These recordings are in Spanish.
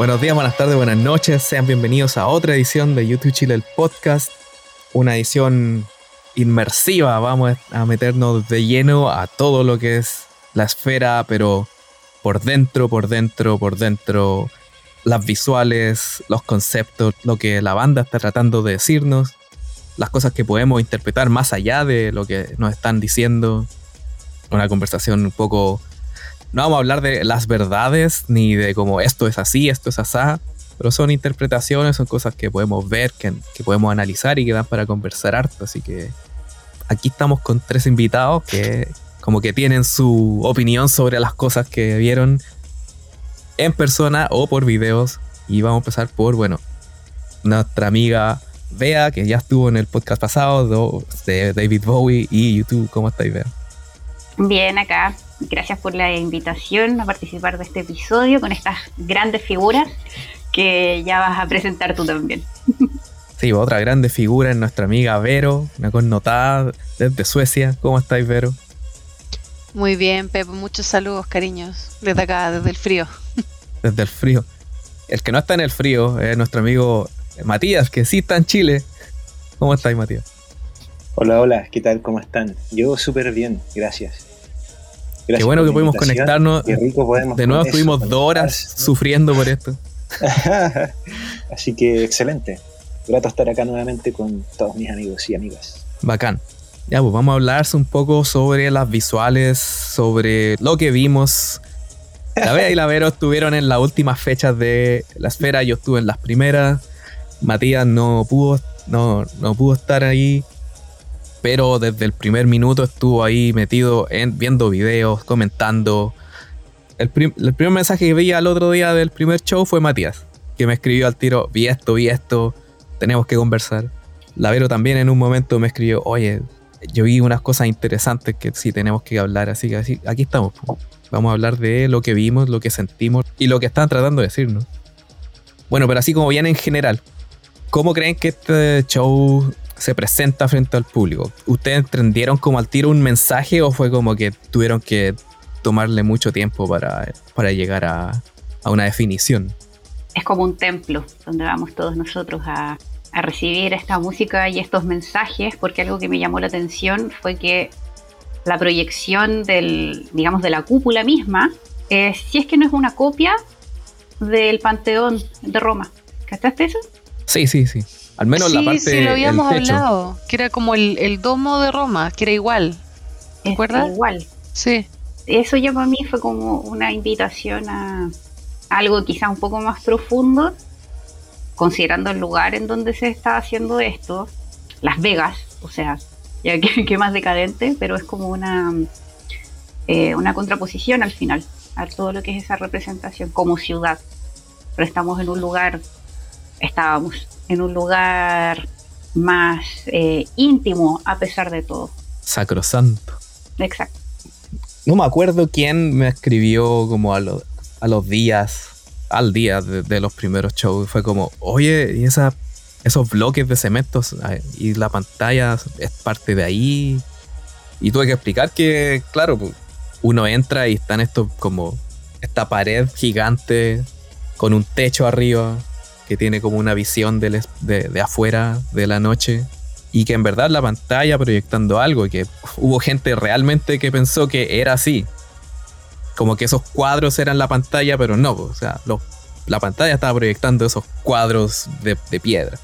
Buenos días, buenas tardes, buenas noches. Sean bienvenidos a otra edición de YouTube Chile, el podcast. Una edición inmersiva. Vamos a meternos de lleno a todo lo que es la esfera, pero por dentro, por dentro, por dentro. Las visuales, los conceptos, lo que la banda está tratando de decirnos, las cosas que podemos interpretar más allá de lo que nos están diciendo. Una conversación un poco no vamos a hablar de las verdades ni de cómo esto es así, esto es asá, pero son interpretaciones, son cosas que podemos ver, que, podemos analizar y que dan para conversar harto. Así que aquí estamos con tres invitados que como que tienen su opinión sobre las cosas que vieron en persona o por videos. Y vamos a empezar por, bueno, nuestra amiga Bea, que ya estuvo en el podcast pasado de David Bowie y YouTube. ¿Cómo estáis, Bea? Bien, acá Gracias por la invitación a participar de este episodio con estas grandes figuras que ya vas a presentar tú también. Sí, otra grande figura es nuestra amiga Vero, una connotada desde Suecia. ¿Cómo estáis, Vero? Muy bien, Pepe. Muchos saludos, cariños. Desde acá, desde el frío. Desde el frío. El que no está en el frío es nuestro amigo Matías, que sí está en Chile. ¿Cómo estáis, Matías? Hola, hola, ¿qué tal? ¿Cómo están? Yo súper bien, gracias. Qué bueno que pudimos conectarnos. de nuevo estuvimos dos horas sufriendo por esto. Así que excelente. Grato estar acá nuevamente con todos mis amigos y amigas. Bacán. Ya, pues vamos a hablar un poco sobre las visuales, sobre lo que vimos. La Bea y la Vero estuvieron en las últimas fechas de la esfera, yo estuve en las primeras. Matías no pudo, no, no pudo estar ahí pero desde el primer minuto estuvo ahí metido en viendo videos, comentando. El, primer mensaje que vi al otro día del primer show fue Matías, que me escribió al tiro, vi esto, vi esto, tenemos que conversar. Lavero también en un momento me escribió, oye, yo vi unas cosas interesantes que sí tenemos que hablar, así que así, aquí estamos. Vamos a hablar de lo que vimos, lo que sentimos y lo que están tratando de decirnos. Bueno, pero así como bien en general, ¿cómo creen que este show se presenta frente al público. ¿Ustedes entendieron como al tiro un mensaje o fue como que tuvieron que tomarle mucho tiempo para, para llegar a, a una definición? Es como un templo donde vamos todos nosotros a, a recibir esta música y estos mensajes, porque algo que me llamó la atención fue que la proyección del, digamos, de la cúpula misma, eh, si es que no es una copia del Panteón de Roma. ¿Cachaste eso? Sí, sí, sí. Al menos la parte. Sí, lo habíamos hablado. Que era como el, domo de Roma, que era igual. ¿Te acuerdas? Igual. Sí. Eso ya para mí fue como una invitación a algo quizá un poco más profundo, considerando el lugar en donde se está haciendo esto, Las Vegas, o sea, ya que, más decadente, pero es como una, eh, una contraposición al final a todo lo que es esa representación como ciudad. Pero estamos en un lugar, estábamos en un lugar más eh, íntimo a pesar de todo. Sacrosanto. Exacto. No me acuerdo quién me escribió como a, a los días, al día de, los primeros shows. Fue como, oye, y esa, esos bloques de cementos y la pantalla es parte de ahí. Y tuve que explicar que, claro, pues, uno entra y están estos como esta pared gigante con un techo arriba que tiene como una visión de, de, afuera de la noche y que en verdad la pantalla proyectando algo y que hubo gente realmente que pensó que era así. Como que esos cuadros eran la pantalla, pero no, o sea, la pantalla estaba proyectando esos cuadros de, piedra.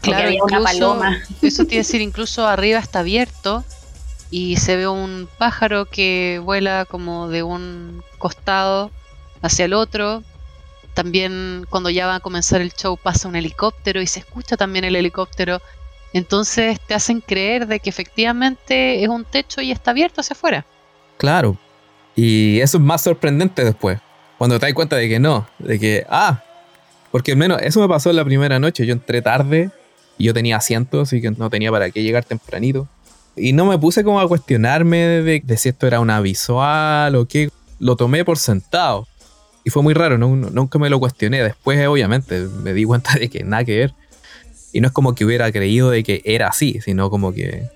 Claro, una paloma. Eso quiere decir, incluso arriba está abierto y se ve un pájaro que vuela como de un costado hacia el otro también cuando ya va a comenzar el show pasa un helicóptero y se escucha también el helicóptero. Entonces te hacen creer de que efectivamente es un techo y está abierto hacia afuera. Claro. Y eso es más sorprendente después. Cuando te das cuenta de que no. De que, ah, porque al menos eso me pasó en la primera noche. Yo entré tarde y yo tenía asiento, así que no tenía para qué llegar tempranito. Y no me puse como a cuestionarme de, de si esto era una visual o qué. Lo tomé por sentado. Y fue muy raro, nunca me lo cuestioné. Después, obviamente, me di cuenta de que nada que ver. Y no es como que hubiera creído de que era así, sino como que,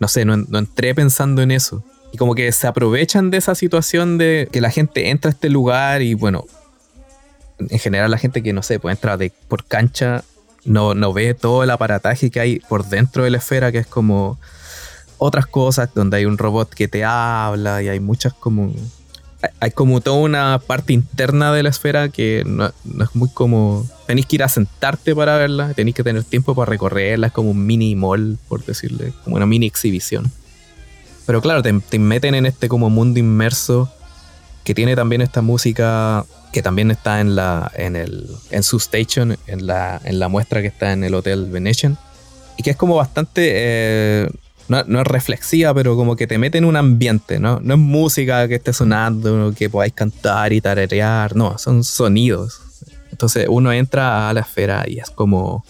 no sé, no, entré pensando en eso. Y como que se aprovechan de esa situación de que la gente entra a este lugar y bueno, en general la gente que no sé, pues entra de, por cancha, no, no ve todo el aparataje que hay por dentro de la esfera, que es como otras cosas, donde hay un robot que te habla y hay muchas como... Hay como toda una parte interna de la esfera que no, es muy como... Tenéis que ir a sentarte para verla, tenéis que tener tiempo para recorrerla, es como un mini mall, por decirle, como una mini exhibición. Pero claro, te, te meten en este como mundo inmerso que tiene también esta música que también está en la en el en su station en la, en la muestra que está en el hotel Venetian y que es como bastante eh, no, es reflexiva pero como que te mete en un ambiente no no es música que esté sonando que podáis cantar y tararear no son sonidos entonces uno entra a la esfera y es como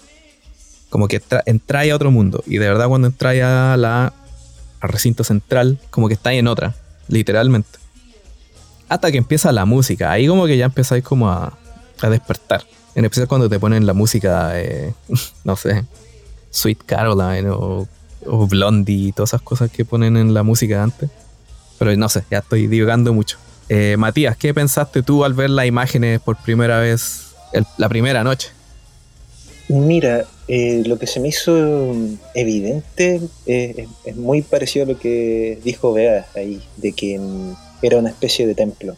como que entra a otro mundo y de verdad cuando entra a la al recinto central como que está en otra literalmente hasta que empieza la música. Ahí como que ya empezáis como a, despertar. En especial cuando te ponen la música, no sé, Sweet Caroline o, Blondie y todas esas cosas que ponen en la música antes. Pero no sé, ya estoy divagando mucho. Eh, Matías, ¿qué pensaste tú al ver las imágenes por primera vez la primera noche? Mira, eh, lo que se me hizo evidente es muy parecido a lo que dijo Bea ahí, de que mm, era una especie de templo.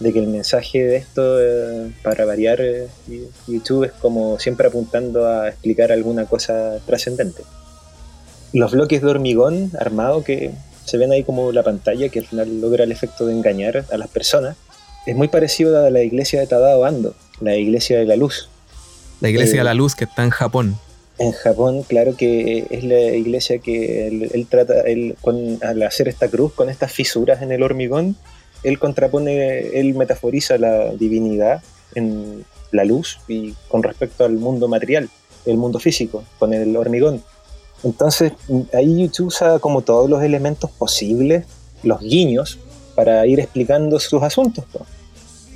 De que el mensaje de esto, eh, para variar, eh, YouTube es como siempre apuntando a explicar alguna cosa trascendente. Los bloques de hormigón armado que se ven ahí como la pantalla, que al final logra el efecto de engañar a las personas, es muy parecido a la iglesia de Tadao Ando, la iglesia de la luz. La iglesia de la eh, luz que está en Japón. En Japón, claro que es la iglesia que él, trata, él, con, al hacer esta cruz con estas fisuras en el hormigón, él contrapone, él metaforiza la divinidad en la luz y con respecto al mundo material, el mundo físico, con el hormigón. Entonces, ahí YouTube usa como todos los elementos posibles, los guiños, para ir explicando sus asuntos.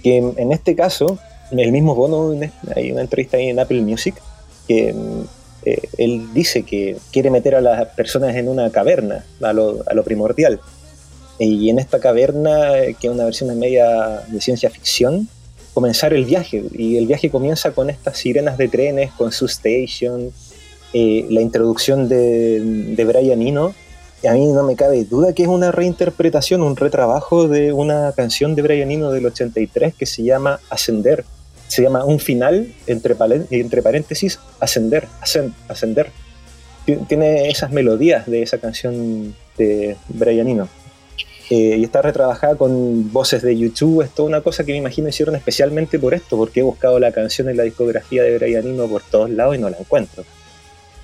Que en, este caso, el mismo Bono, hay una entrevista ahí en Apple Music, que eh, él dice que quiere meter a las personas en una caverna, a lo, primordial. Y en esta caverna, eh, que es una versión media de ciencia ficción, comenzar el viaje. Y el viaje comienza con estas sirenas de trenes, con su station, eh, la introducción de, de Brian Eno. A mí no me cabe duda que es una reinterpretación, un retrabajo de una canción de Brian Eno del 83 que se llama Ascender se llama Un final, entre, paréntesis, Ascender, Ascender. Tiene esas melodías de esa canción de Brian Eno. Eh, y está retrabajada con voces de YouTube. Es toda una cosa que me imagino hicieron especialmente por esto, porque he buscado la canción en la discografía de Brian Eno por todos lados y no la encuentro.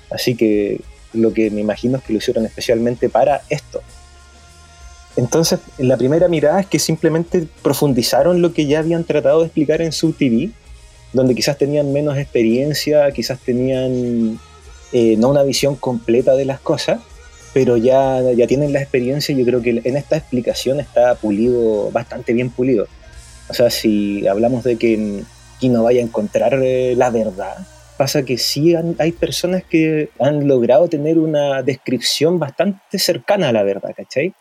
Así que lo que me imagino es que lo hicieron especialmente para esto. Entonces, la primera mirada es que simplemente profundizaron lo que ya habían tratado de explicar en su TV, donde quizás tenían menos experiencia, quizás tenían eh, no una visión completa de las cosas, pero ya, ya tienen la experiencia y yo creo que en esta explicación está pulido, bastante bien pulido. O sea, si hablamos de que no vaya a encontrar eh, la verdad, pasa que sí hay personas que han logrado tener una descripción bastante cercana a la verdad, ¿cachai?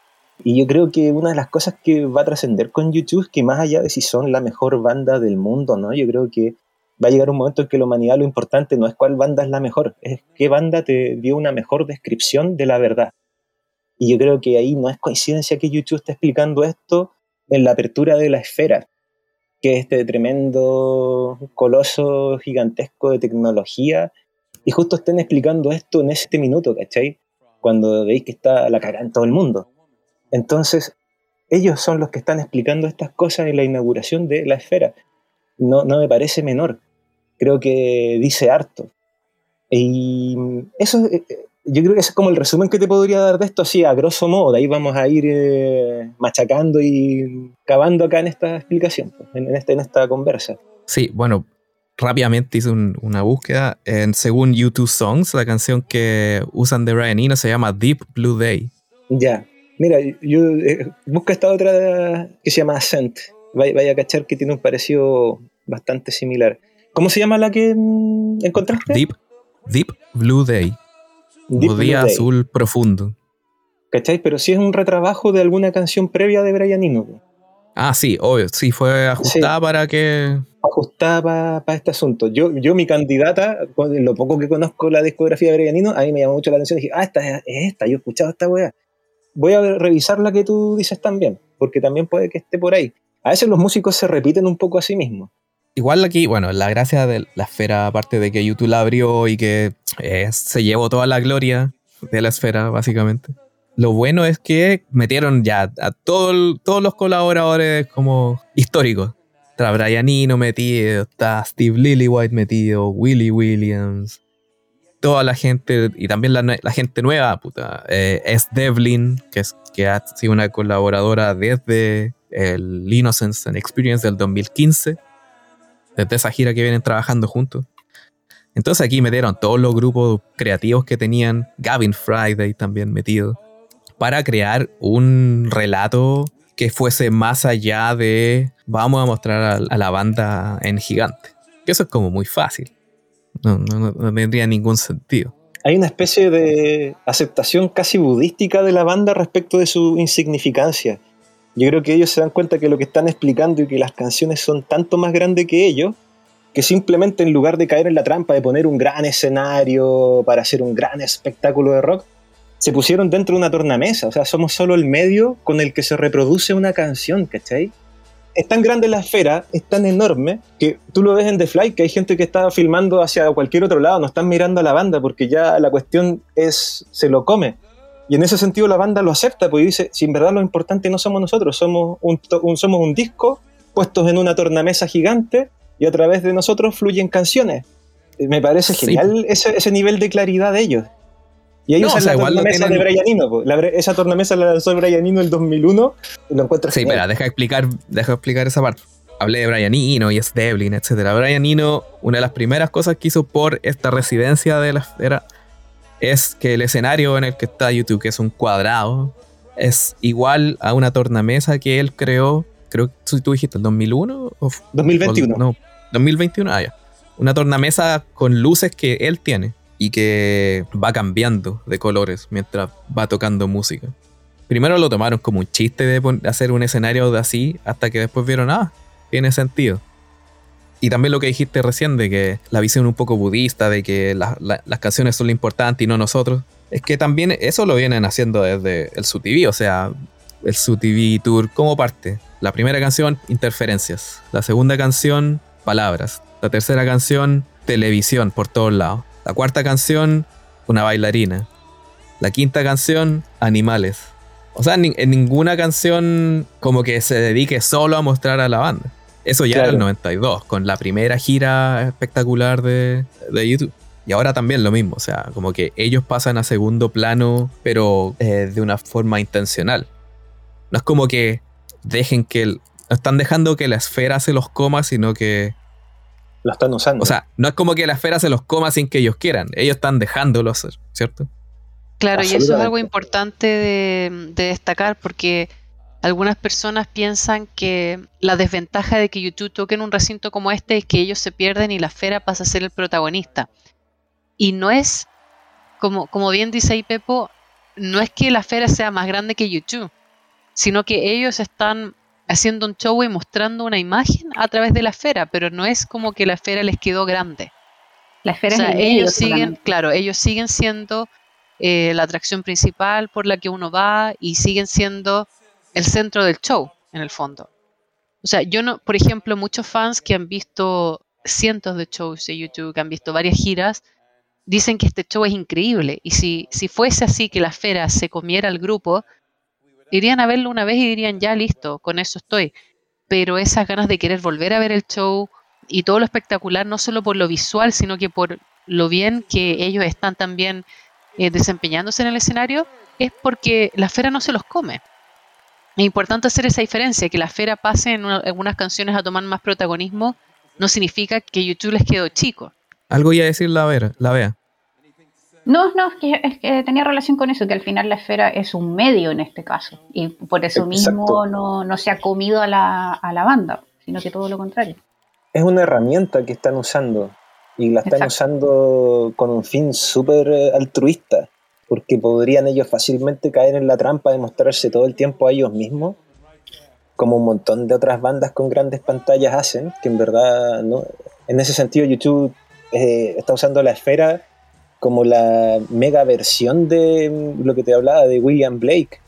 Y yo creo que una de las cosas que va a trascender con YouTube es que más allá de si son la mejor banda del mundo, ¿no? Yo creo que va a llegar un momento en que la humanidad lo importante no es cuál banda es la mejor, es qué banda te dio una mejor descripción de la verdad. Y yo creo que ahí no es coincidencia que YouTube esté explicando esto en la apertura de la esfera, que es este tremendo coloso gigantesco de tecnología, y justo estén explicando esto en este minuto, ¿cachai? Cuando veis que está la cagada en todo el mundo. Entonces, ellos son los que están explicando estas cosas en la inauguración de la esfera. No, no me parece menor. Creo que dice harto. Y eso, eh, yo creo que ese es como el resumen que te podría dar de esto, así a grosso modo. De ahí vamos a ir eh, machacando y cavando acá en esta explicación, pues, en, esta, en esta conversa. Sí, bueno, rápidamente hice una búsqueda. En, según YouTube Songs, la canción que usan de Ryan Eno se llama Deep Blue Day. Ya, Mira, yo eh, busco esta otra que se llama Ascent. Vaya, a cachar que tiene un parecido bastante similar. ¿Cómo se llama la que mm, encontraste? Deep, Deep Blue Day. Deep día azul profundo. ¿Cachai? Pero sí es un retrabajo de alguna canción previa de Brian Eno. Ah, sí, obvio. Sí, fue ajustada para que ajustada para este asunto. Yo, yo, mi candidata, con lo poco que conozco la discografía de Brianino, a mí me llamó mucho la atención. Dije, ah, esta es esta, yo he escuchado esta weá. Voy a revisar la que tú dices también, porque también puede que esté por ahí. A veces los músicos se repiten un poco a sí mismos. Igual aquí, bueno, la gracia de la esfera, aparte de que YouTube la abrió y que eh, se llevó toda la gloria de la esfera, básicamente. Lo bueno es que metieron ya a todos los colaboradores como históricos. Está Brian Eno metido, está Steve Lillywhite metido, Willie Williams, toda la gente, y también la, gente nueva, puta. Eh, es Devlin, que, es, que ha sido una colaboradora desde el Innocence and Experience del 2015 desde esa gira que vienen trabajando juntos. Entonces aquí metieron todos los grupos creativos que tenían, Gavin Friday también metido, para crear un relato que fuese más allá de vamos a mostrar a, la banda en gigante. Que eso es como muy fácil. No, no, no tendría ningún sentido. Hay una especie de aceptación casi budística de la banda respecto de su insignificancia. Yo creo que ellos se dan cuenta que lo que están explicando y que las canciones son tanto más grandes que ellos, que simplemente en lugar de caer en la trampa de poner un gran escenario para hacer un gran espectáculo de rock, se pusieron dentro de una tornamesa. O sea, somos solo el medio con el que se reproduce una canción, ¿cachai? Es tan grande la esfera, es tan enorme, que tú lo ves en The Fly, que hay gente que está filmando hacia cualquier otro lado, no están mirando a la banda porque ya la cuestión es, se lo come. Y en ese sentido la banda lo acepta, porque dice, si en verdad lo importante no somos nosotros, somos un, somos un disco puestos en una tornamesa gigante y a través de nosotros fluyen canciones. Me parece genial ese, ese, nivel de claridad de ellos. Y ahí usan la tornamesa de Brianino. esa tornamesa la lanzó Brianino en el 2001 y lo encuentro Sí, espera, deja explicar, deja explicar esa parte. Hablé de Brian Eno y Devlin, etc. Brian Eno, una de las primeras cosas que hizo por esta residencia de la era es que el escenario en el que está YouTube, que es un cuadrado, es igual a una tornamesa que él creó, creo que tú dijiste, ¿el 2001? O, 2021. no, 2021, ah, ya. Una tornamesa con luces que él tiene y que va cambiando de colores mientras va tocando música. Primero lo tomaron como un chiste de hacer un escenario de así, hasta que después vieron, ah, tiene sentido. Y también lo que dijiste recién de que la visión un poco budista, de que las canciones son lo importante y no nosotros, es que también eso lo vienen haciendo desde el SUTV, o sea, el SUTV Tour como parte. La primera canción, interferencias. La segunda canción, palabras. La tercera canción, televisión por todos lados. La cuarta canción, una bailarina. La quinta canción, animales. O sea, en ninguna canción como que se dedique solo a mostrar a la banda. Eso ya era el 92, con la primera gira espectacular de, YouTube. Y ahora también lo mismo, o sea, como que ellos pasan a segundo plano, pero eh, de una forma intencional. No es como que dejen que... no están dejando que la esfera se los coma, sino que... Lo están usando. O sea, no es como que la esfera se los coma sin que ellos quieran. Ellos están dejándolo hacer, ¿cierto? Claro, y eso es algo importante de destacar porque algunas personas piensan que la desventaja de que YouTube toque en un recinto como este es que ellos se pierden y la esfera pasa a ser el protagonista. Y no es, como, como bien dice ahí Pepo, no es que la esfera sea más grande que YouTube, sino que ellos están haciendo un show y mostrando una imagen a través de la esfera, pero no es como que la esfera les quedó grande. La esfera es ellos siguen, claro, ellos siguen siendo eh, la atracción principal por la que uno va y siguen siendo el centro del show, en el fondo. O sea, yo no, por ejemplo, muchos fans que han visto cientos de shows de YouTube, que han visto varias giras, dicen que este show es increíble. Y si, si fuese así que la esfera se comiera al grupo, irían a verlo una vez y dirían, ya listo, con eso estoy. Pero esas ganas de querer volver a ver el show y todo lo espectacular, no solo por lo visual, sino que por lo bien que ellos están también eh, desempeñándose en el escenario, es porque la esfera no se los come. Es importante hacer esa diferencia, que la esfera pase en algunas canciones a tomar más protagonismo, no significa que YouTube les quedó chico. Algo iba a decir la, vera, la Bea. No, no, es que, tenía relación con eso, que al final la esfera es un medio en este caso, y por eso mismo no, se ha comido a la, a la, banda, sino que todo lo contrario. Es una herramienta que están usando, y la están usando con un fin súper eh, altruista porque podrían ellos fácilmente caer en la trampa de mostrarse todo el tiempo a ellos mismos como un montón de otras bandas con grandes pantallas hacen, que en verdad, ¿no? en ese sentido YouTube eh, está usando la esfera como la mega versión de lo que te hablaba de William Blake,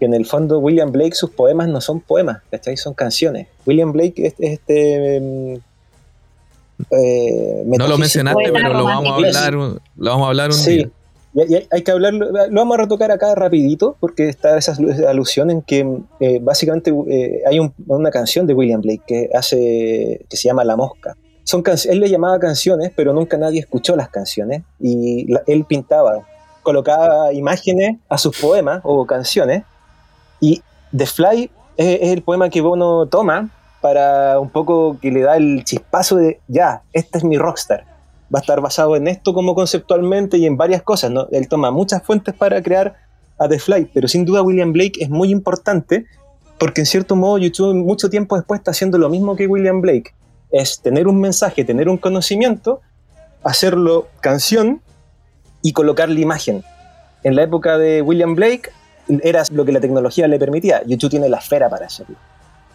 que en el fondo William Blake sus poemas no son poemas, ¿cachai? Son canciones. William Blake es, este... Em, eh, no lo mencionaste, pero lo vamos a hablar, lo vamos a hablar un sí. día. Hay que hablarlo, lo vamos a retocar acá rapidito, porque está esa alusión en que eh, básicamente eh, hay una canción de William Blake que hace que se llama La Mosca. Son él le llamaba canciones, pero nunca nadie escuchó las canciones y él pintaba, colocaba imágenes a sus poemas o canciones y The Fly es, el poema que Bono toma para un poco que le da el chispazo de, ya, este es mi rockstar. Va a estar basado en esto como conceptualmente y en varias cosas. ¿no? Él toma muchas fuentes para crear a The Fly, pero sin duda William Blake es muy importante porque en cierto modo YouTube mucho tiempo después está haciendo lo mismo que William Blake. Es tener un mensaje, tener un conocimiento, hacerlo canción y colocarle imagen. En la época de William Blake era lo que la tecnología le permitía. YouTube tiene la esfera para hacerlo.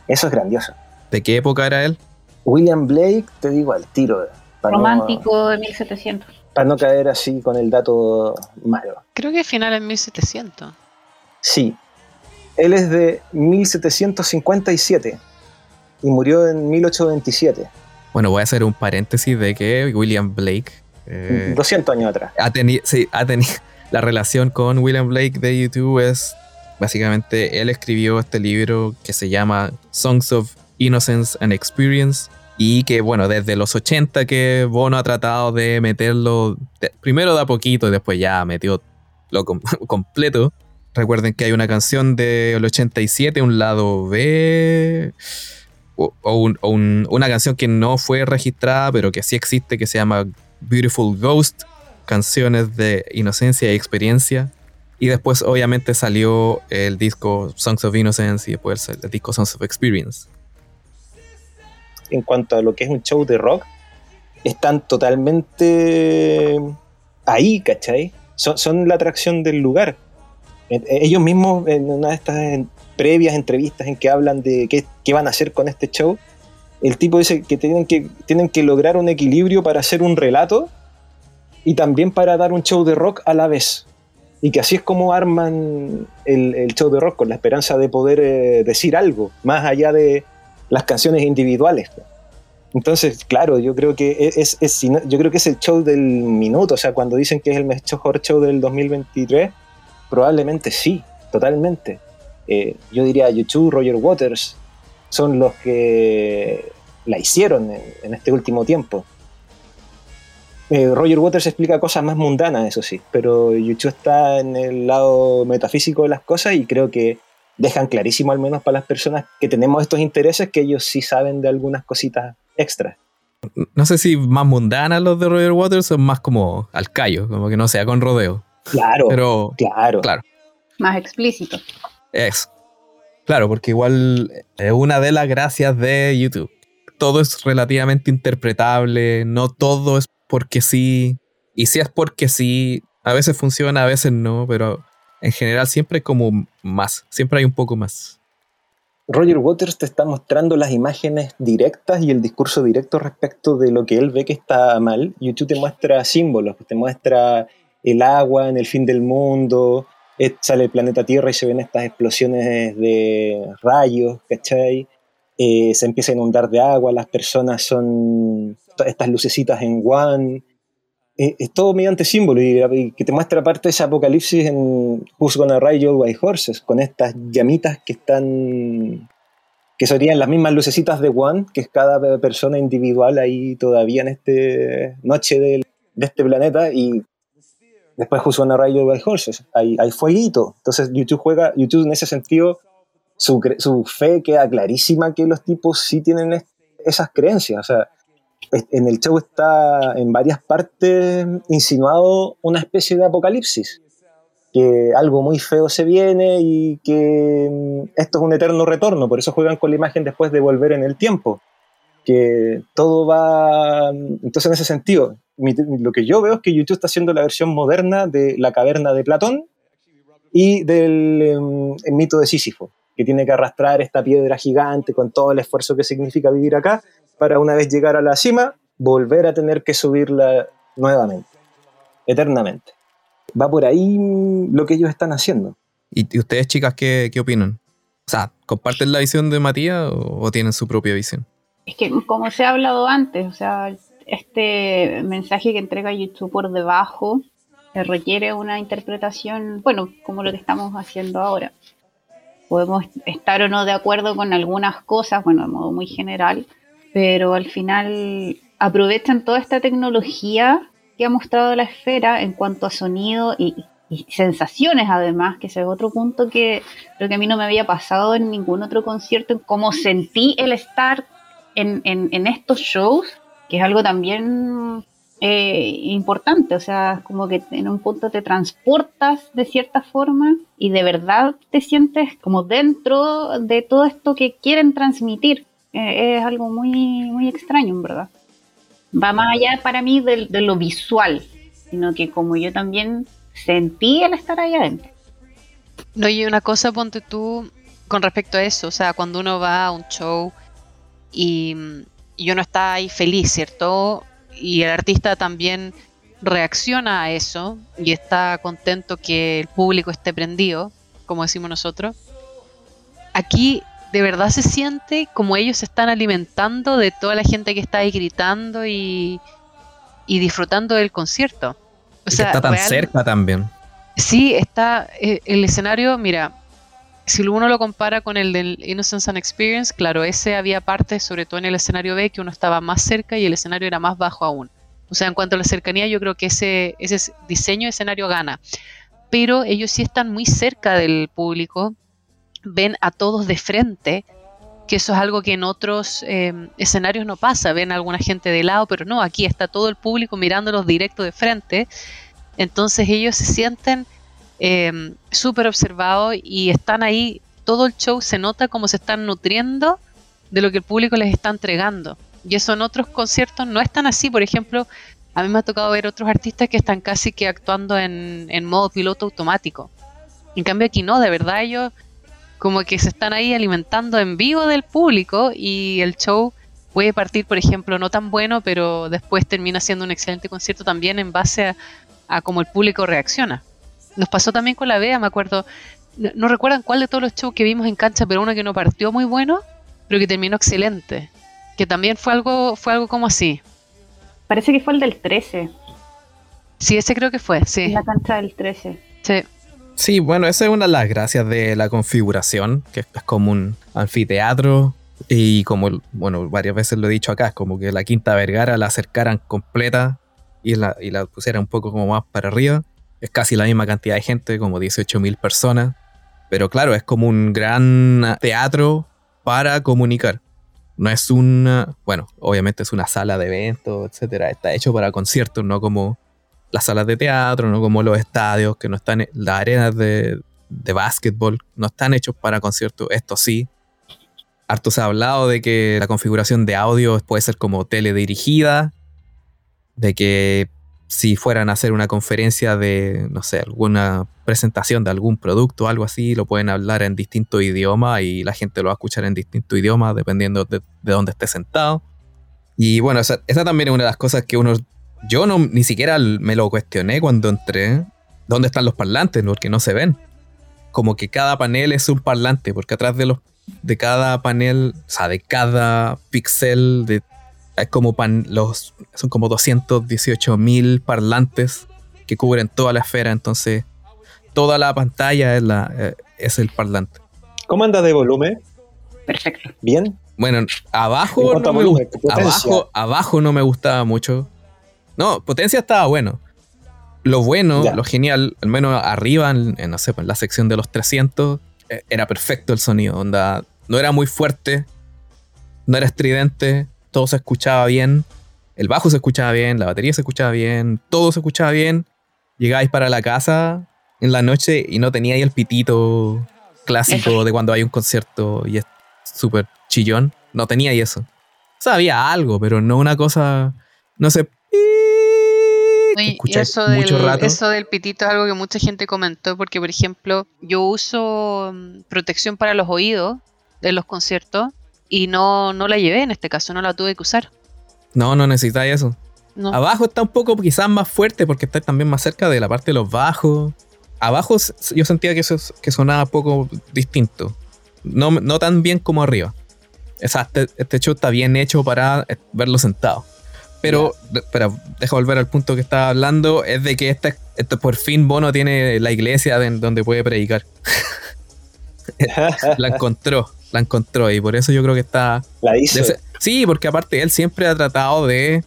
Eso es grandioso. ¿De qué época era él? William Blake, te digo al tiro. Romántico de 1700. Para no caer así con el dato malo. Creo que final en 1700. Sí. Él es de 1757 y murió en 1827. Bueno, voy a hacer un paréntesis de que William Blake... 200 eh, años atrás. Ha tenido, sí, ha tenido la relación con William Blake de YouTube es básicamente él escribió este libro que se llama Songs of Innocence and Experience y que bueno, desde los 80 que Bono ha tratado de meterlo primero de a poquito y después ya metió lo completo. Recuerden que hay una canción del 87, un lado B, o, una canción que no fue registrada, pero que sí existe, que se llama Beautiful Ghost, canciones de inocencia y experiencia. Y después obviamente salió el disco Songs of Innocence y después el disco Songs of Experience. En cuanto a lo que es un show de rock, están totalmente ahí, ¿cachai? Son, la atracción del lugar. E, ellos mismos en una de estas previas entrevistas en que hablan de qué, qué, van a hacer con este show, el tipo dice que tienen que, tienen que lograr un equilibrio para hacer un relato y también para dar un show de rock a la vez. Y que así es como arman el, show de rock, con la esperanza de poder eh, decir algo, más allá de las canciones individuales. Entonces, claro, yo creo que e, es, yo creo que es el show del minuto, o sea, cuando dicen que es el mejor show del 2023, probablemente sí, totalmente. Eh, yo diría YouTube, Roger Waters, son los que la hicieron en este último tiempo. Eh, Roger Waters explica cosas más mundanas, eso sí, pero YouTube está en el lado metafísico de las cosas y creo que dejan clarísimo, al menos para las personas que tenemos estos intereses, que ellos sí saben de algunas cositas extras. No sé si más mundanas los de Roger Waters o más como al callo, como que no sea con rodeo. Claro, pero, claro. claro. Más explícito. Es. Claro, porque igual es una de las gracias de YouTube. Todo es relativamente interpretable, no todo es porque sí. Y si es porque sí, a veces funciona, a veces no, pero en general siempre hay como más, siempre hay un poco más. Roger Waters te está mostrando las imágenes directas y el discurso directo respecto de lo que él ve que está mal. YouTube te muestra símbolos, te muestra el agua en el fin del mundo, eh, sale el planeta Tierra y se ven estas explosiones de rayos, ¿cachai? Eh, se empieza a inundar de agua, las personas son estas lucecitas en One. Eh, es todo mediante símbolo y, que te muestra parte de ese apocalipsis en Who's Gonna Ride Your White Horses, con estas llamitas que están que serían las mismas lucecitas de One, que es cada persona individual ahí todavía en esta noche de, este planeta y después Who's Gonna Ride Your White Horses, hay, hay fueguito. Entonces YouTube juega, YouTube en ese sentido, su, su fe queda clarísima que los tipos sí tienen esas creencias, o sea, en el show está en varias partes insinuado una especie de apocalipsis, que algo muy feo se viene y que mm, esto es un eterno retorno, por eso juegan con la imagen después de volver en el tiempo, que todo va... Entonces en ese sentido, lo que yo veo es que YouTube está haciendo la versión moderna de la caverna de Platón y del em, mito de Sísifo. que tiene que arrastrar esta piedra gigante con todo el esfuerzo que significa vivir acá, para una vez llegar a la cima, volver a tener que subirla nuevamente, eternamente. Va por ahí lo que ellos están haciendo. ¿Y, ustedes, chicas, qué, qué, opinan? O sea, ¿comparten la visión de Matías o, tienen su propia visión? Es que, como se ha hablado antes, o sea, este mensaje que entrega YouTube por debajo eh, requiere una interpretación, bueno, como lo que estamos haciendo ahora. Podemos estar o no de acuerdo con algunas cosas, bueno, de modo muy general, pero al final aprovechan toda esta tecnología que ha mostrado la esfera en cuanto a sonido y, sensaciones además, que ese es otro punto que creo que a mí no me había pasado en ningún otro concierto, en cómo sentí el estar en, estos shows, que es algo también eh, importante, o sea, como que en un punto te transportas de cierta forma y de verdad te sientes como dentro de todo esto que quieren transmitir. Es algo muy, muy extraño, en verdad va más allá para mí de, lo visual, sino que como yo también sentí el estar ahí adentro. No, y una cosa, ponte tú con respecto a eso, o sea, cuando uno va a un show y, y uno está ahí feliz, ¿cierto? Y el artista también reacciona a eso y está contento que el público esté prendido, como decimos nosotros. Aquí de verdad se siente como ellos se están alimentando de toda la gente que está ahí gritando y, disfrutando del concierto. O sea, está tan cerca también. Sí, está eh, el escenario, mira, si uno lo compara con el del Innocence and Experience, claro, ese había partes, sobre todo en el escenario B, que uno estaba más cerca y el escenario era más bajo aún. O sea, en cuanto a la cercanía, yo creo que ese, ese diseño de escenario gana. Pero ellos sí están muy cerca del público ven a todos de frente, que eso es algo que en otros em, escenarios no pasa, ven a alguna gente de lado, pero no, aquí está todo el público mirándolos directo de frente, entonces ellos se sienten em, súper observados y están ahí, todo el show se nota como se están nutriendo de lo que el público les está entregando. Y eso en otros conciertos no es tan así, por ejemplo, a mí me ha tocado ver otros artistas que están casi que actuando en, en modo piloto automático. En cambio aquí no, de verdad ellos como que se están ahí alimentando en vivo del público y el show puede partir, por ejemplo, no tan bueno, pero después termina siendo un excelente concierto también en base a, cómo el público reacciona. Nos pasó también con la Bea, me acuerdo, no, recuerdan cuál de todos los shows que vimos en cancha, pero uno que no partió muy bueno, pero que terminó excelente, que también fue algo, fue algo como así. Parece que fue el del 13. Sí, ese creo que fue, sí. La cancha del 13. Sí. Sí, bueno, esa es una de las gracias de la configuración, que es como un anfiteatro y como, bueno, varias veces lo he dicho acá, es como que la Quinta Vergara la acercaran completa y la, y la pusieran un poco como más para arriba. Es casi la misma cantidad de gente, como 18.000 personas. Pero claro, es como un gran teatro para comunicar. No es una, bueno, obviamente es una sala de eventos, etcétera. Está hecho para conciertos, no como las salas de teatro, no como los estadios, que no están, las arenas de, de básquetbol, no están hechos para conciertos. Esto sí. Harto se ha hablado de que la configuración de audio puede ser como teledirigida, de que si fueran a hacer una conferencia de, no sé, alguna presentación de algún producto o algo así, lo pueden hablar en distinto idioma y la gente lo va a escuchar en distinto idioma dependiendo de, de dónde esté sentado. Y bueno, esa, esa, también es una de las cosas que uno yo no, ni siquiera me lo cuestioné cuando entré. ¿Dónde están los parlantes? Porque no se ven. Como que cada panel es un parlante, porque atrás de los de cada panel, o sea, de cada píxel, de, hay como pan, los, son como 218 mil parlantes que cubren toda la esfera, entonces toda la pantalla es, la, eh, es el parlante. ¿Cómo anda de volumen? Perfecto. ¿Bien? Bueno, abajo no, me, abajo, abajo no me gustaba mucho. No, potencia estaba bueno. Lo bueno, lo genial, al menos arriba, en, no sé, en la sección de los 300, eh, era perfecto el sonido. Onda, no era muy fuerte, no era estridente, todo se escuchaba bien. El bajo se escuchaba bien, la batería se escuchaba bien, todo se escuchaba bien. Llegáis para la casa en la noche y no teníais el pitito clásico de cuando hay un concierto y es súper chillón. No teníais eso. O sea, había algo, pero no una cosa, no sé, eso mucho del. Eso del pitito es algo que mucha gente comentó, porque por ejemplo, yo uso mm, protección para los oídos de los conciertos y no, no la llevé en este caso, no la tuve que usar. No, no necesitáis eso. Abajo está un poco quizás más fuerte porque está también más cerca de la parte de los bajos. Abajo yo sentía que, eso, que sonaba poco distinto. No, no tan bien como arriba. este, este show está bien hecho para eh, verlo sentado. Pero, espera, deja volver al punto que estaba hablando, es de que este, este por fin Bono tiene la iglesia donde puede predicar. la encontró, la encontró y por eso yo creo que está... La hizo. sí, porque aparte él siempre ha tratado de...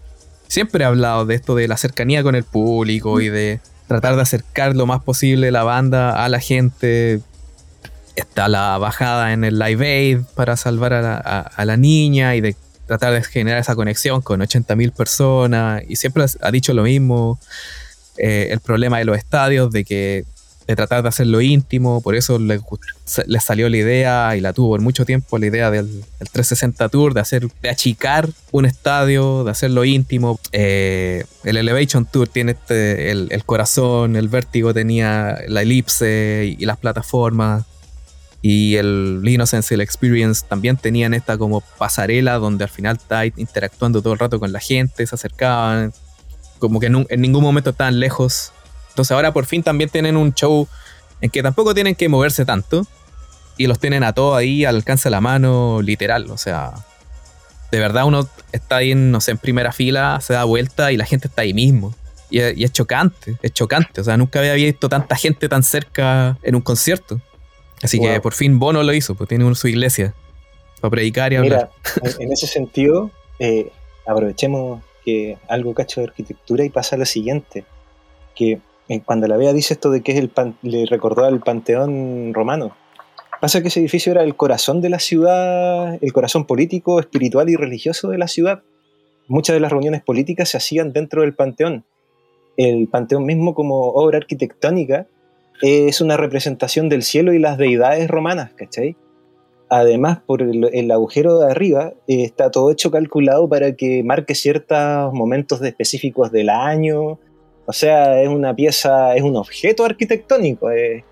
Siempre ha hablado de esto de la cercanía con el público y de tratar de acercar lo más posible la banda a la gente. Está la bajada en el Live Aid para salvar a la niña y de tratar de generar esa conexión con 80.000 personas y siempre ha dicho lo mismo. Eh, el problema de los estadios, de que de tratar de hacerlo íntimo, por eso les, salió la idea y la tuvo por mucho tiempo la idea del, 360 Tour, de hacer, de achicar un estadio, de hacerlo íntimo. Eh, el Elevation Tour tiene este, el, el, corazón, el vértigo tenía la elipse y las plataformas. Y el y el Experience también tenían esta como pasarela donde al final está interactuando todo el rato con la gente, se acercaban, como que en, ningún momento estaban lejos. Entonces ahora por fin también tienen un show en que tampoco tienen que moverse tanto y los tienen a todos ahí al alcance de la mano, literal. O sea, de verdad uno está ahí, no sé, en primera fila, se da vuelta y la gente está ahí mismo. Y y es chocante, es chocante. O sea, nunca había visto tanta gente tan cerca en un concierto. Así que por fin Bono lo hizo, pues tiene su iglesia para predicar y hablar. Mira, en ese sentido, eh, aprovechemos que algo cacho de arquitectura y pasa lo siguiente, que eh, cuando la vea dice esto de que es el le recordó al panteón romano. Pasa que ese edificio era el corazón de la ciudad, el corazón político, espiritual y religioso de la ciudad. Muchas de las reuniones políticas se hacían dentro del panteón. El panteón mismo como obra arquitectónica es una representación del cielo y las deidades romanas, ¿cachai? Además, por el, agujero de arriba eh, está todo hecho calculado para que marque ciertos momentos específicos del año. O sea, es una pieza, es un objeto arquitectónico, eh,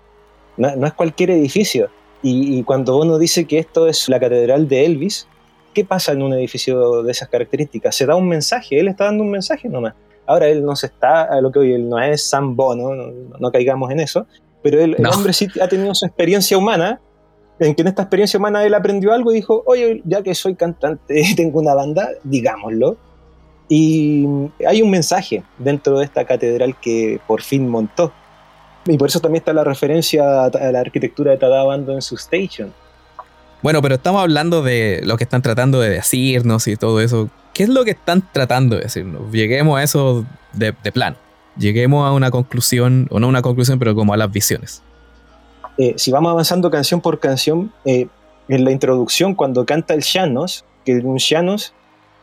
no, es cualquier edificio. Y, y, cuando uno dice que esto es la catedral de Elvis, ¿qué pasa en un edificio de esas características? Se da un mensaje, él está dando un mensaje nomás. Ahora él no se está, a lo que hoy él no es Sam Bono, no, caigamos en eso, pero él, el hombre sí ha tenido su experiencia humana, en que en esta experiencia humana él aprendió algo y dijo, oye, ya que soy cantante, tengo una banda, digámoslo. Y hay un mensaje dentro de esta catedral que por fin montó. Y por eso también está la referencia a la arquitectura de Tadabando en su station. Bueno, pero estamos hablando de lo que están tratando de decirnos y todo eso. ¿Qué es lo que están tratando de decirnos? Lleguemos a eso de, plano. Lleguemos a una conclusión, o no una conclusión, pero como a las visiones. Eh, si vamos avanzando canción por canción, eh, en la introducción, cuando canta el Llanos, que un Llanos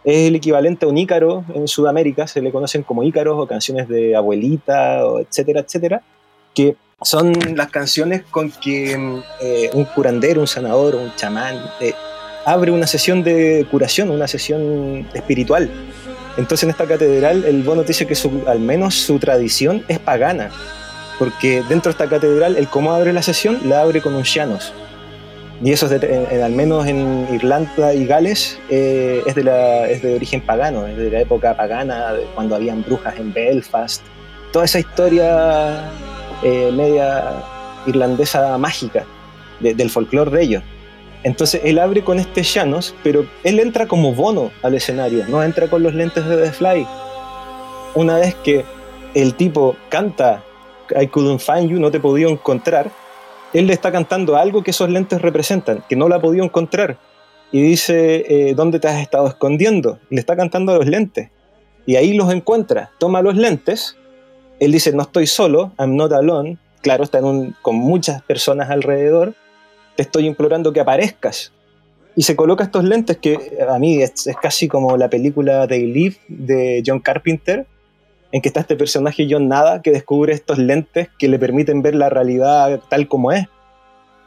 es el equivalente a un ícaro en Sudamérica, se le conocen como ícaros o canciones de abuelita, o etcétera, etcétera, que son las canciones con que eh, un curandero, un sanador, un chamán abre una sesión de curación, una sesión espiritual. Entonces en esta catedral el Bono dice que al menos su tradición es pagana, porque dentro de esta catedral el cómo abre la sesión la abre con un Llanos. Y eso es al menos en Irlanda y Gales eh, de es de origen pagano, es de la época pagana, cuando habían brujas en Belfast. Toda esa historia eh, media irlandesa mágica del folclore de ellos. Entonces él abre con este Llanos, pero él entra como bono al escenario, no entra con los lentes de The Fly. Una vez que el tipo canta I couldn't find you, no te podido encontrar, él le está cantando algo que esos lentes representan, que no la ha podido encontrar. Y dice, eh, ¿dónde te has estado escondiendo? Le está cantando los lentes. Y ahí los encuentra. Toma los lentes. Él dice, no estoy solo, I'm not alone. Claro, está con muchas personas alrededor te estoy implorando que aparezcas. Y se coloca estos lentes que a mí es, casi como la película They Live de John Carpenter, en que está este personaje John Nada que descubre estos lentes que le permiten ver la realidad tal como es.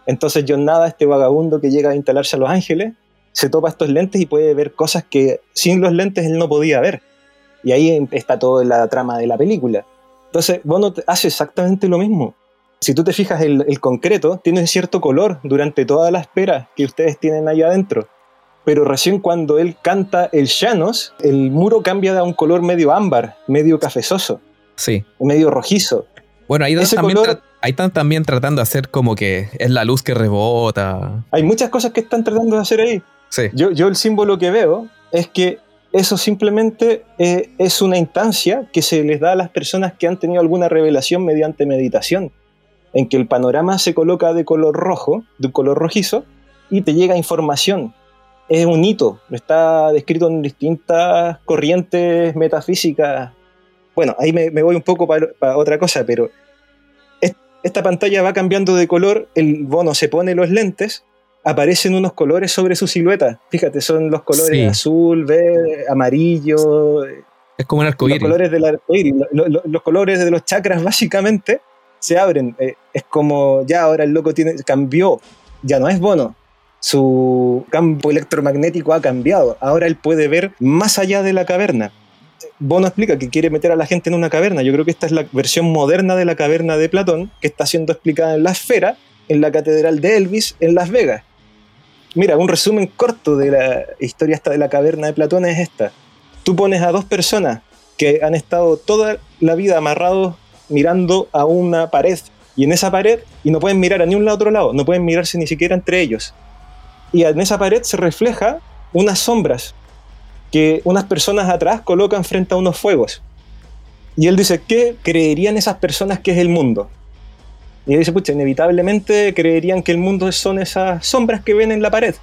Entonces John Nada, este vagabundo que llega a instalarse a Los Ángeles, se topa estos lentes y puede ver cosas que sin los lentes él no podía ver. Y ahí está toda la trama de la película. Entonces, Bono hace exactamente lo mismo. Si tú te fijas, el, el concreto tiene cierto color durante toda la espera que ustedes tienen ahí adentro. Pero recién cuando él canta el llanos, el muro cambia de un color medio ámbar, medio cafezoso. Sí. Medio rojizo. Bueno, ahí también, están también tratando de hacer como que es la luz que rebota. Hay muchas cosas que están tratando de hacer ahí. Sí. Yo, yo el símbolo que veo es que eso simplemente eh, es una instancia que se les da a las personas que han tenido alguna revelación mediante meditación, en que el panorama se coloca de color rojo, de un color rojizo, y te llega información. Es un hito, está descrito en distintas corrientes metafísicas. Bueno, ahí me, voy un poco para otra cosa, pero esta pantalla va cambiando de color, el bono se pone los lentes aparecen unos colores sobre su silueta. Fíjate, son los colores azul, verde, amarillo. Es como un arcoíris. Los colores del arcoíris, los, colores de los chakras básicamente se abren. Eh, es como ya ahora el loco tiene, cambió, ya no es bono. Su campo electromagnético ha cambiado. Ahora él puede ver más allá de la caverna. Bono explica que quiere meter a la gente en una caverna. Yo creo que esta es la versión moderna de la caverna de Platón, que está siendo explicada en la esfera, en la catedral de Elvis, en Las Vegas. Mira, un resumen corto de la historia esta de la caverna de Platón es esta. Tú pones a dos personas que han estado toda la vida amarrados mirando a una pared y en esa pared y no pueden mirar a ni un lado otro lado, no pueden mirarse ni siquiera entre ellos. Y en esa pared se refleja unas sombras que unas personas atrás colocan frente a unos fuegos. Y él dice, ¿qué creerían esas personas que es el mundo? Y dice, pucha, inevitablemente creerían que el mundo son esas sombras que ven en la pared.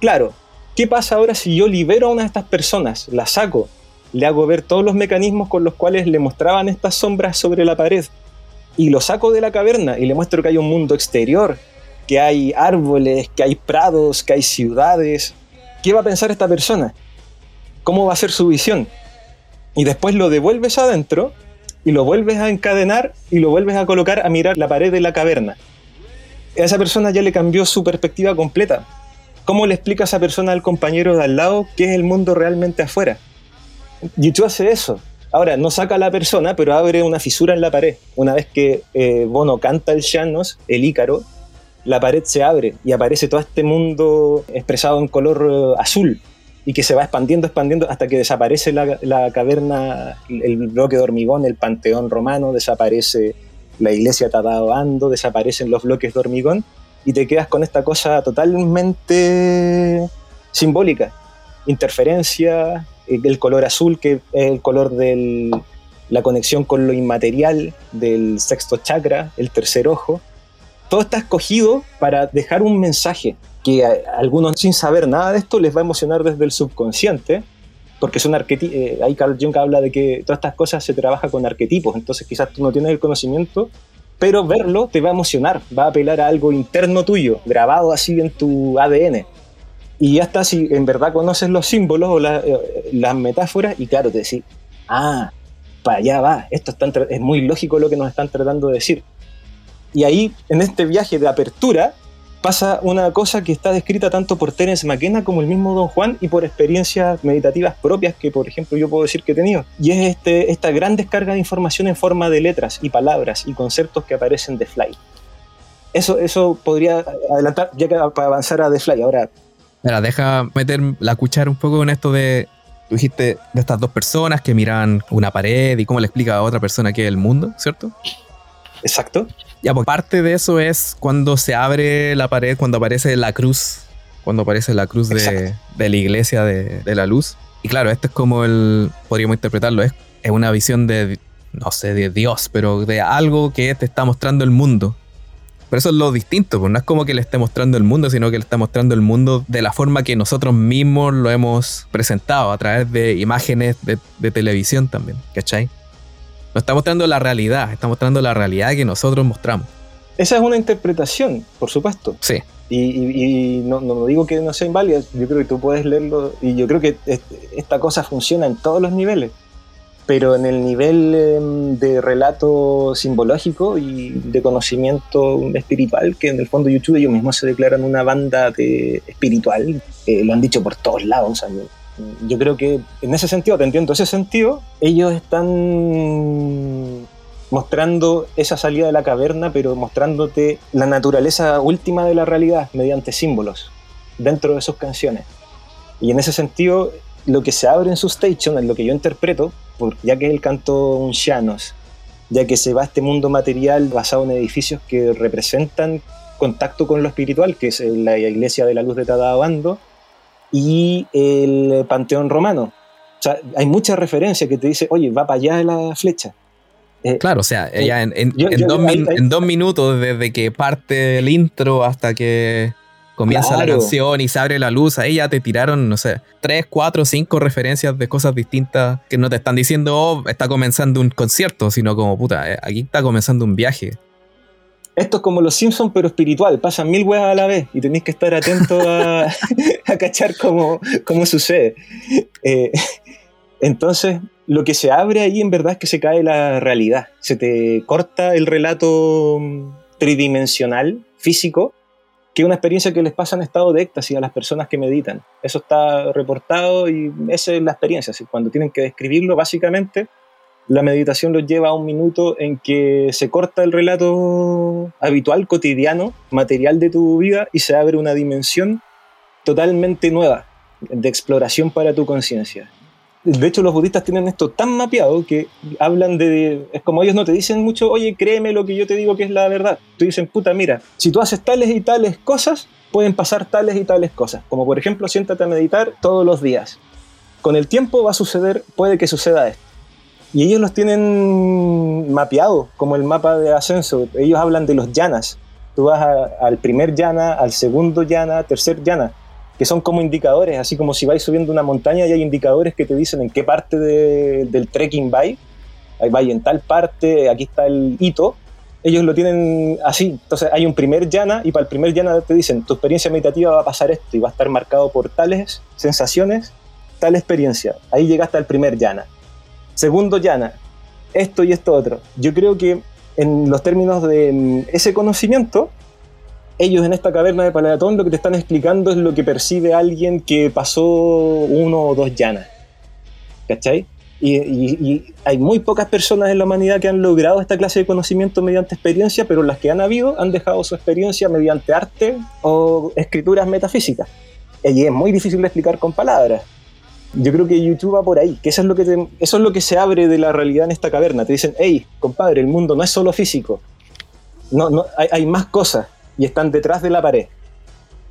Claro, ¿qué pasa ahora si yo libero a una de estas personas, la saco, le hago ver todos los mecanismos con los cuales le mostraban estas sombras sobre la pared y lo saco de la caverna y le muestro que hay un mundo exterior, que hay árboles, que hay prados, que hay ciudades? ¿Qué va a pensar esta persona? ¿Cómo va a ser su visión? Y después lo devuelves adentro y lo vuelves a encadenar y lo vuelves a colocar a mirar la pared de la caverna. A esa persona ya le cambió su perspectiva completa. ¿Cómo le explica a esa persona al compañero de al lado qué es el mundo realmente afuera? YouTube hace eso. Ahora, no saca a la persona, pero abre una fisura en la pared. Una vez que eh, Bono canta el Llanos, el Ícaro, la pared se abre y aparece todo este mundo expresado en color eh, azul y que se va expandiendo, expandiendo hasta que desaparece la, caverna, el bloque de hormigón, el panteón romano, desaparece la iglesia Tadao Ando, desaparecen los bloques de hormigón y te quedas con esta cosa totalmente simbólica. Interferencia, el color azul que es el color de la conexión con lo inmaterial del sexto chakra, el tercer ojo. Todo está escogido para dejar un mensaje que a, algunos sin saber nada de esto les va a emocionar desde el subconsciente, porque son arquetipos, eh, ahí Carl Jung habla de que todas estas cosas se trabaja con arquetipos, entonces quizás tú no tienes el conocimiento, pero verlo te va a emocionar, va a apelar a algo interno tuyo, grabado así en tu ADN. Y ya está, si en verdad conoces los símbolos o eh, las metáforas, y claro, te decís, ah, para allá va, esto es muy lógico lo que nos están tratando de decir. Y ahí, en este viaje de apertura, pasa una cosa que está descrita tanto por Terence McKenna como el mismo Don Juan y por experiencias meditativas propias que, por ejemplo, yo puedo decir que he tenido. Y es este, esta gran descarga de información en forma de letras y palabras y conceptos que aparecen de Fly. Eso, eso podría adelantar, ya que para avanzar a The Fly. Ahora. Mira, deja meter la cuchara un poco en esto de. Tú dijiste de estas dos personas que miran una pared y cómo le explica a otra persona que es el mundo, ¿cierto? Exacto. Ya, pues parte de eso es cuando se abre la pared, cuando aparece la cruz, cuando aparece la cruz de, la iglesia de, la luz. Y claro, esto es como el, podríamos interpretarlo, es, es una visión de, no sé, de Dios, pero de algo que te está mostrando el mundo. Pero eso es lo distinto, pues no es como que le esté mostrando el mundo, sino que le está mostrando el mundo de la forma que nosotros mismos lo hemos presentado, a través de imágenes de, de televisión también, ¿cachai? No está mostrando la realidad, está mostrando la realidad que nosotros mostramos. Esa es una interpretación, por supuesto. Sí. Y, no, digo que no sea inválida, yo creo que tú puedes leerlo y yo creo que esta cosa funciona en todos los niveles, pero en el nivel em, de relato simbológico y de conocimiento espiritual, que en el fondo YouTube ellos mismos se declaran una banda de espiritual, eh, lo han dicho por todos lados, Yo creo que en ese sentido, te entiendo ese sentido, ellos están mostrando esa salida de la caverna, pero mostrándote la naturaleza última de la realidad mediante símbolos dentro de sus canciones. Y en ese sentido, lo que se abre en su station, en lo que yo interpreto, por, ya que es el canto un Llanos, ya que se va a este mundo material basado en edificios que representan contacto con lo espiritual, que es la iglesia de la luz de Tadabando, y el panteón romano. O sea, hay mucha referencia que te dice, oye, va para allá la flecha. Eh, claro, o sea, ya en, dos minutos, desde que parte el intro hasta que comienza la canción y se abre la luz, ahí ya te tiraron, no sé, tres, cuatro, cinco referencias de cosas distintas que no te están diciendo, oh, está comenzando un concierto, sino como, puta, eh, aquí está comenzando un viaje. Esto es como los Simpsons, pero espiritual. Pasan mil huevas a la vez y tenéis que estar atento a, cachar cómo, cómo sucede. Eh, entonces, lo que se abre ahí en verdad es que se cae la realidad. Se te corta el relato mm, tridimensional, físico, que es una experiencia que les pasa en estado de éxtasis a las personas que meditan. Eso está reportado y esa es la experiencia. Cuando tienen que describirlo, básicamente, la meditación los lleva a un minuto en que se corta el relato habitual, cotidiano, material de tu vida y se abre una dimensión totalmente nueva de exploración para tu conciencia de hecho los budistas tienen esto tan mapeado que hablan de, es como ellos no te dicen mucho, oye, créeme lo que yo te digo que es la verdad. Te dicen, puta, mira, si tú haces tales y tales cosas, pueden pasar tales y tales cosas. Como por ejemplo, siéntate a meditar todos los días. Con el tiempo va a suceder, puede que suceda esto. Y ellos los tienen mapeados, como el mapa de ascenso. Ellos hablan de los yanas. Tú vas al primer yana, al segundo yana, tercer yana que son como indicadores, así como si vais subiendo una montaña y hay indicadores que te dicen en qué parte del trekking vais, ahí vais en tal parte, aquí está el hito, ellos lo tienen así, entonces hay un primer llana y para el primer llana te dicen, tu experiencia meditativa va a pasar esto y va a estar marcado por tales sensaciones, tal experiencia, ahí llegaste al primer llana. Segundo llana, esto y esto otro. Yo creo que en los términos de ese conocimiento, ellos en esta caverna de Palatón lo que te están explicando es lo que percibe alguien que pasó uno o dos llanas. ¿Cachai? Y, hay muy pocas personas en la humanidad que han logrado esta clase de conocimiento mediante experiencia, pero las que han habido han dejado su experiencia mediante arte o escrituras metafísicas. Y es muy difícil de explicar con palabras. Yo creo que YouTube va por ahí, que eso es lo que, eso es lo que se abre de la realidad en esta caverna. Te dicen, hey, compadre, el mundo no es solo físico. No, no, hay, hay más cosas y están detrás de la pared.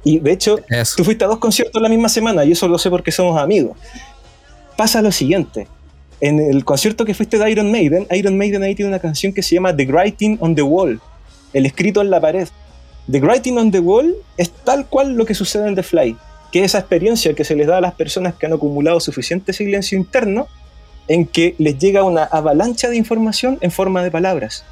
Y de hecho, tú fuiste a dos conciertos la misma semana y eso lo sé porque somos amigos. Pasa lo siguiente. En el concierto que fuiste de Iron Maiden, Iron Maiden ahí tiene una canción que se llama The Writing on the Wall, el escrito en la pared. The Writing on the Wall es tal cual lo que sucede en The Fly, que es esa experiencia que se les da a las personas que han acumulado suficiente silencio interno en que les llega una avalancha de información en forma de palabras.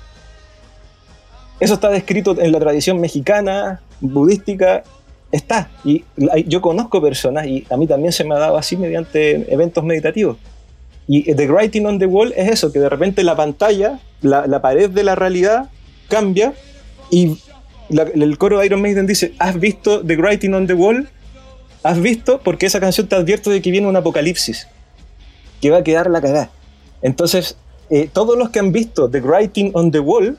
Eso está descrito en la tradición mexicana, budística, está. Y yo conozco personas, y a mí también se me ha dado así mediante eventos meditativos. Y The Writing on the Wall es eso, que de repente la pantalla, la, pared de la realidad cambia y el coro de Iron Maiden dice, ¿has visto The Writing on the Wall? ¿Has visto? Porque esa canción te advierte de que viene un apocalipsis, que va a quedar la cagada. Entonces, eh, todos los que han visto The Writing on the Wall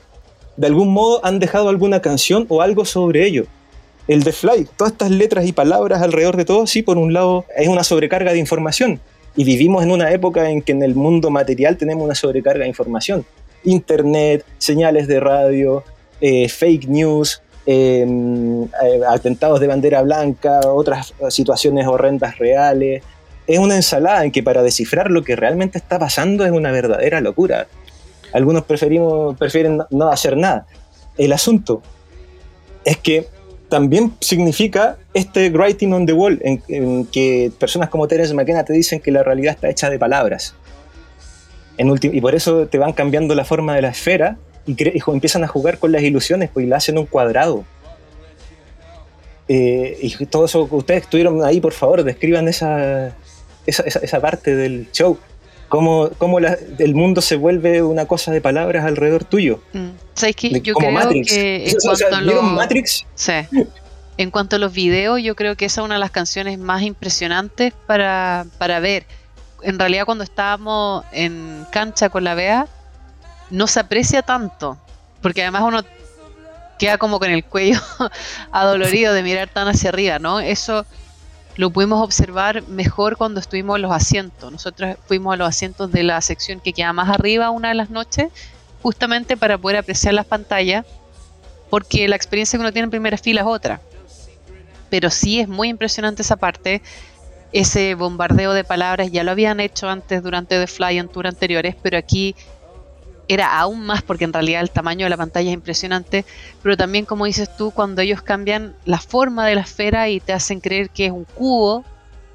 de algún modo han dejado alguna canción o algo sobre ello. El de Fly, todas estas letras y palabras alrededor de todo, sí, por un lado es una sobrecarga de información. Y vivimos en una época en que en el mundo material tenemos una sobrecarga de información. Internet, señales de radio, eh, fake news, em, eh, atentados de bandera blanca, otras situaciones horrendas reales. Es una ensalada en que para descifrar lo que realmente está pasando es una verdadera locura algunos preferimos, prefieren no hacer nada. El asunto es que también significa este writing on the wall, en, que personas como Terence McKenna te dicen que la realidad está hecha de palabras. En y por eso te van cambiando la forma de la esfera y, empiezan a jugar con las ilusiones pues, y la hacen un cuadrado. Eh, y todo eso que ustedes estuvieron ahí, por favor, describan esa, esa, esa parte del show cómo, cómo el mundo se vuelve una cosa de palabras alrededor tuyo. Mm. ¿Sabes qué? Yo creo que Matrix? Sí. En cuanto a los videos, yo creo que esa es una de las canciones más impresionantes para, para ver. En realidad cuando estábamos en cancha con la Bea, no se aprecia tanto, porque además uno queda como con el cuello adolorido de mirar tan hacia arriba, ¿no? Eso lo pudimos observar mejor cuando estuvimos en los asientos. Nosotros fuimos a los asientos de la sección que queda más arriba una de las noches, justamente para poder apreciar las pantallas, porque la experiencia que uno tiene en primera fila es otra. Pero sí es muy impresionante esa parte. Ese bombardeo de palabras ya lo habían hecho antes durante The Fly en tour anteriores, pero aquí era aún más porque en realidad el tamaño de la pantalla es impresionante, pero también como dices tú, cuando ellos cambian la forma de la esfera y te hacen creer que es un cubo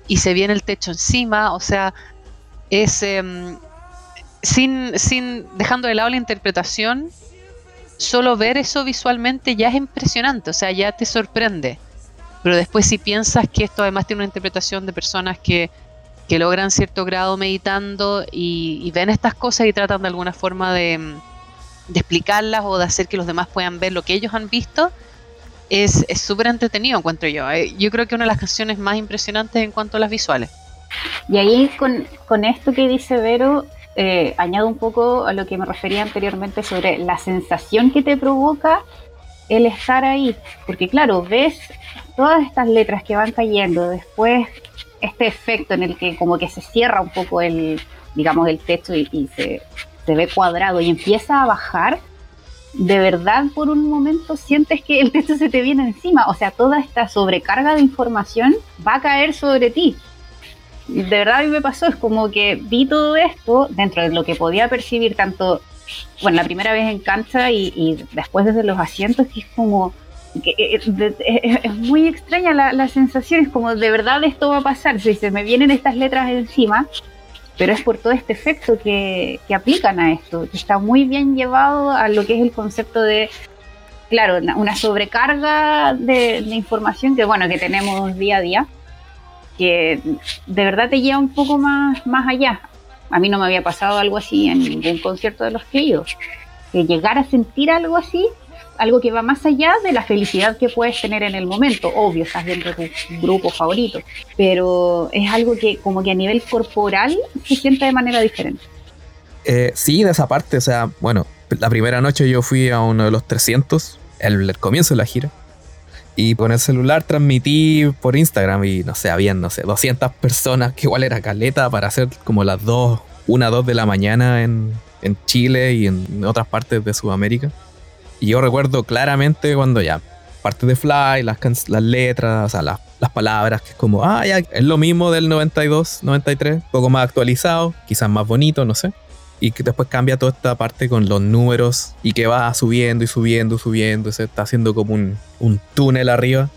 y se viene el techo encima, o sea, es em, sin, sin dejando de lado la interpretación, solo ver eso visualmente ya es impresionante, o sea, ya te sorprende. Pero después si piensas que esto además tiene una interpretación de personas que que logran cierto grado meditando y, ven estas cosas y tratan de alguna forma de, explicarlas o de hacer que los demás puedan ver lo que ellos han visto, es súper entretenido, encuentro yo. Eh, yo creo que una de las canciones más impresionantes en cuanto a las visuales. Y ahí con, esto que dice Vero, eh, añado un poco a lo que me refería anteriormente sobre la sensación que te provoca el estar ahí. Porque claro, ves todas estas letras que van cayendo, después este efecto en el que como que se cierra un poco el, digamos, el texto y, se, ve cuadrado y empieza a bajar, de verdad por un momento sientes que el texto se te viene encima. O sea, toda esta sobrecarga de información va a caer sobre ti. De verdad a mí me pasó, es como que vi todo esto dentro de lo que podía percibir tanto, bueno, la primera vez en cancha y, y después desde los asientos, que es como, eh, es, muy extraña la, sensación, es como de verdad esto va a pasar, si se me vienen estas letras encima, pero es por todo este efecto que, aplican a esto, que está muy bien llevado a lo que es el concepto de, claro, una, sobrecarga de, información que bueno, que tenemos día a día, que de verdad te lleva un poco más, más allá. A mí no me había pasado algo así en ningún concierto de los que ido. Que llegar a sentir algo así algo que va más allá de la felicidad que puedes tener en el momento. Obvio, estás dentro de tu grupo favorito, pero es algo que como que a nivel corporal se siente de manera diferente. Eh, sí, de esa parte, o sea, bueno, la primera noche yo fui a uno de los 300, el, comienzo de la gira, y con el celular transmití por Instagram y no sé, habían, no sé, 200 personas, que igual era caleta para hacer como las 2, 1, 2 de la mañana en, en Chile y en otras partes de Sudamérica. Y yo recuerdo claramente cuando ya parte de Fly, las, las letras, o sea, las, las palabras, que es como, ah, ya, es lo mismo del 92, 93, un poco más actualizado, quizás más bonito, no sé. Y que después cambia toda esta parte con los números y que va subiendo y subiendo, subiendo, se está haciendo como un, un túnel arriba.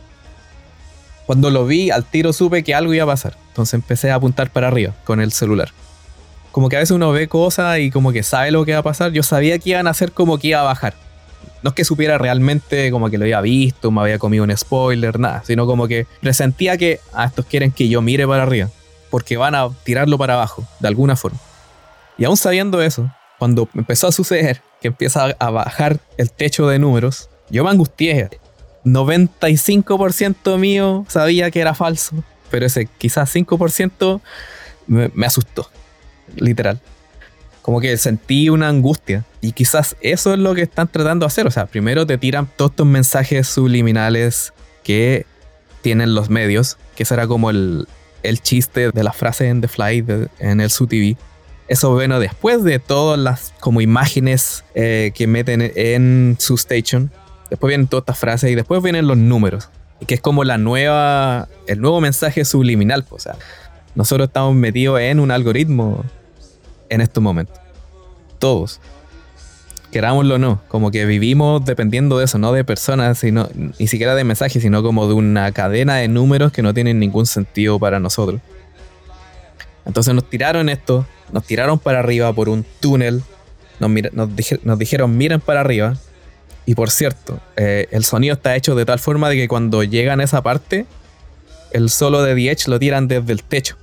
Cuando lo vi, al tiro supe que algo iba a pasar. Entonces empecé a apuntar para arriba con el celular. Como que a veces uno ve cosas y como que sabe lo que va a pasar. Yo sabía que iban a hacer como que iba a bajar no es que supiera realmente como que lo había visto, me había comido un spoiler, nada, sino como que presentía que a ah, estos quieren que yo mire para arriba, porque van a tirarlo para abajo, de alguna forma. Y aún sabiendo eso, cuando empezó a suceder que empieza a bajar el techo de números, yo me angustié. 95% mío sabía que era falso, pero ese quizás 5% me asustó, literal como que sentí una angustia. Y quizás eso es lo que están tratando de hacer. O sea, primero te tiran todos estos mensajes subliminales que tienen los medios, que será como el, chiste de la frase en The Fly en el Su TV. Eso bueno después de todas las como imágenes eh, que meten en su station. Después vienen todas estas frases y después vienen los números. Que es como la nueva, el nuevo mensaje subliminal. O sea, nosotros estamos metidos en un algoritmo en estos momentos. Todos. Querámoslo o no, como que vivimos dependiendo de eso, no de personas, sino, ni siquiera de mensajes, sino como de una cadena de números que no tienen ningún sentido para nosotros. Entonces nos tiraron esto, nos tiraron para arriba por un túnel, nos, dijeron miren para arriba. Y por cierto, eh, el sonido está hecho de tal forma de que cuando llegan a esa parte, el solo de The lo tiran desde el techo.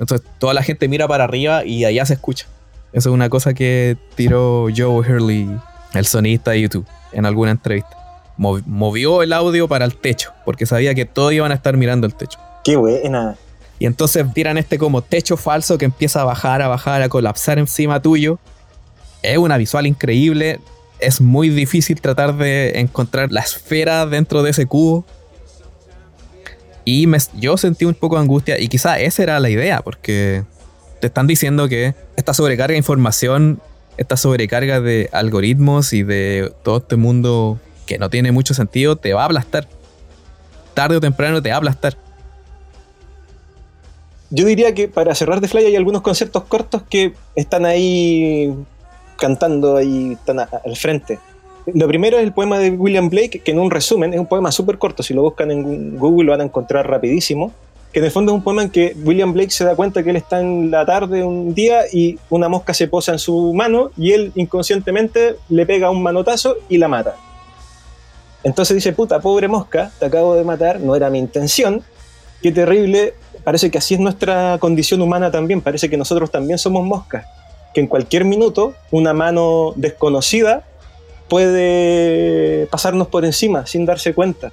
Entonces toda la gente mira para arriba y allá se escucha. Eso es una cosa que tiró Joe Hurley, el sonista de YouTube, en alguna entrevista. movió el audio para el techo, porque sabía que todos iban a estar mirando el techo. Qué buena. Y entonces tiran este como techo falso que empieza a bajar, a bajar, a colapsar encima tuyo. Es una visual increíble. Es muy difícil tratar de encontrar la esfera dentro de ese cubo. Y yo sentí un poco de angustia y quizá esa era la idea, porque te están diciendo que esta sobrecarga de información, esta sobrecarga de algoritmos y de todo este mundo que no tiene mucho sentido, te va a aplastar. Tarde o temprano te va a aplastar. Yo diría que para cerrar de Fly hay algunos conceptos cortos que están ahí cantando, ahí están al frente. Lo primero es el poema de William Blake, que en un resumen es un poema súper corto, si lo buscan en Google lo van a encontrar rapidísimo, que en el fondo es un poema en que William Blake se da cuenta que él está en la tarde un día y una mosca se posa en su mano y él inconscientemente le pega un manotazo y la mata. Entonces dice, puta, pobre mosca, te acabo de matar, no era mi intención, qué terrible, parece que así es nuestra condición humana también, parece que nosotros también somos moscas, que en cualquier minuto una mano desconocida puede pasarnos por encima sin darse cuenta.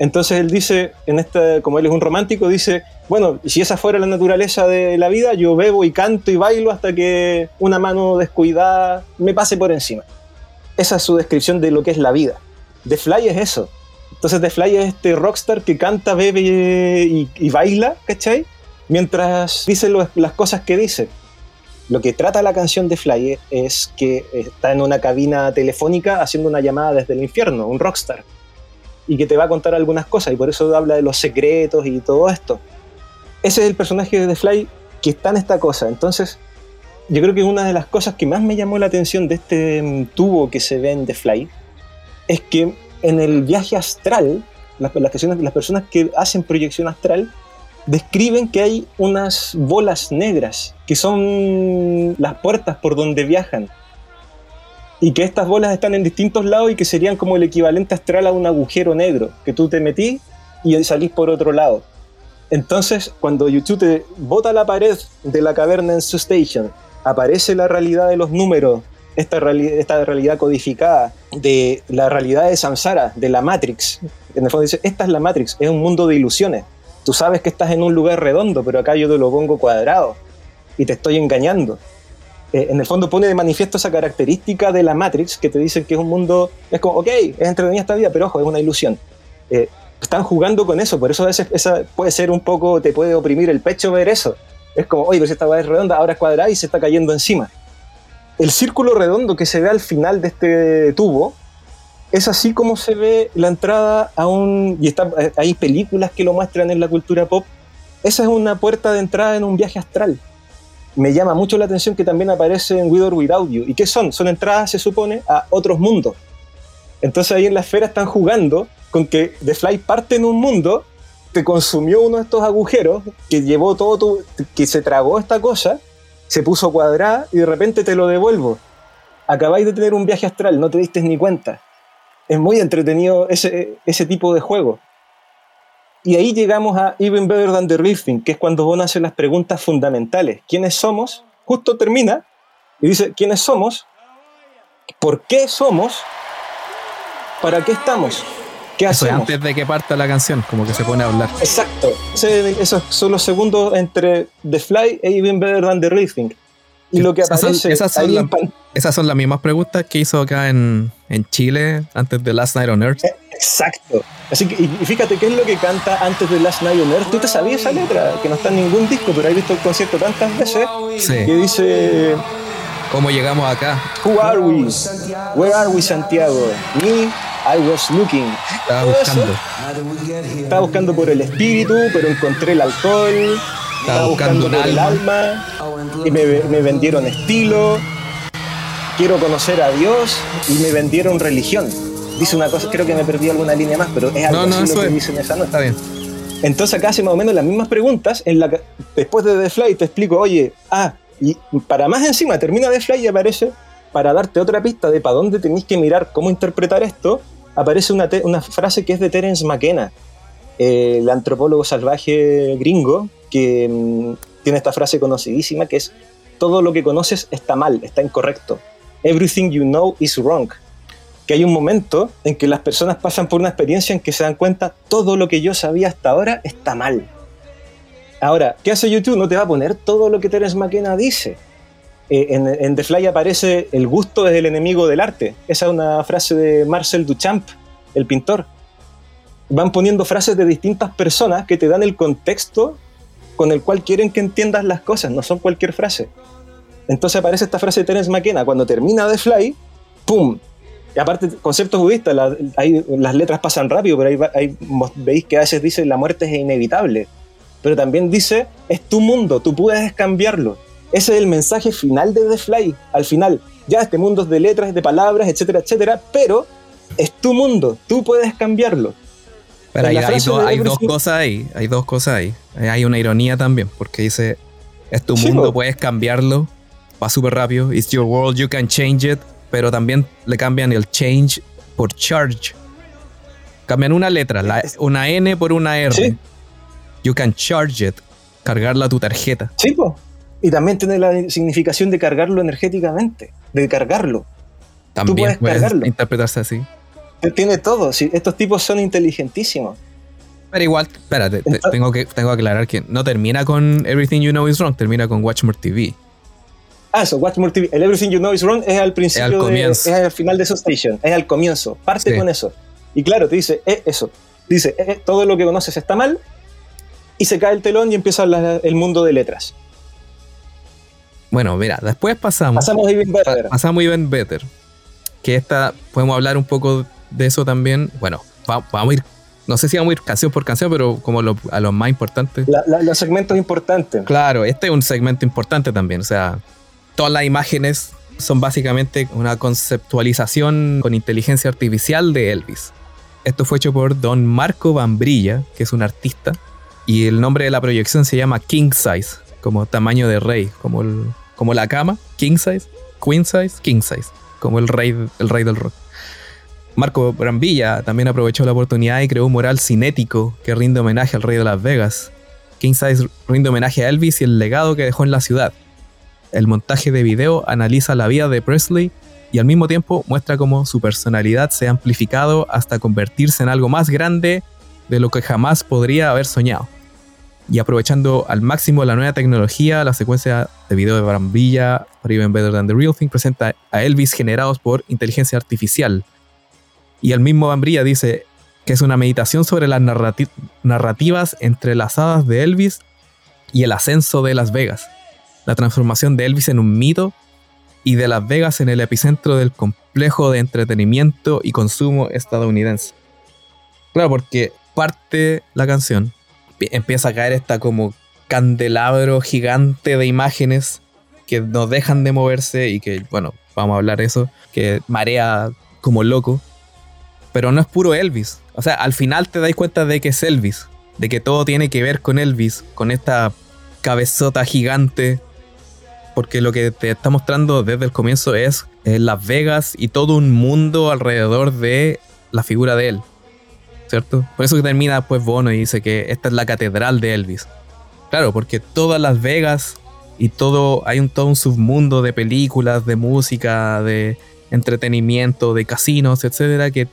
Entonces él dice, en esta, como él es un romántico, dice, bueno, si esa fuera la naturaleza de la vida, yo bebo y canto y bailo hasta que una mano descuidada me pase por encima. Esa es su descripción de lo que es la vida. The Fly es eso. Entonces The Fly es este rockstar que canta, bebe y, baila, ¿cachai? Mientras dice las cosas que dice. Lo que trata la canción de Fly es que está en una cabina telefónica haciendo una llamada desde el infierno, un rockstar, y que te va a contar algunas cosas, y por eso habla de los secretos y todo esto. Ese es el personaje de Fly que está en esta cosa. Entonces, yo creo que una de las cosas que más me llamó la atención de este mm, tubo que se ve en The Fly es que en el viaje astral, las, personas, las personas que hacen proyección astral describen que hay unas bolas negras que son las puertas por donde viajan y que estas bolas están en distintos lados y que serían como el equivalente astral a un agujero negro, que tú te metís y salís por otro lado. Entonces, cuando YouTube te bota la pared de la caverna en su station, aparece la realidad de los números esta, esta realidad codificada de la realidad de Samsara, de la Matrix. En el fondo dice, esta es la Matrix, es un mundo de ilusiones. Tú sabes que estás en un lugar redondo, pero acá yo te lo pongo cuadrado y te estoy engañando. Eh, en el fondo pone de manifiesto esa característica de la Matrix que te dicen que es un mundo, es como, ok, es entretenida esta vida, pero ojo, es una ilusión. Eh, están jugando con eso, por eso a veces esa puede ser un poco, te puede oprimir el pecho ver eso. Es como, oye, pero si esta es redonda, ahora es cuadrada y se está cayendo encima el círculo redondo que se ve al final de este tubo es así como se ve la entrada a un... y está, hay películas que lo muestran en la cultura pop. Esa es una puerta de entrada en un viaje astral. Me llama mucho la atención que también aparece en With Without You. ¿Y qué son? Son entradas, se supone, a otros mundos. Entonces ahí en la esfera están jugando con que The Fly parte en un mundo, te consumió uno de estos agujeros, que llevó todo tu, que se tragó esta cosa, se puso cuadrada y de repente te lo devuelvo. Acabáis de tener un viaje astral, no te diste ni cuenta. Es muy entretenido ese, ese tipo de juego. Y ahí llegamos a Even Better Than the Real que es cuando vos hacer las preguntas fundamentales. ¿Quiénes somos? Justo termina y dice, ¿quiénes somos? ¿Por qué somos? ¿Para qué estamos? ¿Qué hacemos? antes de que parta la canción, como que se pone a hablar. Exacto. Esos son los segundos entre The Fly e Even Better Than The Real Y lo que aparece esas son, esas son, las mismas preguntas que hizo acá en, en, Chile antes de Last Night on Earth. Eh, exacto. Así que, y fíjate qué es lo que canta antes de Last Night on Earth. Tú te sabías esa letra, que no está en ningún disco, pero has visto el concierto tantas veces sí. que dice. ¿Cómo llegamos acá? Who are we? Where are we, Santiago? Me, I was looking. Estaba buscando. Estaba buscando por el espíritu, pero encontré el alcohol. Estaba, buscando, por el alma. Y me, vendieron estilo. Quiero conocer a Dios. Y me vendieron religión. Dice una cosa, creo que me perdí alguna línea más, pero es algo no, así lo que dice en esa nota. Está bien. Entonces acá hace más o menos las mismas preguntas. En la, después de The Fly te explico, oye, ah, y para más encima termina The Fly y aparece para darte otra pista de para dónde tenéis que mirar cómo interpretar esto, aparece una, una frase que es de Terence McKenna, el antropólogo salvaje gringo, que mm, tiene esta frase conocidísima que es, todo lo que conoces está mal, está incorrecto. Everything you know is wrong. que hay un momento en que las personas pasan por una experiencia en que se dan cuenta todo lo que yo sabía hasta ahora está mal. Ahora, ¿qué hace YouTube? No te va a poner todo lo que Terence McKenna dice. Eh, en, The Fly aparece el gusto es el enemigo del arte. Esa es una frase de Marcel Duchamp, el pintor. Van poniendo frases de distintas personas que te dan el contexto con el cual quieren que entiendas las cosas, no son cualquier frase. Entonces aparece esta frase de Terence McKenna, cuando termina The Fly, ¡pum! Y aparte, conceptos budistas, las letras pasan rápido, pero ahí, veis que a veces dice la muerte es inevitable. Pero también dice, es tu mundo, tú puedes cambiarlo. Ese es el mensaje final de The Fly. Al final, ya este mundo es de letras, de palabras, etcétera, etcétera, pero es tu mundo, tú puedes cambiarlo. Pero hay, dos cosas ahí, hay dos cosas ahí. Hay una ironía también, porque dice, es tu mundo, puedes cambiarlo, va súper rápido, it's your world, you can change it, pero también le cambian el change por charge. Cambian una letra, una N por una R. You can charge it, cargarla a tu tarjeta. Sí. Y también tiene la significación de cargarlo energéticamente, de cargarlo. También Tú puedes cargarlo. interpretarse así. Tiene todo. estos tipos son inteligentísimos. Pero igual, espérate, tengo, que, tengo que aclarar que no termina con Everything You Know Is Wrong, termina con Watch More TV. Ah, eso, Watch More TV. El Everything You Know Is Wrong es al principio, es al, final de su station, es al comienzo. Parte con eso. Y claro, te dice, eh, eso. Dice, eh, eh, todo lo que conoces está mal, y se cae el telón y empieza el mundo de letras. Bueno, mira, después pasamos. Pasamos Even Better. Pasamos Even Better. Que esta, podemos hablar un poco de eso también. Bueno, vamos a ir, no sé si vamos a ir canción por canción, pero como a los más importantes. los segmentos importantes. Claro, este es un segmento importante también. O sea, todas las imágenes son básicamente una conceptualización con inteligencia artificial de Elvis. Esto fue hecho por don Marco Bambrilla, que es un artista, y el nombre de la proyección se llama King Size, como tamaño de rey, como, el, como la cama, King Size, Queen Size, King Size, como el rey, el rey del rock. Marco Bambrilla también aprovechó la oportunidad y creó un mural cinético que rinde homenaje al rey de Las Vegas. King Size rinde homenaje a Elvis y el legado que dejó en la ciudad. El montaje de video analiza la vida de Presley y al mismo tiempo muestra cómo su personalidad se ha amplificado hasta convertirse en algo más grande de lo que jamás podría haber soñado y aprovechando al máximo la nueva tecnología, la secuencia de video de Brambilla, For Even Better Than the Real Thing, presenta a Elvis generados por inteligencia artificial. Y el mismo Brambilla dice que es una meditación sobre las narrativas entrelazadas de Elvis y el ascenso de Las Vegas, la transformación de Elvis en un mito y de Las Vegas en el epicentro del complejo de entretenimiento y consumo estadounidense. Claro, porque parte la canción empieza a caer esta como candelabro gigante de imágenes que no dejan de moverse y que, bueno, vamos a hablar de eso, que marea como loco. Pero no es puro Elvis. O sea, al final te dais cuenta de que es Elvis, de que todo tiene que ver con Elvis, con esta cabezota gigante. Porque lo que te está mostrando desde el comienzo es Las Vegas y todo un mundo alrededor de la figura de él. ¿cierto? Por eso que termina pues Bono y dice que esta es la catedral de Elvis. Claro, porque todas Las Vegas y todo, hay un, todo un submundo de películas, de música, de entretenimiento, de casinos, etcétera, que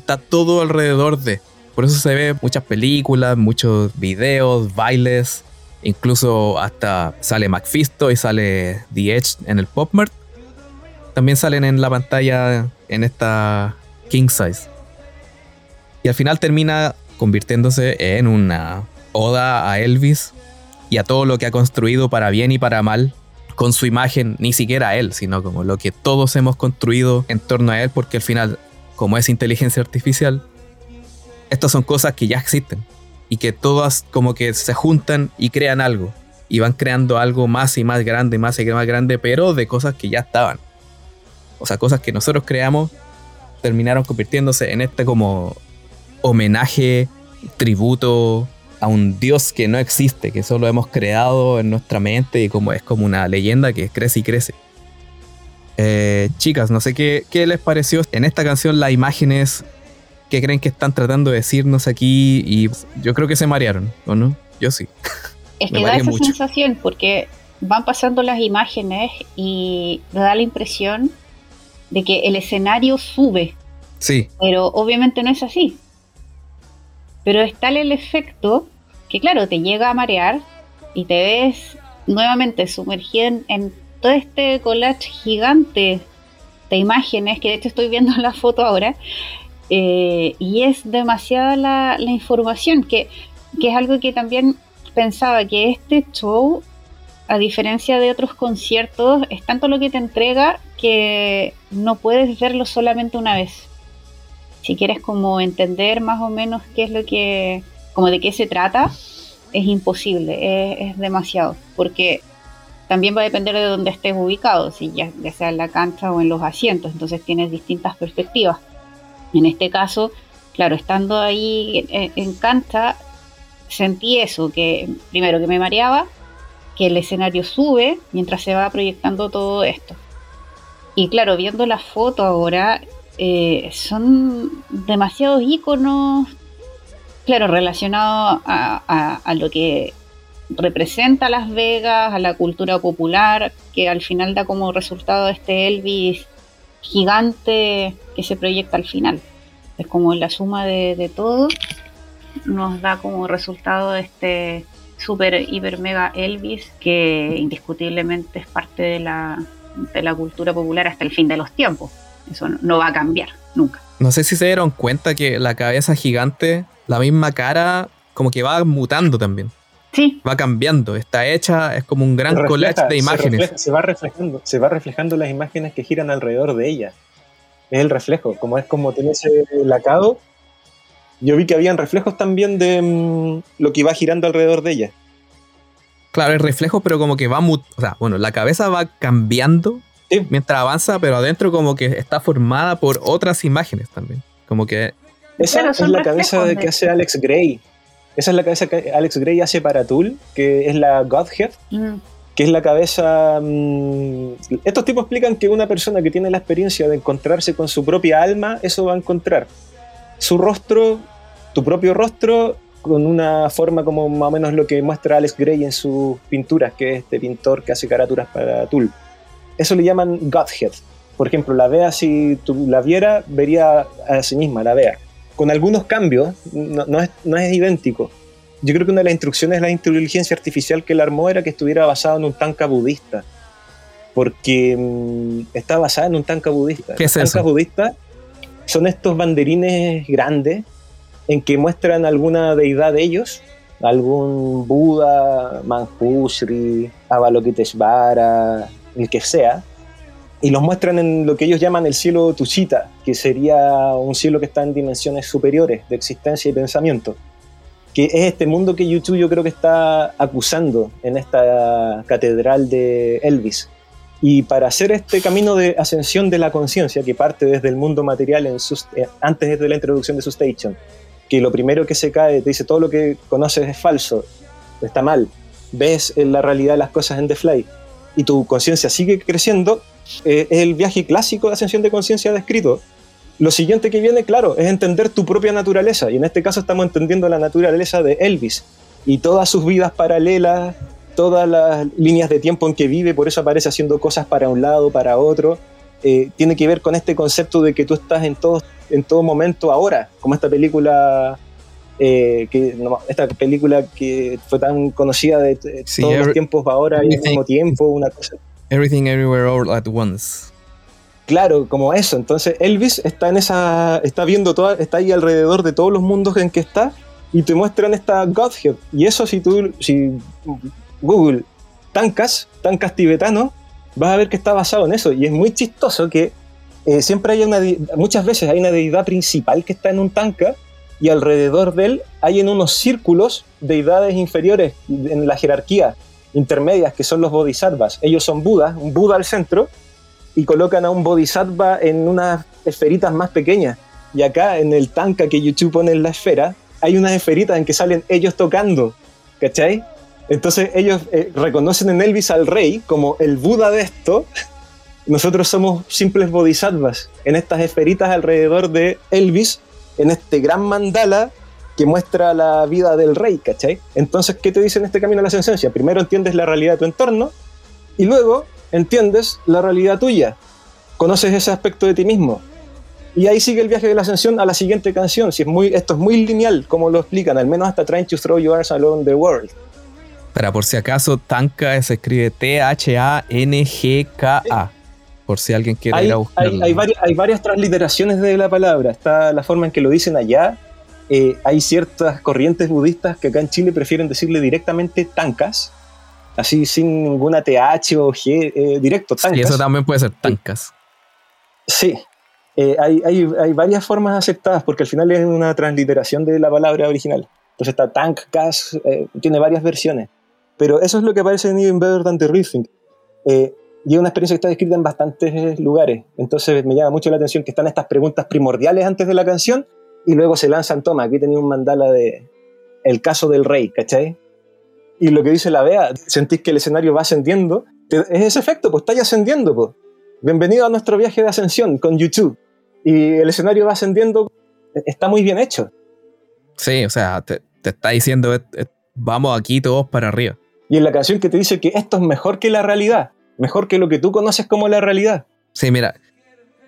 está todo alrededor de. Por eso se ve muchas películas, muchos videos, bailes, incluso hasta sale McFisto y sale The Edge en el Pop Mart. También salen en la pantalla en esta King Size. Y al final termina convirtiéndose en una oda a Elvis y a todo lo que ha construido para bien y para mal con su imagen, ni siquiera él, sino como lo que todos hemos construido en torno a él, porque al final, como es inteligencia artificial, estas son cosas que ya existen y que todas como que se juntan y crean algo y van creando algo más y más grande, más y más grande, pero de cosas que ya estaban. O sea, cosas que nosotros creamos terminaron convirtiéndose en este como homenaje, tributo a un dios que no existe, que solo hemos creado en nuestra mente y como es como una leyenda que crece y crece. Eh, chicas, no sé qué, qué les pareció en esta canción las imágenes que creen que están tratando de decirnos aquí y yo creo que se marearon, ¿o no? Yo sí. Es que da esa sensación porque van pasando las imágenes y da la impresión de que el escenario sube. Sí. Pero obviamente no es así. Pero es tal el efecto que, claro, te llega a marear y te ves nuevamente sumergido en, todo este collage gigante de imágenes, que de hecho estoy viendo la foto ahora, eh, y es demasiada la, información, que, que, es algo que también pensaba que este show, a diferencia de otros conciertos, es tanto lo que te entrega que no puedes verlo solamente una vez. Si quieres como entender más o menos qué es lo que, como de qué se trata, es imposible, es, demasiado, porque también va a depender de dónde estés ubicado, si ya, sea en la cancha o en los asientos, entonces tienes distintas perspectivas. En este caso, claro, estando ahí en, cancha, sentí eso, que primero que me mareaba, que el escenario sube mientras se va proyectando todo esto. Y claro, viendo la foto ahora, eh, son demasiados iconos, claro, relacionado a, lo que representa Las Vegas, a la cultura popular, que al final da como resultado este Elvis gigante que se proyecta al final. Es como la suma de, todo, nos da como resultado este super, hiper, mega Elvis que indiscutiblemente es parte de la, de la cultura popular hasta el fin de los tiempos. Eso no va a cambiar nunca. No sé si se dieron cuenta que la cabeza gigante la misma cara como que va mutando también. Sí. Va cambiando, está hecha, es como un gran collage de imágenes. Se, va reflejando, se va reflejando las imágenes que giran alrededor de ella. Es el reflejo, como es como tiene ese lacado. Yo vi que habían reflejos también de mm, lo que iba girando alrededor de ella. Claro, el reflejo, pero como que va, o sea, bueno, la cabeza va cambiando mientras avanza, pero adentro como que está formada por otras imágenes también. Como que esa es la cabeza de que hace Alex Gray. Esa es la cabeza que Alex Gray hace para Tool, que es la Godhead, mm. que es la cabeza... Mm, estos tipos explican que una persona que tiene la experiencia de encontrarse con su propia alma, eso va a encontrar. Su rostro, tu propio rostro, con una forma como más o menos lo que muestra Alex Gray en sus pinturas, que es este pintor que hace caraturas para Tool. Eso le llaman Godhead. Por ejemplo, la Bea, si tú la viera, vería a sí misma, la Bea con algunos cambios, no, es, idéntico. Yo creo que una de las instrucciones de la inteligencia artificial que él armó era que estuviera basado en un tanka budista. Porque mm, está basada en un tanka budista. ¿Qué es Los tankas budistas son estos banderines grandes en que muestran alguna deidad de ellos, algún Buda, Manjushri, Avalokiteshvara, el que sea, y los muestran en lo que ellos llaman el cielo Tuchita, que sería un cielo que está en dimensiones superiores de existencia y pensamiento, que es este mundo que YouTube yo creo que está acusando en esta catedral de Elvis. Y para hacer este camino de ascensión de la conciencia, que parte desde el mundo material en eh, antes de la introducción de su station, que lo primero que se cae te dice todo lo que conoces es falso, está mal, ves la realidad de las cosas en The Fly, y tu conciencia sigue creciendo, eh, es el viaje clásico de ascensión de conciencia descrito. Lo siguiente que viene, claro, es entender tu propia naturaleza, y en este caso estamos entendiendo la naturaleza de Elvis y todas sus vidas paralelas, todas las líneas de tiempo en que vive, por eso aparece haciendo cosas para un lado, para otro. Eh, tiene que ver con este concepto de que tú estás en todo, en todo momento ahora, como esta película eh, que esta película que fue tan conocida de, todos los tiempos ahora y al mismo tiempo, una cosa. Everything Everywhere All at Once. Claro, como eso. Entonces Elvis está en esa, está viendo toda, está ahí alrededor de todos los mundos en que está y te muestran esta Godhead. Y eso si tú, si Google tancas, tancas tibetano, vas a ver que está basado en eso. Y es muy chistoso que eh, siempre hay una, muchas veces hay una deidad principal que está en un tanca y alrededor de él hay en unos círculos deidades inferiores en la jerarquía, intermedias, que son los bodhisattvas. Ellos son Buda, un Buda al centro, y colocan a un bodhisattva en unas esferitas más pequeñas. Y acá en el tanka que YouTube pone en la esfera, hay unas esferitas en que salen ellos tocando, ¿cachai? Entonces ellos eh, reconocen en Elvis al rey como el Buda de esto. Nosotros somos simples bodhisattvas en estas esferitas alrededor de Elvis en este gran mandala que muestra la vida del rey, ¿cachai? Entonces, ¿qué te dice en este camino a la ascendencia? Primero entiendes la realidad de tu entorno y luego entiendes la realidad tuya. conoces ese aspecto de ti mismo. Y ahí sigue el viaje de la ascensión a la siguiente canción. Si es muy, esto es muy lineal, como lo explican, al menos hasta Trying to Throw Your Arms Along the World. Para por si acaso, Tanka se escribe T-H-A-N-G-K-A. Por si alguien quiere ir a buscarlo. Hay, varias, hay, varias, transliteraciones de la palabra. Está la forma en que lo dicen allá. Eh, hay ciertas corrientes budistas que acá en Chile prefieren decirle directamente tankas, así sin ninguna TH o G, eh, directo, tankas. Y eso también puede ser tankas. Sí, eh, hay, hay, hay, varias formas aceptadas porque al final es una transliteración de la palabra original. Entonces está tank, gas, tiene varias versiones. Pero eso es lo que aparece en Even Better Than the Rhythm. Eh, y es una experiencia que está descrita en bastantes lugares. Entonces me llama mucho la atención que están estas preguntas primordiales antes de la canción y luego se lanzan, toma, aquí tenía un mandala de el caso del rey, ¿cachai? Y lo que dice la Bea, sentís que el escenario va ascendiendo, es ese efecto, pues estáis ascendiendo, pues. Bienvenido a nuestro viaje de ascensión con YouTube. Y el escenario va ascendiendo, está muy bien hecho. Sí, o sea, te, te está diciendo, vamos aquí todos para arriba y en la canción que te dice que esto es mejor que la realidad, mejor que lo que tú conoces como la realidad. Sí, mira,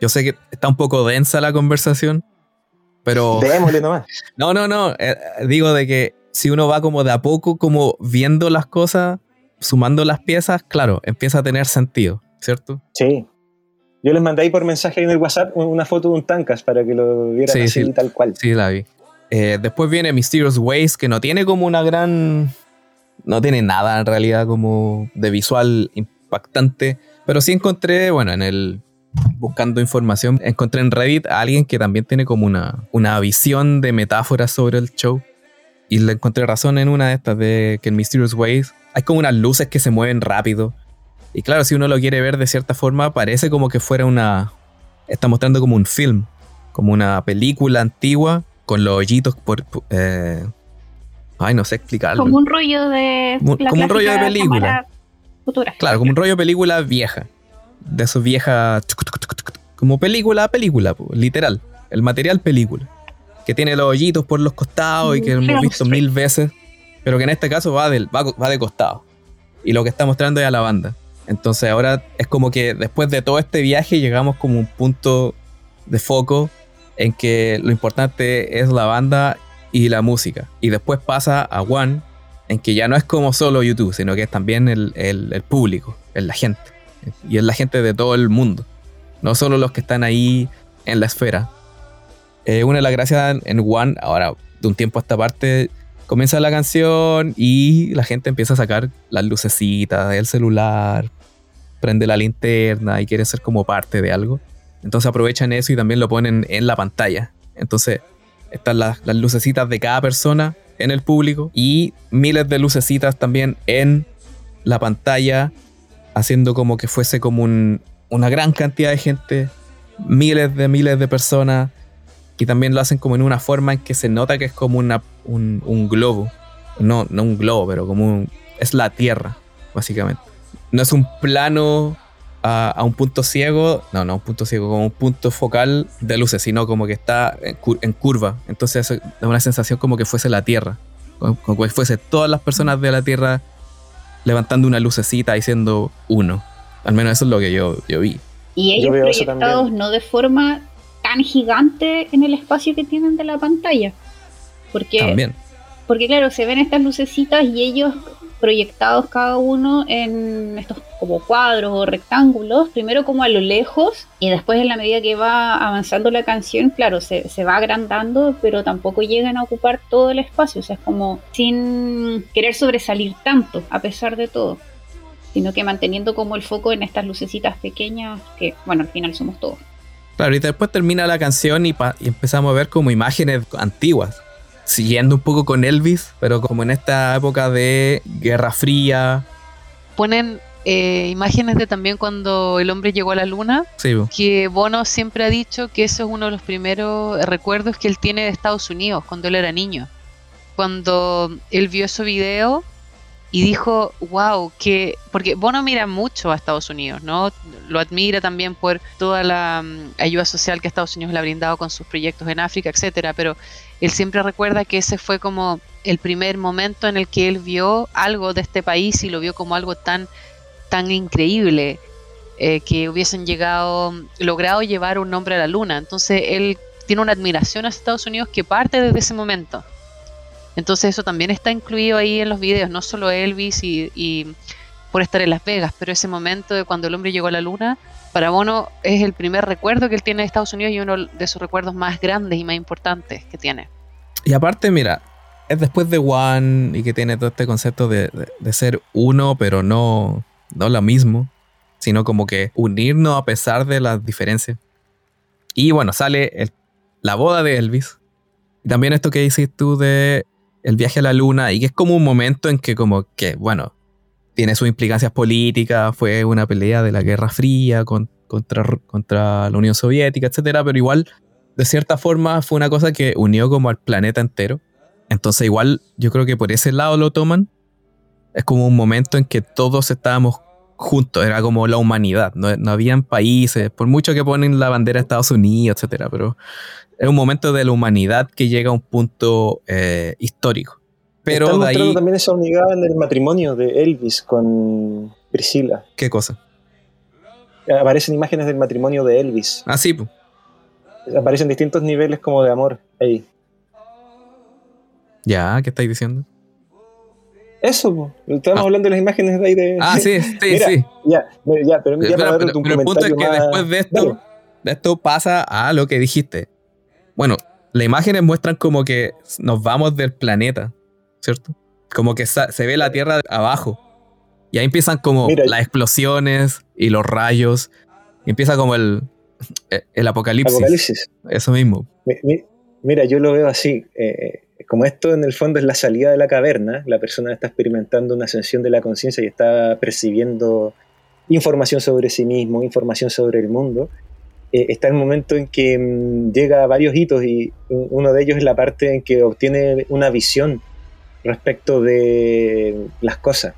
yo sé que está un poco densa la conversación, pero... Démosle nomás. no, no, no, eh, digo de que si uno va como de a poco, como viendo las cosas, sumando las piezas, claro, empieza a tener sentido, ¿cierto? Sí. Yo les mandé ahí por mensaje en el WhatsApp una foto de un Tancas para que lo vieran así tal cual. Sí, la vi. Eh, después viene Mysterious Ways, que no tiene como una gran no tiene nada en realidad como de visual impactante. Pero sí encontré, bueno, en el. Buscando información, encontré en Reddit a alguien que también tiene como una, una visión de metáforas sobre el show. Y le encontré razón en una de estas, de que en Mysterious Ways hay como unas luces que se mueven rápido. Y claro, si uno lo quiere ver de cierta forma, parece como que fuera una. Está mostrando como un film, como una película antigua con los hoyitos por, eh, Ay, no sé explicarlo. Como un rollo de. como un rollo de película. Claro, como un rollo de película vieja. De esos viejas. Como película, película, literal. El material película. Que tiene los hoyitos por los costados y que hemos visto mil veces. Pero que en este caso va, del, va, va de costado. Y lo que está mostrando es a la banda. Entonces ahora es como que después de todo este viaje llegamos como un punto de foco en que lo importante es la banda y la música. Y después pasa a One, en que ya no es como solo YouTube, sino que es también el, el, público, es la gente. Y es la gente de todo el mundo. No solo los que están ahí en la esfera. Eh, una de las gracias en One, ahora de un tiempo a esta parte, comienza la canción y la gente empieza a sacar las lucecitas del celular, prende la linterna y quiere ser como parte de algo. Entonces aprovechan eso y también lo ponen en la pantalla. Entonces están las, lucecitas de cada persona en el público y miles de lucecitas también en la pantalla, haciendo como que fuese como una gran cantidad de gente, miles de miles de personas, y también lo hacen como en una forma en que se nota que es como una, un, globo. No, no un globo, pero como es la Tierra, básicamente. No es un plano a, un punto ciego, no, no un punto ciego, como un punto focal de luces, sino como que está en, curva. Entonces es una sensación como que fuese la Tierra, como, que fuese todas las personas de la Tierra levantando una lucecita y siendo uno. Al menos eso es lo que yo, yo vi. Y ellos proyectados no de forma tan gigante en el espacio que tienen de la pantalla. Porque, También. Porque claro, se ven estas lucecitas y ellos proyectados cada uno en estos como cuadros o rectángulos, primero como a lo lejos y después en la medida que va avanzando la canción, claro, se, va agrandando, pero tampoco llegan a ocupar todo el espacio, o sea, es como sin querer sobresalir tanto a pesar de todo, sino que manteniendo como el foco en estas lucecitas pequeñas que, bueno, al final somos todos. Claro, y después termina la canción y, y empezamos a ver como imágenes antiguas siguiendo un poco con Elvis, pero como en esta época de Guerra Fría. Ponen eh, imágenes de también cuando el hombre llegó a la luna, sí. que Bono siempre ha dicho que eso es uno de los primeros recuerdos que él tiene de Estados Unidos cuando él era niño. Cuando él vio ese video y dijo, wow, que. Porque Bono mira mucho a Estados Unidos, ¿no? Lo admira también por toda la mm, ayuda social que Estados Unidos le ha brindado con sus proyectos en África, etcétera, pero él siempre recuerda que ese fue como el primer momento en el que él vio algo de este país y lo vio como algo tan, tan increíble. eh, que hubiesen llegado, logrado llevar un nombre a la luna. Entonces él tiene una admiración a Estados Unidos que parte desde ese momento. Entonces eso también está incluido ahí en los videos, no solo Elvis y, por estar en Las Vegas, pero ese momento de cuando el hombre llegó a la luna, para Bono es el primer recuerdo que él tiene de Estados Unidos y uno de sus recuerdos más grandes y más importantes que tiene. Y aparte, mira, es después de One y que tiene todo este concepto de, ser uno, pero no, no lo mismo, sino como que unirnos a pesar de las diferencias. Y bueno, sale la boda de Elvis. También esto que dices tú de el viaje a la luna y que es como un momento en que como que, bueno, tiene sus implicancias políticas, fue una pelea de la Guerra Fría contra, contra la Unión Soviética, etcétera, pero igual, de cierta forma, fue una cosa que unió como al planeta entero. Entonces, igual, yo creo que por ese lado lo toman. Es como un momento en que todos estábamos juntos, era como la humanidad, no, no habían países, por mucho que ponen la bandera de Estados Unidos, etcétera, pero es un momento de la humanidad que llega a un punto eh, histórico. Pero Están de también esa unidad en el matrimonio de Elvis con Priscila. ¿Qué cosa? Aparecen imágenes del matrimonio de Elvis. Ah, sí. Aparecen distintos niveles como de amor ahí. Ya, ¿qué estáis diciendo? Eso, estamos ah. hablando de las imágenes de ahí de. Ah, sí, sí, sí. Ya, ya, pero, ya pero, pero, el punto es que después de esto, de esto pasa a lo que dijiste. Bueno, las imágenes muestran como que nos vamos del planeta, ¿cierto? Como que se ve la Tierra abajo. Y ahí empiezan como las explosiones y los rayos. Y empieza como el, eh, el apocalipsis. Eso mismo. Mira, yo lo veo así. Eh, como esto en el fondo es la salida de la caverna, la persona está experimentando una ascensión de la conciencia y está percibiendo información sobre sí mismo, información sobre el mundo. Eh, está el momento en que mm, llega a varios hitos y uno de ellos es la parte en que obtiene una visión respecto de las cosas.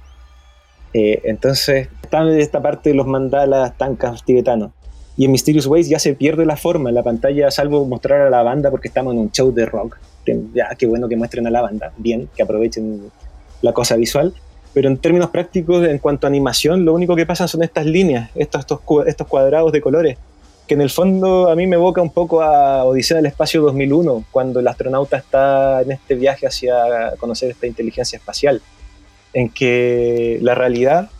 Eh, entonces, está en esta parte de los mandalas tankas tibetanos. Y en Mysterious Ways ya se pierde la forma en la pantalla, salvo mostrar a la banda porque estamos en un show de rock. Ya, qué bueno que muestren a la banda, bien, que aprovechen la cosa visual. Pero en términos prácticos, en cuanto a animación, lo único que pasa son estas líneas, estos, estos cuadrados de colores que en el fondo a mí me evoca un poco a Odisea del Espacio 2001, cuando el astronauta está en este viaje hacia conocer esta inteligencia espacial, en que la realidad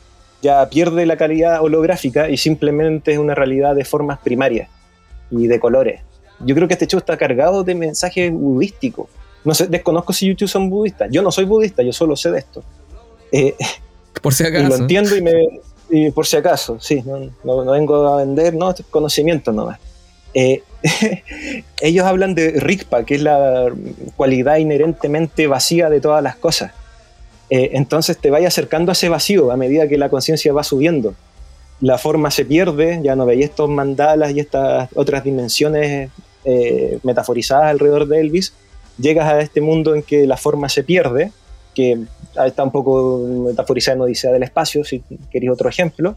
ya pierde la calidad holográfica y simplemente es una realidad de formas primarias y de colores. Yo creo que este show está cargado de mensajes budísticos. No sé, desconozco si YouTube son budistas. Yo no soy budista, yo solo sé de esto. Eh, Por si acaso. Y lo entiendo y me, y por si acaso, sí, no, vengo a vender, no, es conocimiento nomás. Eh, ellos hablan de Rigpa, que es la cualidad inherentemente vacía de todas las cosas. Eh, entonces te vaya acercando a ese vacío a medida que la conciencia va subiendo. La forma se pierde, ya no veis estos mandalas y estas otras dimensiones eh, metaforizadas alrededor de Elvis. Llegas a este mundo en que la forma se pierde, que está un poco metaforizada en Odisea del Espacio, si queréis otro ejemplo.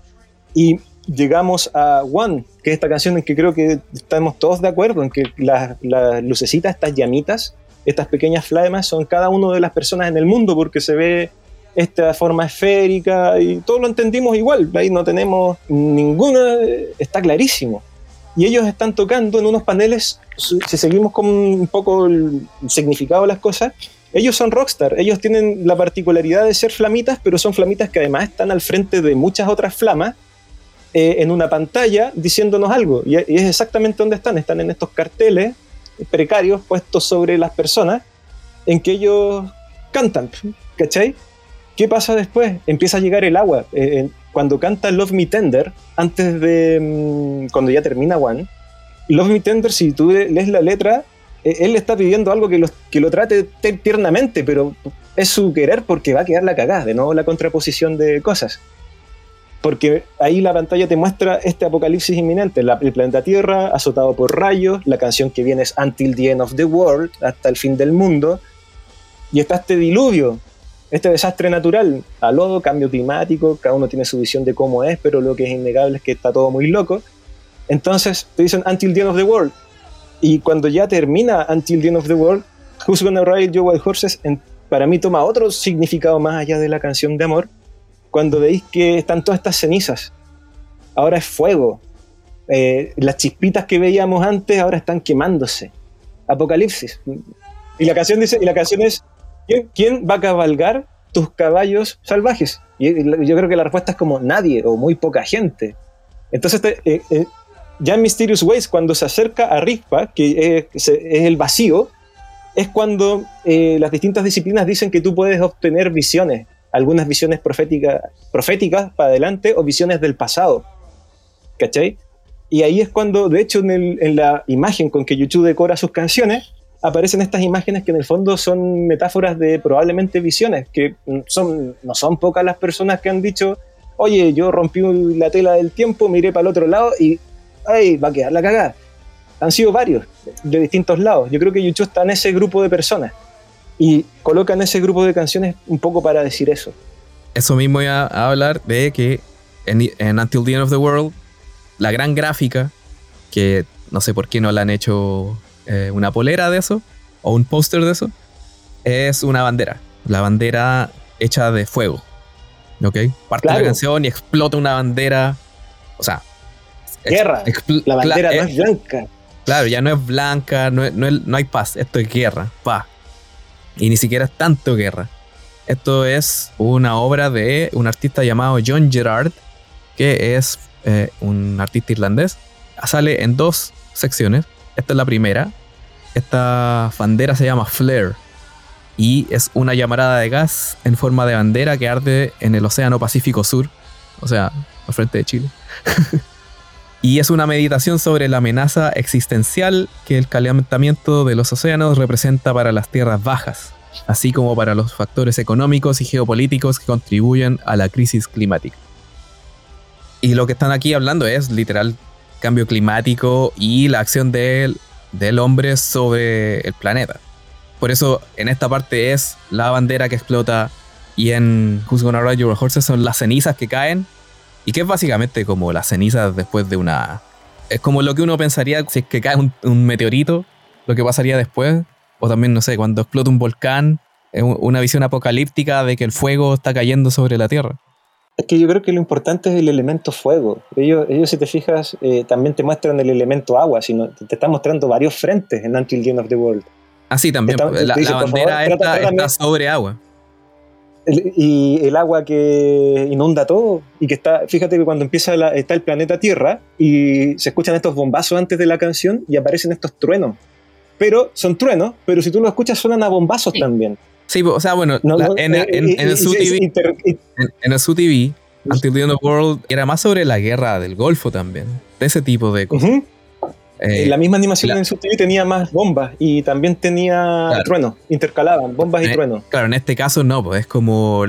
Y llegamos a One, que es esta canción en que creo que estamos todos de acuerdo, en que las, lucecitas, estas llamitas, estas pequeñas flamas son cada una de las personas en el mundo, porque se ve esta forma esférica y todos lo entendimos igual, ahí no tenemos ninguna, está clarísimo. Y ellos están tocando en unos paneles, si seguimos con un poco el significado de las cosas, ellos son rockstar, ellos tienen la particularidad de ser flamitas, pero son flamitas que además están al frente de muchas otras flamas eh, en una pantalla diciéndonos algo. Y, es exactamente donde están, están en estos carteles precarios puestos sobre las personas en que ellos cantan, ¿cachai? ¿Qué pasa después? Empieza a llegar el agua. Eh, cuando canta Love Me Tender, antes de. Mm, cuando ya termina One, Love Me Tender, si tú lees la letra, él le está pidiendo algo que lo, que lo trate tiernamente, pero es su querer porque va a quedar la cagada, de nuevo la contraposición de cosas. Porque ahí la pantalla te muestra este apocalipsis inminente, el planeta Tierra azotado por rayos, la canción que viene es Until the End of the World, hasta el fin del mundo, y está este diluvio, este desastre natural, a lodo, cambio climático, cada uno tiene su visión de cómo es, pero lo que es innegable es que está todo muy loco. Entonces te dicen Until the End of the World, y cuando ya termina Until the End of the World, Who's Gonna Ride Your White Horses, para mí toma otro significado más allá de la canción de amor, cuando veis que están todas estas cenizas ahora es fuego. Eh, las chispitas que veíamos antes ahora están quemándose. Apocalipsis. Y la canción dice, y la canción es, ¿quién, va a cabalgar tus caballos salvajes? Y yo creo que la respuesta es como nadie o muy poca gente. Entonces, eh, eh, ya en Mysterious Ways, cuando se acerca a Rispa, que es, el vacío, es cuando las distintas disciplinas dicen que tú puedes obtener visiones, algunas visiones proféticas, proféticas para adelante o visiones del pasado. ¿Cachai? Y ahí es cuando, de hecho, en, la imagen con que YouTube decora sus canciones, aparecen estas imágenes que en el fondo son metáforas de probablemente visiones, que son, no son pocas las personas que han dicho, oye, yo rompí la tela del tiempo, miré para el otro lado y, ay, va a quedar la cagada. Han sido varios, de distintos lados. Yo creo que YouTube está en ese grupo de personas y colocan ese grupo de canciones un poco para decir eso. Eso mismo voy a, hablar de que en, en Until the End of the World la gran gráfica, que no sé por qué no le han hecho eh, una polera de eso, o un póster de eso, es una bandera. La bandera hecha de fuego. ¿Ok? Parte de la canción y explota una bandera. O sea. Guerra. La bandera no es blanca. Claro, ya no es blanca, no, no hay paz. Esto es guerra. Pa. Y ni siquiera es tanto guerra. Esto es una obra de un artista llamado John Gerard, que es eh, un artista irlandés, sale en dos secciones. Esta es la primera. Esta bandera se llama Flare y es una llamarada de gas en forma de bandera que arde en el Océano Pacífico Sur, o sea, al frente de Chile. y es una meditación sobre la amenaza existencial que el calentamiento de los océanos representa para las tierras bajas, así como para los factores económicos y geopolíticos que contribuyen a la crisis climática. Y lo que están aquí hablando es literal cambio climático y la acción del, del hombre sobre el planeta. Por eso en esta parte es la bandera que explota y en Who's Gonna Ride Your Horses son las cenizas que caen y que es básicamente como las cenizas después de una... Es como lo que uno pensaría si es que cae un, un meteorito, lo que pasaría después. O también, no sé, cuando explota un volcán, es una visión apocalíptica de que el fuego está cayendo sobre la Tierra. Es que yo creo que lo importante es el elemento fuego. Ellos, ellos si te fijas, eh, también te muestran el elemento agua, sino te están mostrando varios frentes en Until the End of the World. Ah, sí, también. la, bandera está, sobre agua. Y el agua que inunda todo y que está, fíjate que cuando empieza está el planeta Tierra y se escuchan estos bombazos antes de la canción y aparecen estos truenos. Pero son truenos, pero si tú lo escuchas suenan a bombazos también. Sí, o sea, bueno, en, el SUTV, en, el SUTV, Until the End of the World era más sobre la guerra del Golfo también, de ese tipo de cosas. Eh, la misma animación en el SUTV tenía más bombas y también tenía truenos, intercalaban bombas y e- truenos. Claro, en este caso no, pues es como.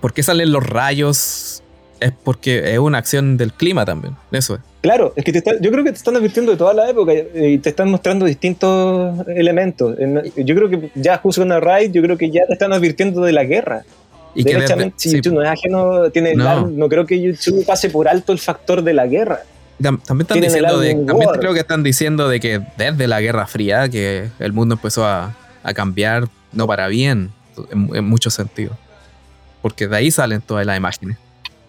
¿Por qué salen los rayos? Es porque es una acción del clima también, eso es. Claro, es que yo creo que te están advirtiendo de toda la época y te están mostrando distintos elementos. Yo creo que ya Who's Gonna Ride, yo creo que ya te están advirtiendo de la guerra. Y Derechamente, si YouTube no es ajeno, tiene no. no creo que YouTube pase por alto el factor de la guerra. También están diciendo de, también creo que están diciendo de que desde la Guerra Fría que el mundo empezó a, a cambiar no para bien en, en muchos sentidos. Porque de ahí salen todas las imágenes.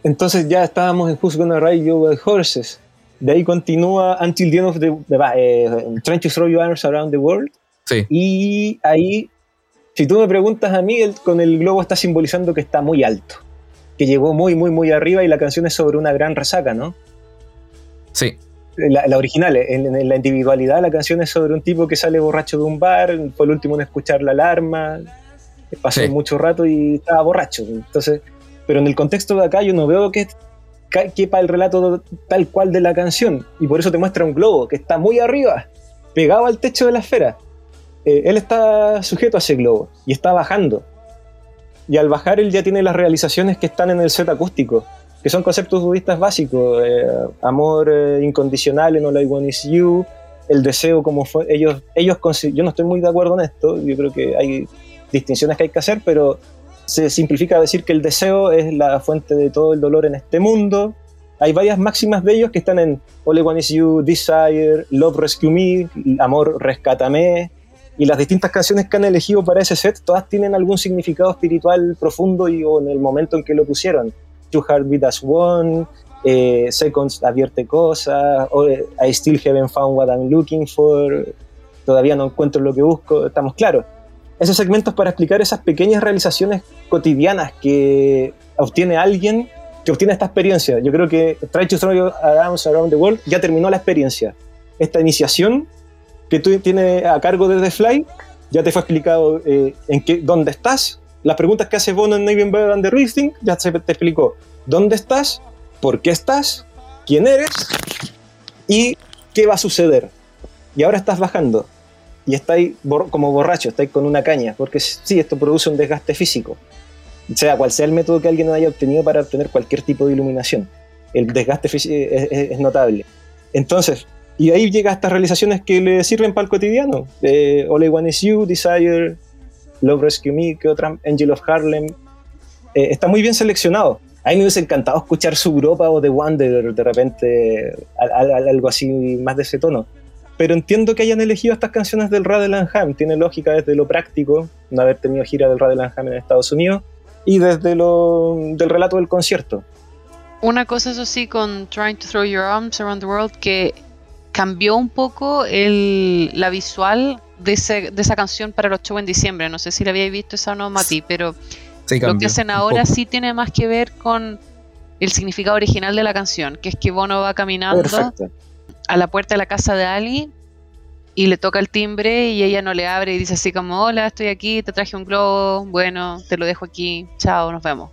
Entonces ya estábamos en Who's Gonna Ride Your Horses. De ahí continúa Until the End of the... Eh, trying to Throw Your Arms Around the World. Sí. Y ahí, si tú me preguntas a mí, con el globo está simbolizando que está muy alto. Que llegó muy, muy, muy arriba y la canción es sobre una gran resaca, ¿no? Sí. La, original, en, la individualidad, la canción es sobre un tipo que sale borracho de un bar, fue el último en escuchar la alarma, pasó mucho rato y estaba borracho. Entonces, pero en el contexto de acá yo no veo que quepa el relato tal cual de la canción. Y por eso te muestra un globo que está muy arriba, pegado al techo de la esfera. Eh, él está sujeto a ese globo y está bajando. Y al bajar él ya tiene las realizaciones que están en el set acústico, que son conceptos budistas básicos. Eh, amor eh, incondicional en All I Want Is You, el deseo como fue, ellos, ellos yo no estoy muy de acuerdo en esto, yo creo que hay distinciones que hay que hacer, pero se simplifica decir que el deseo es la fuente de todo el dolor en este mundo. Hay varias máximas de ellos que están en All I Want Is You, Desire, Love Rescue Me, Amor Rescátame. Y las distintas canciones que han elegido para ese set, todas tienen algún significado espiritual profundo y o en el momento en que lo pusieron. Two Heartbeat As One, eh, Seconds advierte cosas, eh, I still haven't found what I'm looking for, todavía no encuentro lo que busco, estamos claros. Esos segmentos para explicar esas pequeñas realizaciones cotidianas que obtiene alguien que obtiene esta experiencia. Yo creo que Try to Throw Your Arms Around the World ya terminó la experiencia. Esta iniciación que tú tienes a cargo de The Fly ya te fue explicado eh, en qué, dónde estás. Las preguntas que hace Bono en Even Better than the Real Thing ya se te explicó dónde estás, por qué estás, quién eres y qué va a suceder. Y ahora estás bajando y estáis como borracho, estáis con una caña, porque sí, esto produce un desgaste físico. Sea cual sea el método que alguien haya obtenido para obtener cualquier tipo de iluminación, el desgaste físico es, notable. Entonces, y ahí llega a estas realizaciones que le sirven para el cotidiano. Eh, All I Want Is You, Desire, Love Rescue Me, que otra, Angel of Harlem. Eh, está muy bien seleccionado. A mí me hubiese encantado escuchar su Europa o The Wanderer de repente, algo así más de ese tono. Pero entiendo que hayan elegido estas canciones del Ham. Tiene lógica desde lo práctico, no haber tenido gira del Ham en Estados Unidos, y desde lo del relato del concierto. Una cosa, eso sí, con Trying to Throw Your Arms Around the World, que cambió un poco el, la visual de, de esa canción para los shows en diciembre. No sé si la habíais visto esa o no, Mati, pero lo que hacen ahora sí tiene más que ver con el significado original de la canción, que es que Bono va caminando a la puerta de la casa de Ali y le toca el timbre y ella no le abre y dice así como, hola, estoy aquí, te traje un globo, bueno, te lo dejo aquí, chao, nos vemos.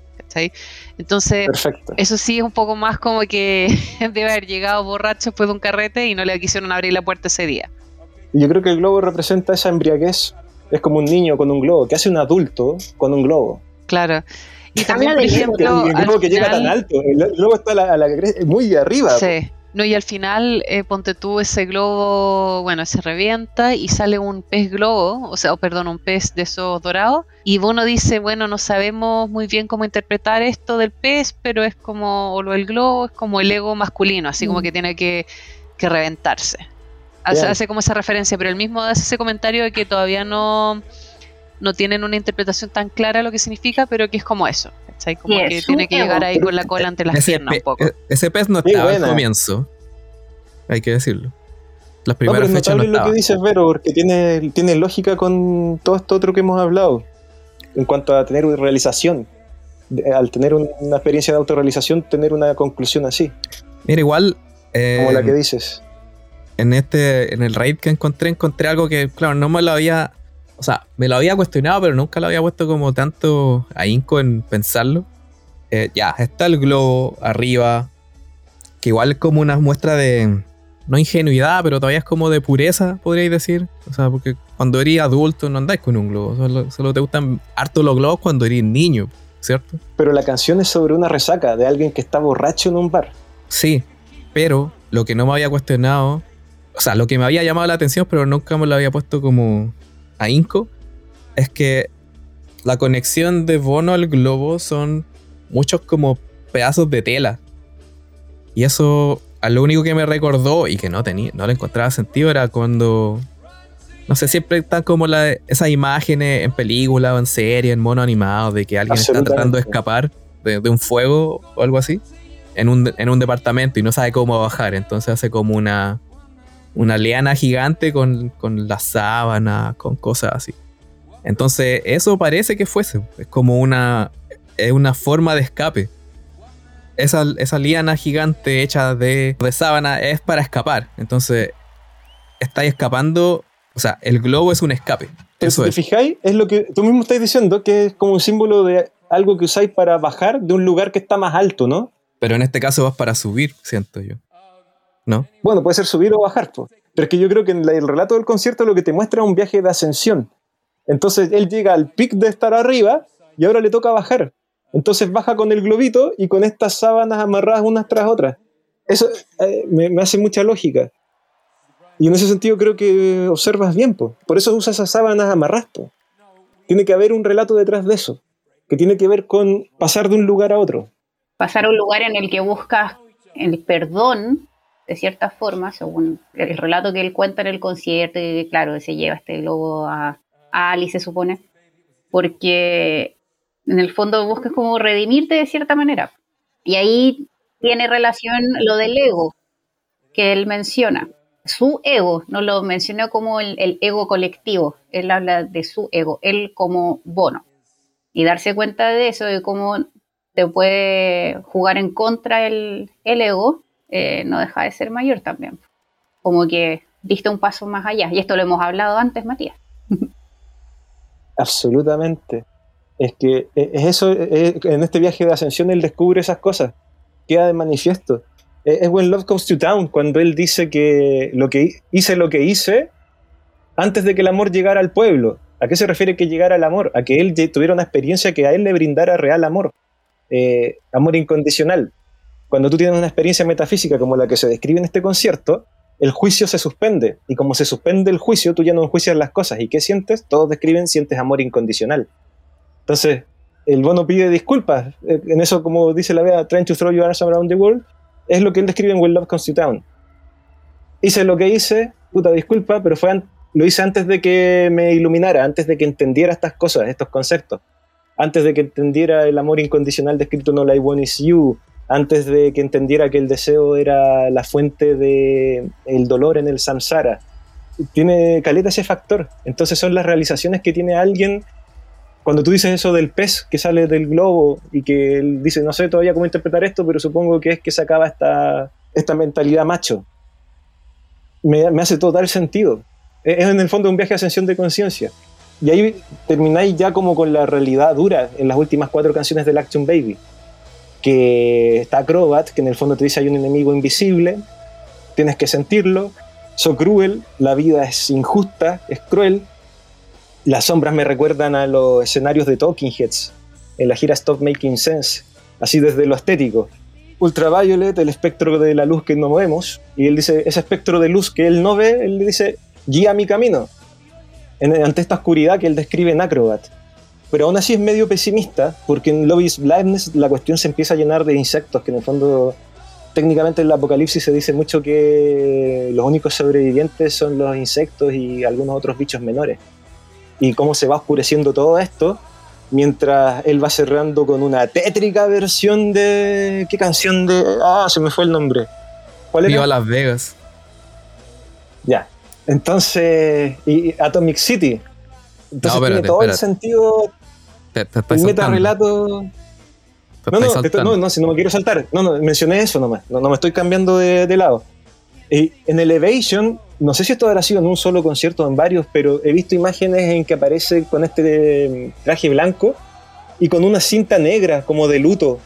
Entonces, eso sí es un poco más como que debe haber llegado borracho después de un carrete y no le quisieron abrir la puerta ese día. Yo creo que el globo representa esa embriaguez. Es como un niño con un globo. ¿Qué hace un adulto con un globo? Claro. Y también, por ejemplo. El globo que llega tan alto. El globo está a la, muy arriba. Sí. No, y al final, eh, ponte tú ese globo, bueno, se revienta y sale un pez globo, o sea, perdón, un pez de esos dorados. Y Bono dice, bueno, no sabemos muy bien cómo interpretar esto del pez, pero es como, o lo del globo, es como el ego masculino, así como mm. que tiene que, que reventarse. Hace, hace, como esa referencia, pero él mismo hace ese comentario de que todavía no no tienen una interpretación tan clara de lo que significa, pero que es como eso. Como que tiene que llegar ahí con la cola ante las piernas un poco. E-, ese pez no estaba al comienzo. Hay que decirlo. Las primeras no, pero fechas no lo que dices, Vero, porque tiene, tiene lógica con todo esto otro que hemos hablado. En cuanto a tener una realización. Al tener una experiencia de autorrealización, tener una conclusión así. Mira, igual. como la que eh, dices. En este, en el raid que encontré, encontré algo que, claro, no me lo había o sea, me lo había cuestionado, pero nunca lo había puesto como tanto ahínco en pensarlo. Eh, ya, está el globo arriba, que igual es como una muestra de, no ingenuidad, pero todavía es como de pureza, podríais decir. O sea, porque cuando eres adulto no andáis con un globo, solo, te gustan harto los globos cuando eres niño, ¿cierto? Pero la canción es sobre una resaca de alguien que está borracho en un bar. Sí, pero lo que no me había cuestionado, o sea, lo que me había llamado la atención, pero nunca me lo había puesto como a Inco es que la conexión de Bono al globo son muchos como pedazos de tela. Y eso a lo único que me recordó y que no tenía, no le encontraba sentido era cuando no sé, siempre están como la, esas imágenes en película o en serie, en mono animado, de que alguien está tratando de escapar de, un fuego o algo así en un, en un departamento y no sabe cómo bajar. Entonces hace como una, una liana gigante con, con la sábana, con cosas así. Entonces, eso parece que fuese. Es como una, es una forma de escape. Esa, esa liana gigante hecha de, de sábana es para escapar. Entonces, estáis escapando. O sea, el globo es un escape. Eso si te fijáis, es lo que tú mismo estás diciendo, que es como un símbolo de algo que usáis para bajar de un lugar que está más alto, ¿no? Pero en este caso vas para subir, siento yo. Bueno, puede ser subir o bajar, pero es que yo creo que en el relato del concierto lo que te muestra es un viaje de ascensión. Entonces él llega al pic de estar arriba y ahora le toca bajar. Entonces baja con el globito y con estas sábanas amarradas unas tras otras. Eso eh, me, hace mucha lógica. Y en ese sentido creo que observas bien, por eso usa esas sábanas amarradas. Tiene que haber un relato detrás de eso, que tiene que ver con pasar de un lugar a otro. Pasar a un lugar en el que buscas el perdón de cierta forma, según el relato que él cuenta en el concierto, y claro, se lleva este globo a, Ali, se supone, porque en el fondo buscas como redimirte de cierta manera. Y ahí tiene relación lo del ego que él menciona. Su ego, no lo mencionó como el, ego colectivo, él habla de su ego, él como bono. Y darse cuenta de eso, de cómo te puede jugar en contra el, ego, eh, no deja de ser mayor también. Como que diste un paso más allá. Y esto lo hemos hablado antes, Matías. Absolutamente. Es que e, es eso, e, en este viaje de ascensión él descubre esas cosas, queda de manifiesto. Es When Love Comes to Town, cuando él dice que, lo que hice lo que hice antes de que el amor llegara al pueblo. ¿A qué se refiere que llegara el amor? A que él tuviera una experiencia que a él le brindara real amor, eh, amor incondicional. Cuando tú tienes una experiencia metafísica como la que se describe en este concierto, el juicio se suspende. Y como se suspende el juicio, tú ya no enjuicias las cosas. ¿Y qué sientes? Todos describen sientes amor incondicional. Entonces, el bono pide disculpas. Eh, en eso, como dice la Bea, trying to throw your arms around the world, es lo que él describe en Will Love Comes to Town. Hice lo que hice, puta disculpa, pero fue lo hice antes de que me iluminara, antes de que entendiera estas cosas, estos conceptos. Antes de que entendiera el amor incondicional descrito en All I Want Is You, antes de que entendiera que el deseo era la fuente del el dolor en el samsara. Tiene caleta ese factor. Entonces son las realizaciones que tiene alguien cuando tú dices eso del pez que sale del globo y que él dice, no sé todavía cómo interpretar esto, pero supongo que es que se acaba esta, esta mentalidad macho. Me, me hace total sentido. Es en el fondo un viaje de ascensión de conciencia. Y ahí termináis ya como con la realidad dura en las últimas cuatro canciones del Action Baby que está Acrobat, que en el fondo te dice hay un enemigo invisible, tienes que sentirlo, so cruel, la vida es injusta, es cruel. Las sombras me recuerdan a los escenarios de Talking Heads en la gira Stop Making Sense, así desde lo estético. Ultraviolet, el espectro de la luz que no vemos, y él dice, ese espectro de luz que él no ve, él dice, guía mi camino, ante esta oscuridad que él describe en Acrobat pero aún así es medio pesimista, porque en Love is Blindness la cuestión se empieza a llenar de insectos, que en el fondo técnicamente en el apocalipsis se dice mucho que los únicos sobrevivientes son los insectos y algunos otros bichos menores. Y cómo se va oscureciendo todo esto, mientras él va cerrando con una tétrica versión de... ¿Qué canción de...? Ah, se me fue el nombre. ¿Cuál era? Viva Las Vegas. Ya. Entonces, y Atomic City. Entonces tiene todo el sentido el meta relato. No, no, no, no, si no me quiero saltar. No, no, mencioné eso nomás. No, no me estoy cambiando de, lado. Y en Elevation, no sé si esto habrá sido en un solo concierto o en varios, pero he visto imágenes en que aparece con este mm, traje blanco y con una cinta negra como de luto.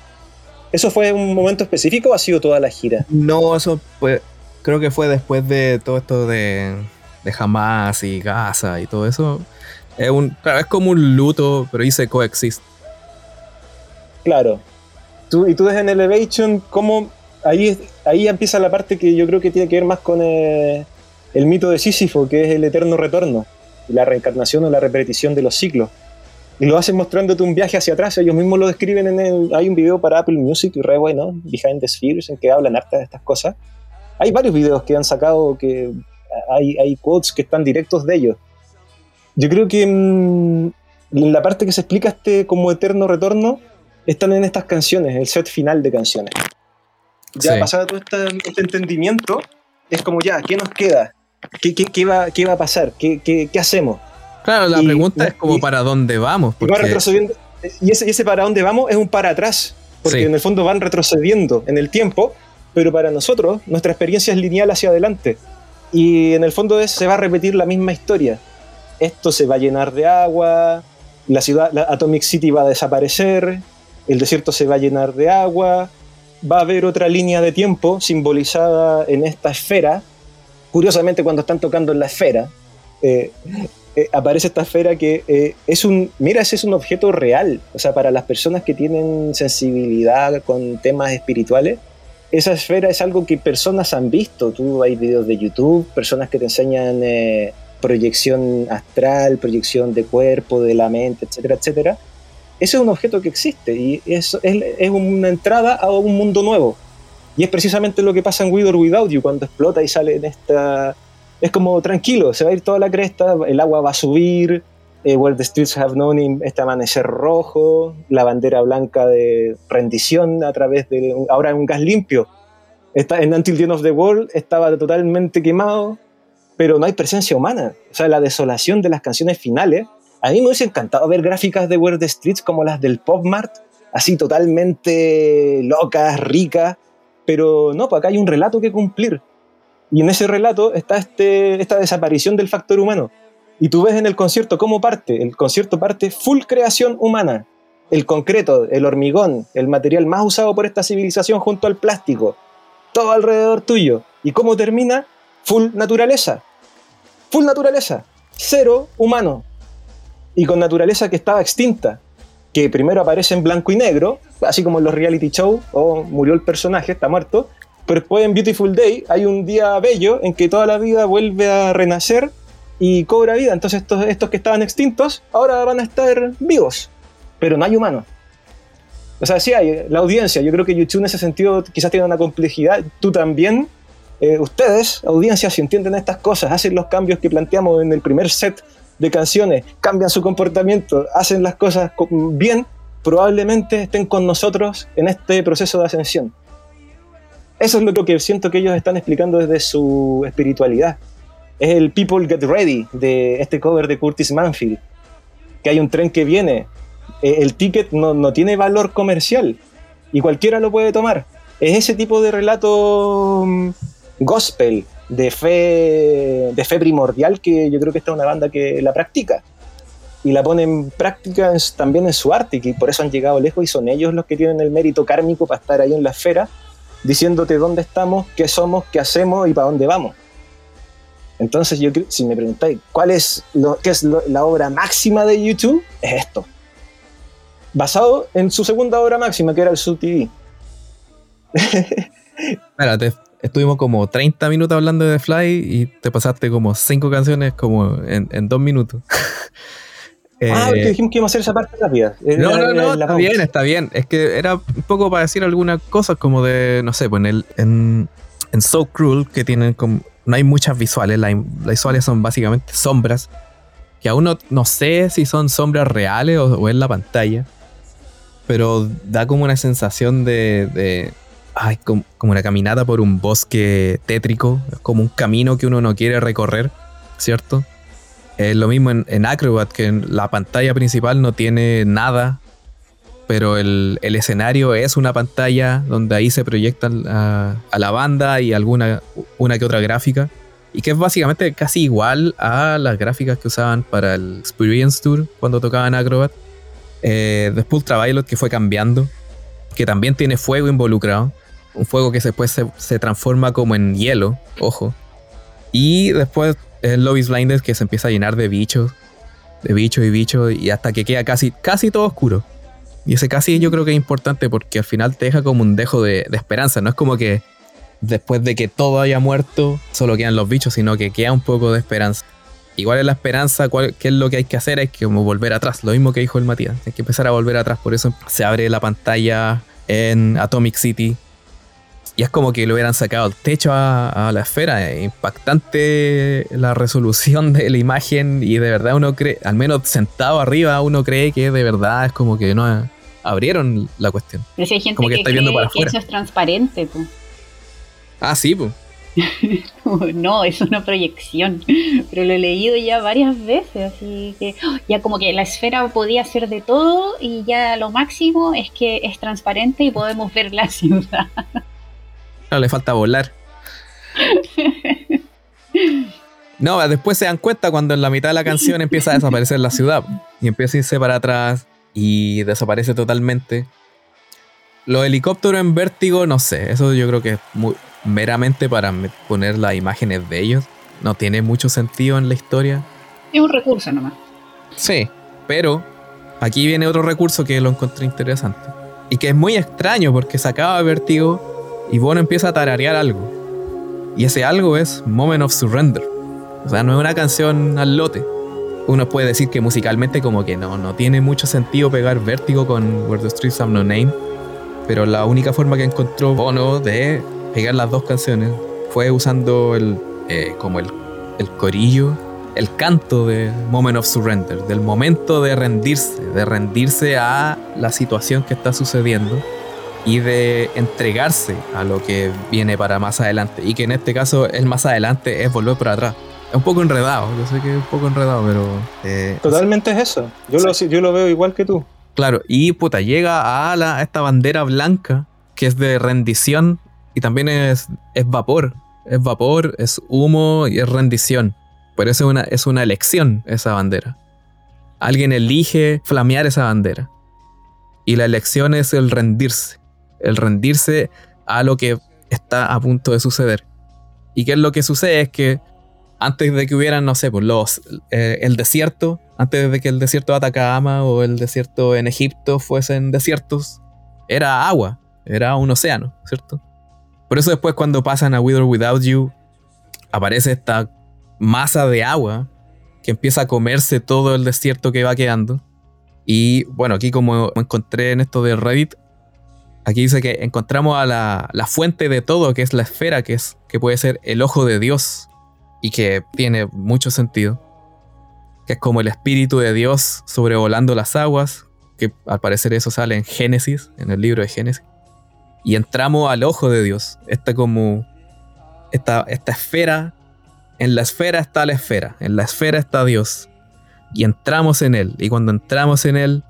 ¿Eso fue un momento específico o ha sido toda la gira? No, eso pues creo que fue después de todo esto de, de Hamas y Gaza y todo eso. Es, un, es como un luto, pero dice coexist. Claro. Tú, y tú ves en Elevation cómo ahí, ahí empieza la parte que yo creo que tiene que ver más con eh, el mito de Sísifo, que es el eterno retorno, la reencarnación o la repetición de los ciclos. Y lo hacen mostrándote un viaje hacia atrás. Ellos mismos lo describen en el. Hay un video para Apple Music, re bueno, Behind the Spheres, en que hablan harta de estas cosas. Hay varios videos que han sacado que hay, hay quotes que están directos de ellos. Yo creo que mm, en la parte que se explica este como eterno retorno están en estas canciones, el set final de canciones. Ya pasado todo este, entendimiento, es como ya, ¿qué nos queda? ¿Qué, qué, va, qué va, a pasar? ¿Qué, qué hacemos? Claro, la pregunta es como para dónde vamos. Y, retrocediendo, y ese, ese, para dónde vamos es un para atrás, porque en el fondo van retrocediendo en el tiempo, pero para nosotros nuestra experiencia es lineal hacia adelante. Y en el fondo es, se va a repetir la misma historia esto se va a llenar de agua, la ciudad, la Atomic City va a desaparecer, el desierto se va a llenar de agua, va a haber otra línea de tiempo simbolizada en esta esfera. Curiosamente, cuando están tocando en la esfera, eh, eh, aparece esta esfera que eh, es un, mira, ese es un objeto real. O sea, para las personas que tienen sensibilidad con temas espirituales, esa esfera es algo que personas han visto. Tú hay videos de YouTube, personas que te enseñan proyección astral, proyección de cuerpo, de la mente, etcétera, etcétera. Ese es un objeto que existe y es, es, una entrada a un mundo nuevo. Y es precisamente lo que pasa en With or Without You cuando explota y sale en esta... Es como tranquilo, se va a ir toda la cresta, el agua va a subir, eh, Where the Streets Have Known, este amanecer rojo, la bandera blanca de rendición a través de, ahora un gas limpio. Está, en Until the End of the World estaba totalmente quemado, pero no hay presencia humana. O sea, la desolación de las canciones finales. A mí me hubiese encantado ver gráficas de Where the Streets como las del Pop Mart, así totalmente locas, ricas, pero no, pues acá hay un relato que cumplir. Y en ese relato está este, esta desaparición del factor humano. Y tú ves en el concierto cómo parte. El concierto parte full creación humana. El concreto, el hormigón, el material más usado por esta civilización junto al plástico. Todo alrededor tuyo. ¿Y cómo termina? Full naturaleza. Full naturaleza. Cero humano. Y con naturaleza que estaba extinta. Que primero aparece en blanco y negro, así como en los reality shows, o murió el personaje, está muerto. Pero después en Beautiful Day hay un día bello en que toda la vida vuelve a renacer y cobra vida. Entonces estos, estos que estaban extintos ahora van a estar vivos, pero no hay humanos. O sea, sí hay la audiencia. Yo creo que YouTube en ese sentido quizás tiene una complejidad. Tú también. Eh, ustedes, audiencia, si entienden estas cosas, hacen los cambios que planteamos en el primer set de canciones, cambian su comportamiento, hacen las cosas bien, probablemente estén con nosotros en este proceso de ascensión. Eso es lo que siento que ellos están explicando desde su espiritualidad es el People Get Ready de este cover de Curtis Manfield. Que hay un tren que viene. Eh, el ticket no, tiene valor comercial y cualquiera lo puede tomar. Es ese tipo de relato mm, gospel, de fe, de fe primordial, que yo creo que esta es una banda que la practica. Y la pone en práctica también en su arte, y por eso han llegado lejos y son ellos los que tienen el mérito kármico para estar ahí en la esfera, diciéndote dónde estamos, qué somos, qué hacemos y para dónde vamos. Entonces, yo si me preguntáis cuál es lo que es la obra máxima de YouTube, es esto. Basado en su segunda obra máxima, que era el Sub TV. Espérate, estuvimos como 30 minutos hablando de The Fly y te pasaste como 5 canciones como en, 2 minutos. ah, porque dijimos que íbamos a hacer esa parte rápida. No, no, no, está bien, está bien. Es que era un poco para decir algunas cosas como de, no sé, pues en, el, en, en So Cruel, que tienen como no hay muchas visuales, las, visuales son básicamente sombras, que aún no, sé si son sombras reales o, en la pantalla, pero da como una sensación de, de ay, como, una caminata por un bosque tétrico, como un camino que uno no quiere recorrer, ¿cierto? Es lo mismo en, Acrobat, que la pantalla principal no tiene nada, pero el, escenario es una pantalla donde ahí se proyectan a, la banda y alguna una que otra gráfica. Y que es básicamente casi igual a las gráficas que usaban para el Experience Tour cuando tocaban Acrobat. Eh, después Ultraviolet que fue cambiando, que también tiene fuego involucrado. Un fuego que después se, se transforma como en hielo, ojo. Y después el Lobby's Blinded que se empieza a llenar de bichos, de bichos y bichos, y hasta que queda casi, casi todo oscuro. Y ese casi yo creo que es importante porque al final te deja como un dejo de, esperanza. No es como que después de que todo haya muerto solo quedan los bichos, sino que queda un poco de esperanza. Igual es la esperanza, ¿qué es lo que hay que hacer? Hay que como volver atrás. Lo mismo que dijo el Matías. Hay que empezar a volver atrás. Por eso se abre la pantalla en Atomic City. Y es como que le hubieran sacado el techo a, a la esfera. Es impactante la resolución de la imagen. Y de verdad uno cree, al menos sentado arriba, uno cree que de verdad es como que no abrieron la cuestión. Pero si hay gente como que, está viendo para afuera. eso es transparente, pues. Ah, sí, pues. no, es una proyección, pero lo he leído ya varias veces, así que ¡oh! ya como que la esfera podía ser de todo y ya lo máximo es que es transparente y podemos ver la ciudad. No, le falta volar. No, después se dan cuenta cuando en la mitad de la canción empieza a desaparecer la ciudad y empieza a irse para atrás y desaparece totalmente. Los helicópteros en vértigo, no sé, eso yo creo que es muy, meramente para poner las imágenes de ellos. No tiene mucho sentido en la historia. Es un recurso nomás. Sí, pero aquí viene otro recurso que lo encontré interesante. Y que es muy extraño porque se acaba vértigo y Bono empieza a tararear algo. Y ese algo es Moment of Surrender. O sea, no es una canción al lote uno puede decir que musicalmente como que no, no tiene mucho sentido pegar vértigo con Where the Streets Have No Name, pero la única forma que encontró Bono de pegar las dos canciones fue usando el, eh, como el, el corillo el canto de Moment of Surrender, del momento de rendirse, de rendirse a la situación que está sucediendo y de entregarse a lo que viene para más adelante. Y que en este caso el más adelante es volver para atrás. Es un poco enredado, yo sé que es un poco enredado, pero... Eh, Totalmente es eso, yo, lo, yo lo veo igual que tú. Claro, y puta, llega a, la, esta bandera blanca que es de rendición y también es, es vapor. Es vapor, es humo y es rendición. Pero eso es una, es una elección, esa bandera. Alguien elige flamear esa bandera. Y la elección es el rendirse. El rendirse a lo que está a punto de suceder. ¿Y qué es lo que sucede? Es que antes de que hubieran, no sé, pues los, eh, el desierto, antes de que el desierto de Atacama o el desierto en Egipto fuesen desiertos, era agua, era un océano, ¿cierto? Por eso después cuando pasan a With or Without You, aparece esta masa de agua que empieza a comerse todo el desierto que va quedando. Y bueno, aquí como encontré en esto de Reddit, aquí dice que encontramos a la, fuente de todo, que es la esfera, que, es, que puede ser el ojo de Dios, y que tiene mucho sentido. Que es como el espíritu de Dios sobrevolando las aguas, que al parecer eso sale en Génesis, en el libro de Génesis. Y entramos al ojo de Dios, esta como, esta, esta esfera en la esfera está la esfera, en la esfera está Dios. Y entramos en Él. Y cuando entramos en Él,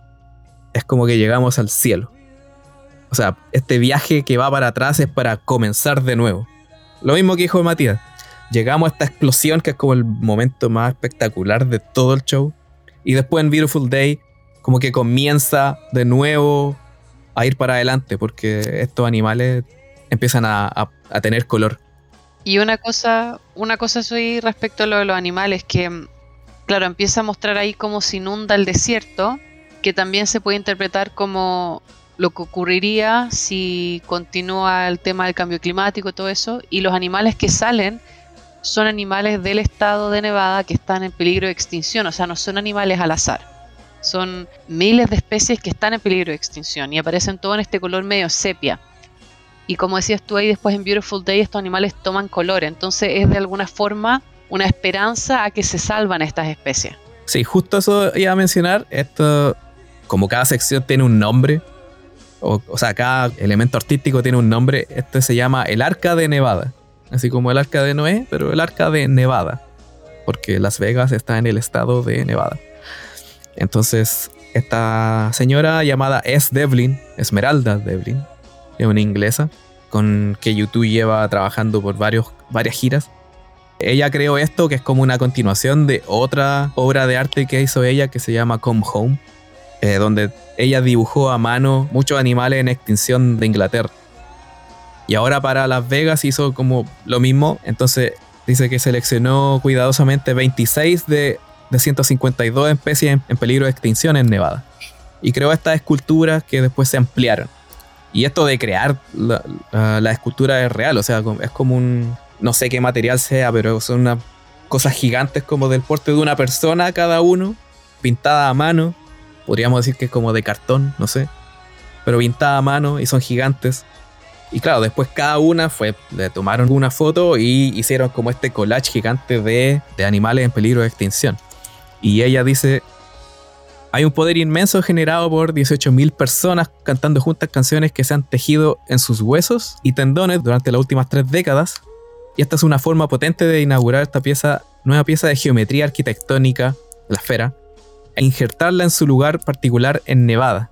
es como que llegamos al cielo. O sea, este viaje que va para atrás es para comenzar de nuevo. Lo mismo que dijo Matías. Llegamos a esta explosión que es como el momento más espectacular de todo el show. Y después en Beautiful Day, como que comienza de nuevo a ir para adelante, porque estos animales empiezan a, a tener color. Y una cosa, una cosa soy respecto a lo de los animales, que claro, empieza a mostrar ahí cómo se inunda el desierto, que también se puede interpretar como lo que ocurriría si continúa el tema del cambio climático y todo eso, y los animales que salen son animales del estado de Nevada que están en peligro de extinción, o sea, no son animales al azar. Son miles de especies que están en peligro de extinción y aparecen todo en este color medio sepia. Y como decías tú ahí después en Beautiful Day, estos animales toman color. Entonces es de alguna forma una esperanza a que se salvan estas especies. Sí, justo eso iba a mencionar. Esto, como cada sección tiene un nombre, o, sea, cada elemento artístico tiene un nombre, este se llama el Arca de Nevada. Así como el Arca de Noé, pero el Arca de Nevada. Porque Las Vegas está en el estado de Nevada. Entonces, esta señora llamada S. Devlin, Esmeralda Devlin, es una inglesa con que YouTube lleva trabajando por varios, varias giras. Ella creó esto que es como una continuación de otra obra de arte que hizo ella que se llama Come Home, eh, donde ella dibujó a mano muchos animales en extinción de Inglaterra. Y ahora para Las Vegas hizo como lo mismo, entonces dice que seleccionó cuidadosamente 26 de, de 152 especies en, peligro de extinción en Nevada. Y creó estas esculturas que después se ampliaron. Y esto de crear la, escultura es real, o sea, es como un, no sé qué material sea, pero son unas cosas gigantes como del porte de una persona cada uno, pintada a mano. Podríamos decir que es como de cartón, no sé. Pero pintada a mano y son gigantes. Y claro, después cada una fue, le tomaron una foto y hicieron como este collage gigante de, de animales en peligro de extinción. Y ella dice, hay un poder inmenso generado por 18.000 personas cantando juntas canciones que se han tejido en sus huesos y tendones durante las últimas tres décadas. Y esta es una forma potente de inaugurar esta pieza, nueva pieza de geometría arquitectónica, la esfera, e injertarla en su lugar particular en Nevada.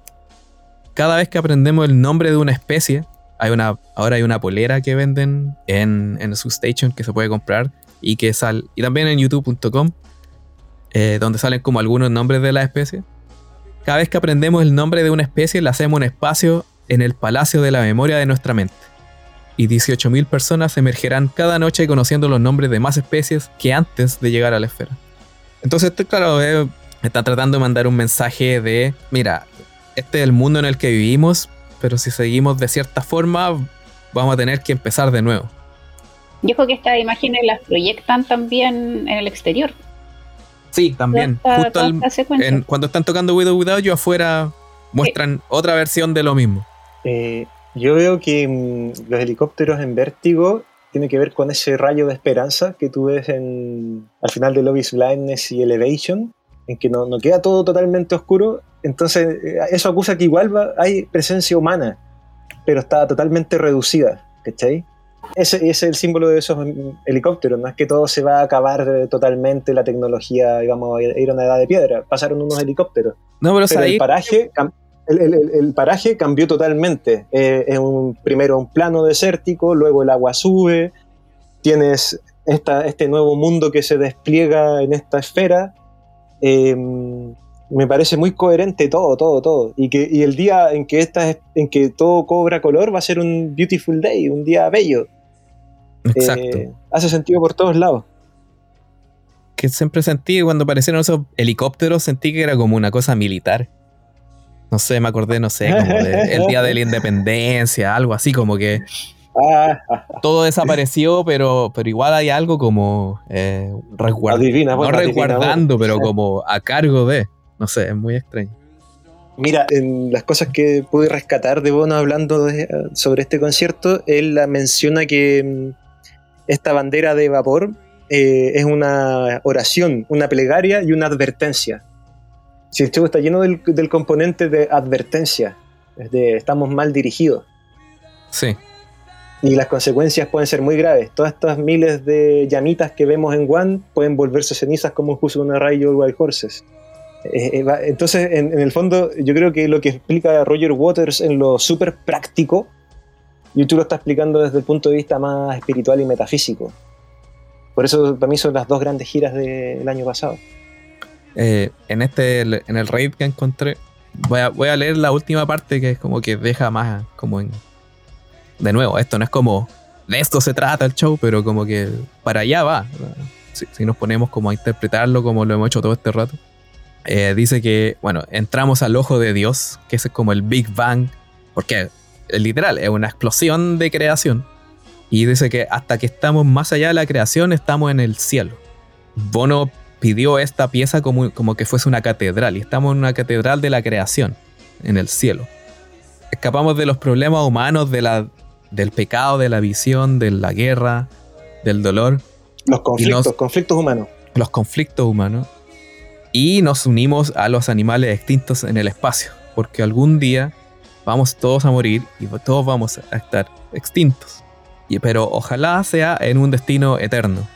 Cada vez que aprendemos el nombre de una especie, hay una, ahora hay una polera que venden en, en su station que se puede comprar y que sale, y también en youtube.com eh, donde salen como algunos nombres de la especie. Cada vez que aprendemos el nombre de una especie, le hacemos un espacio en el palacio de la memoria de nuestra mente. Y 18.000 personas emergerán cada noche conociendo los nombres de más especies que antes de llegar a la esfera. Entonces, claro, eh, está tratando de mandar un mensaje de, mira, este es el mundo en el que vivimos, pero si seguimos de cierta forma, vamos a tener que empezar de nuevo. Dijo que estas imágenes las proyectan también en el exterior. Sí, también. Justo cuando están tocando Widow Without You afuera muestran otra versión de lo mismo. Eh, yo veo que mm, los helicópteros en vértigo tiene que ver con ese rayo de esperanza que tú ves en, al final de Love is Blindness y Elevation, en que no, no queda todo totalmente oscuro. Entonces, eh, eso acusa que igual hay presencia humana, pero está totalmente reducida, ¿cachai? Ese, es el símbolo de esos helicópteros, no es que todo se va a acabar totalmente, la tecnología, digamos, a ir a una edad de piedra. Pasaron unos helicópteros. No, pero, el paraje el, paraje cambió totalmente. Eh, es un, primero un plano desértico, luego el agua sube, tienes esta, este nuevo mundo que se despliega en esta esfera. Em, me parece muy coherente todo, todo, todo. Y que y el día en que, esta, en que todo cobra color va a ser un beautiful day, un día bello. Exacto. Eh, hace sentido por todos lados. Que siempre sentí, cuando aparecieron esos helicópteros, sentí que era como una cosa militar. No sé, me acordé, no sé, como el día de la independencia, algo así, como que todo desapareció, pero, pero igual hay algo como eh, no resguardando, pero como a cargo de. No sé, es muy extraño. Mira, en las cosas que pude rescatar de Bono hablando sobre este concierto, él menciona que mm, esta bandera de vapor eh, es una oración, una plegaria y una advertencia. Si el show está lleno del, componente de advertencia, de estamos mal dirigidos. Sí. Y las consecuencias pueden ser muy graves. Todas estas miles de llamitas que vemos en One pueden volverse cenizas como puso una Rayo Wild Horses. Entonces, en, el fondo, yo creo que lo que explica Roger Waters en lo súper práctico, YouTube lo está explicando desde el punto de vista más espiritual y metafísico. Por eso, para mí, son las dos grandes giras del año pasado. Eh, en este, en el raid que encontré, voy a, voy a leer la última parte que es como que deja más como en... De nuevo, esto no es como de esto se trata el show, pero como que para allá va. Si, nos ponemos como a interpretarlo como lo hemos hecho todo este rato. Eh, dice que, bueno, entramos al ojo de Dios, que es como el Big Bang, porque literal es una explosión de creación. Y dice que hasta que estamos más allá de la creación, estamos en el cielo. Bono pidió esta pieza como, como que fuese una catedral, y estamos en una catedral de la creación, en el cielo. Escapamos de los problemas humanos, de la, del pecado, de la visión, de la guerra, del dolor. Los conflictos, conflictos humanos. Los conflictos humanos. Y nos unimos a los animales extintos en el espacio, porque algún día vamos todos a morir y todos vamos a estar extintos. Y, pero ojalá sea en un destino eterno.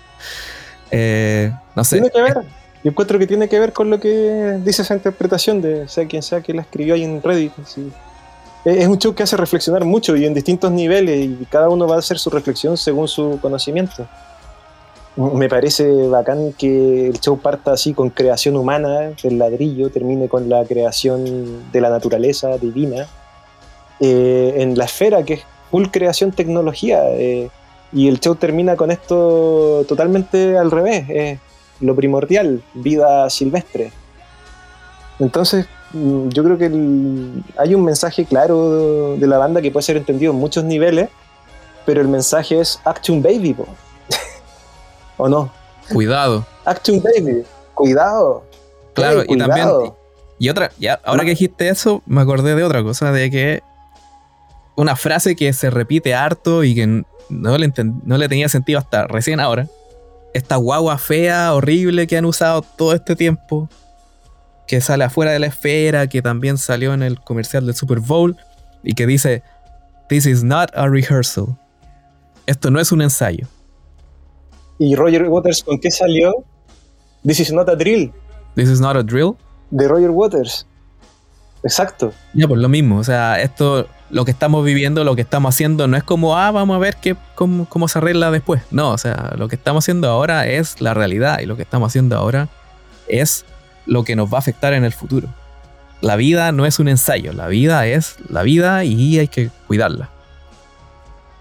Eh, no sé. Tiene que ver. Yo encuentro que tiene que ver con lo que dice esa interpretación de sea quien sea que la escribió ahí en Reddit. Es un show que hace reflexionar mucho y en distintos niveles y cada uno va a hacer su reflexión según su conocimiento. Me parece bacán que el show parta así con creación humana, el ladrillo, termine con la creación de la naturaleza divina. Eh, en la esfera, que es full creación tecnología. Eh, y el show termina con esto totalmente al revés. Es lo primordial, vida silvestre. Entonces, yo creo que hay un mensaje claro de la banda que puede ser entendido en muchos niveles, pero el mensaje es Action Baby, ¿o no? Cuidado. Action Baby, cuidado. Claro, y también. Y otra, ya, ahora que dijiste eso, me acordé de otra cosa, de que una frase que se repite harto y que no le, no le tenía sentido hasta recién ahora. Esta guagua fea, horrible que han usado todo este tiempo, que sale afuera de la esfera, que también salió en el comercial del Super Bowl, y que dice, This is not a rehearsal. Esto no es un ensayo. ¿Y Roger Waters con qué salió? This is not a drill. This is not a drill. De Roger Waters. Exacto. Ya, pues lo mismo. O sea, esto lo que estamos viviendo, lo que estamos haciendo, no es como, ah, vamos a ver qué, cómo, cómo se arregla después. No, o sea, lo que estamos haciendo ahora es la realidad y lo que estamos haciendo ahora es lo que nos va a afectar en el futuro. La vida no es un ensayo, la vida es la vida y hay que cuidarla.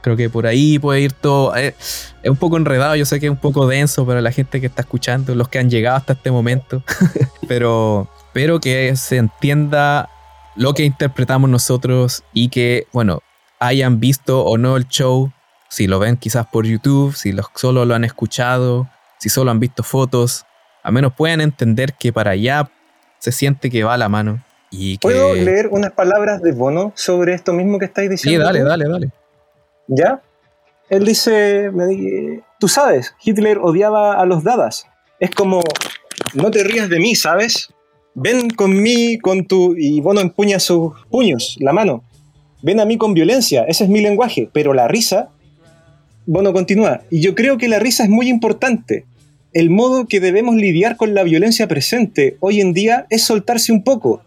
Creo que por ahí puede ir todo. Eh, es, un poco enredado, yo sé que es un poco denso para la gente que está escuchando, los que han llegado hasta este momento. pero espero que se entienda lo que interpretamos nosotros y que, bueno, hayan visto o no el show, si lo ven quizás por YouTube, si solo lo han escuchado, si solo han visto fotos, al menos puedan entender que para allá se siente que va la mano. Y ¿Puedo leer unas palabras de Bono sobre esto mismo que estáis diciendo? Sí, dale, dale, dale. ¿Ya? él dice, tú sabes, Hitler odiaba a los dadas. Es como, no te rías de mí, ¿sabes? Ven con mí, con tu... Y Bono empuña sus puños, la mano. Ven a mí con violencia, ese es mi lenguaje. Pero la risa, Bono continúa. Y yo creo que la risa es muy importante. El modo que debemos lidiar con la violencia presente hoy en día es soltarse un poco.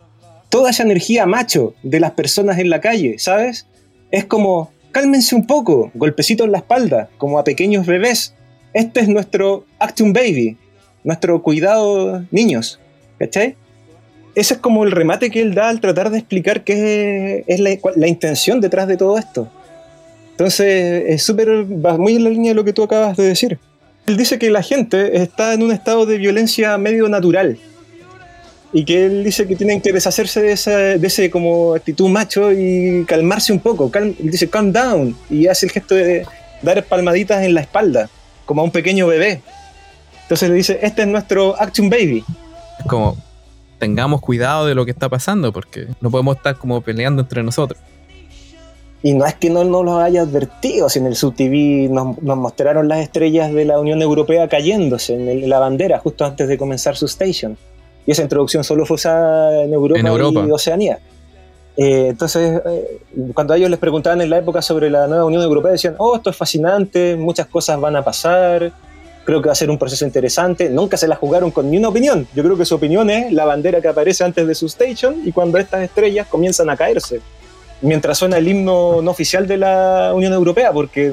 Toda esa energía macho de las personas en la calle, ¿sabes? Es como, cálmense un poco, golpecito en la espalda, como a pequeños bebés. Este es nuestro Action Baby, nuestro cuidado niños. ¿Cachai? ese es como el remate que él da al tratar de explicar qué es la, intención detrás de todo esto. Entonces, es súper, va muy en la línea de lo que tú acabas de decir. Él dice que la gente está en un estado de violencia medio natural. Y que él dice que tienen que deshacerse de, esa, de ese como actitud macho y calmarse un poco. él dice, calm down. Y hace el gesto de dar palmaditas en la espalda, como a un pequeño bebé. Entonces le dice, este es nuestro action baby. Es como, tengamos cuidado de lo que está pasando, porque no podemos estar como peleando entre nosotros. Y no es que no nos lo haya advertido, si en el SubTV nos, nos mostraron las estrellas de la Unión Europea cayéndose en, la bandera justo antes de comenzar su station. Y esa introducción solo fue usada en Europa, y Oceanía. Eh, entonces, eh, cuando a ellos les preguntaban en la época sobre la nueva Unión Europea, decían, oh, esto es fascinante, muchas cosas van a pasar, creo que va a ser un proceso interesante. Nunca se la jugaron con ni una opinión. Yo creo que su opinión es la bandera que aparece antes de su station y cuando estas estrellas comienzan a caerse. Mientras suena el himno no oficial de la Unión Europea, porque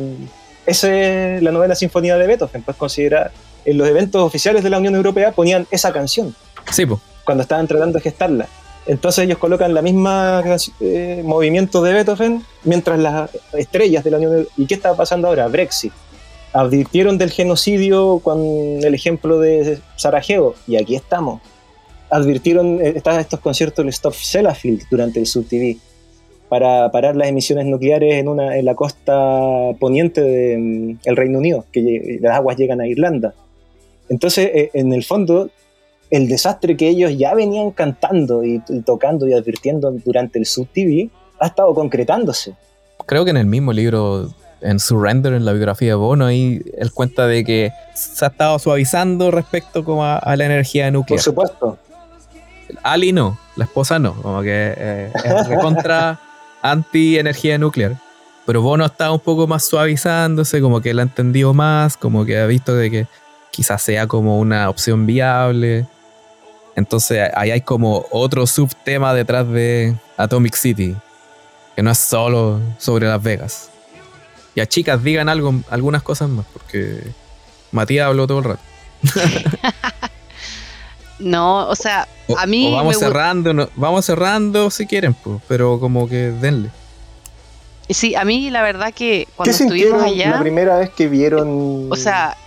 esa es la novena sinfonía de Beethoven. Pues considerar en los eventos oficiales de la Unión Europea ponían esa canción. Sí, pues. Cuando estaban tratando de gestarla. Entonces ellos colocan la misma eh, movimiento de Beethoven mientras las estrellas de la Unión Europea... ¿Y qué está pasando ahora? Brexit advirtieron del genocidio con el ejemplo de Sarajevo, y aquí estamos. Advirtieron, eh, estaban estos conciertos del Stop Sellafield durante el Sub TV para parar las emisiones nucleares en, una, en la costa poniente del mm, Reino Unido, que las aguas llegan a Irlanda. Entonces, eh, en el fondo, el desastre que ellos ya venían cantando y, y tocando y advirtiendo durante el Sub TV ha estado concretándose. Creo que en el mismo libro en Surrender, en la biografía de Bono, ahí él cuenta de que se ha estado suavizando respecto como a, la energía nuclear. Por supuesto. Ali no, la esposa no, como que eh, es recontra anti-energía nuclear. Pero Bono está un poco más suavizándose, como que él ha entendido más, como que ha visto de que quizás sea como una opción viable. Entonces ahí hay como otro subtema detrás de Atomic City, que no es solo sobre Las Vegas. Ya chicas, digan algo, algunas cosas más, porque Matías habló todo el rato. no, o sea, a mí. vamos cerrando, vamos cerrando si quieren, pues, pero como que denle. Sí, a mí la verdad que cuando estuvimos allá. La primera vez que vieron. O sea,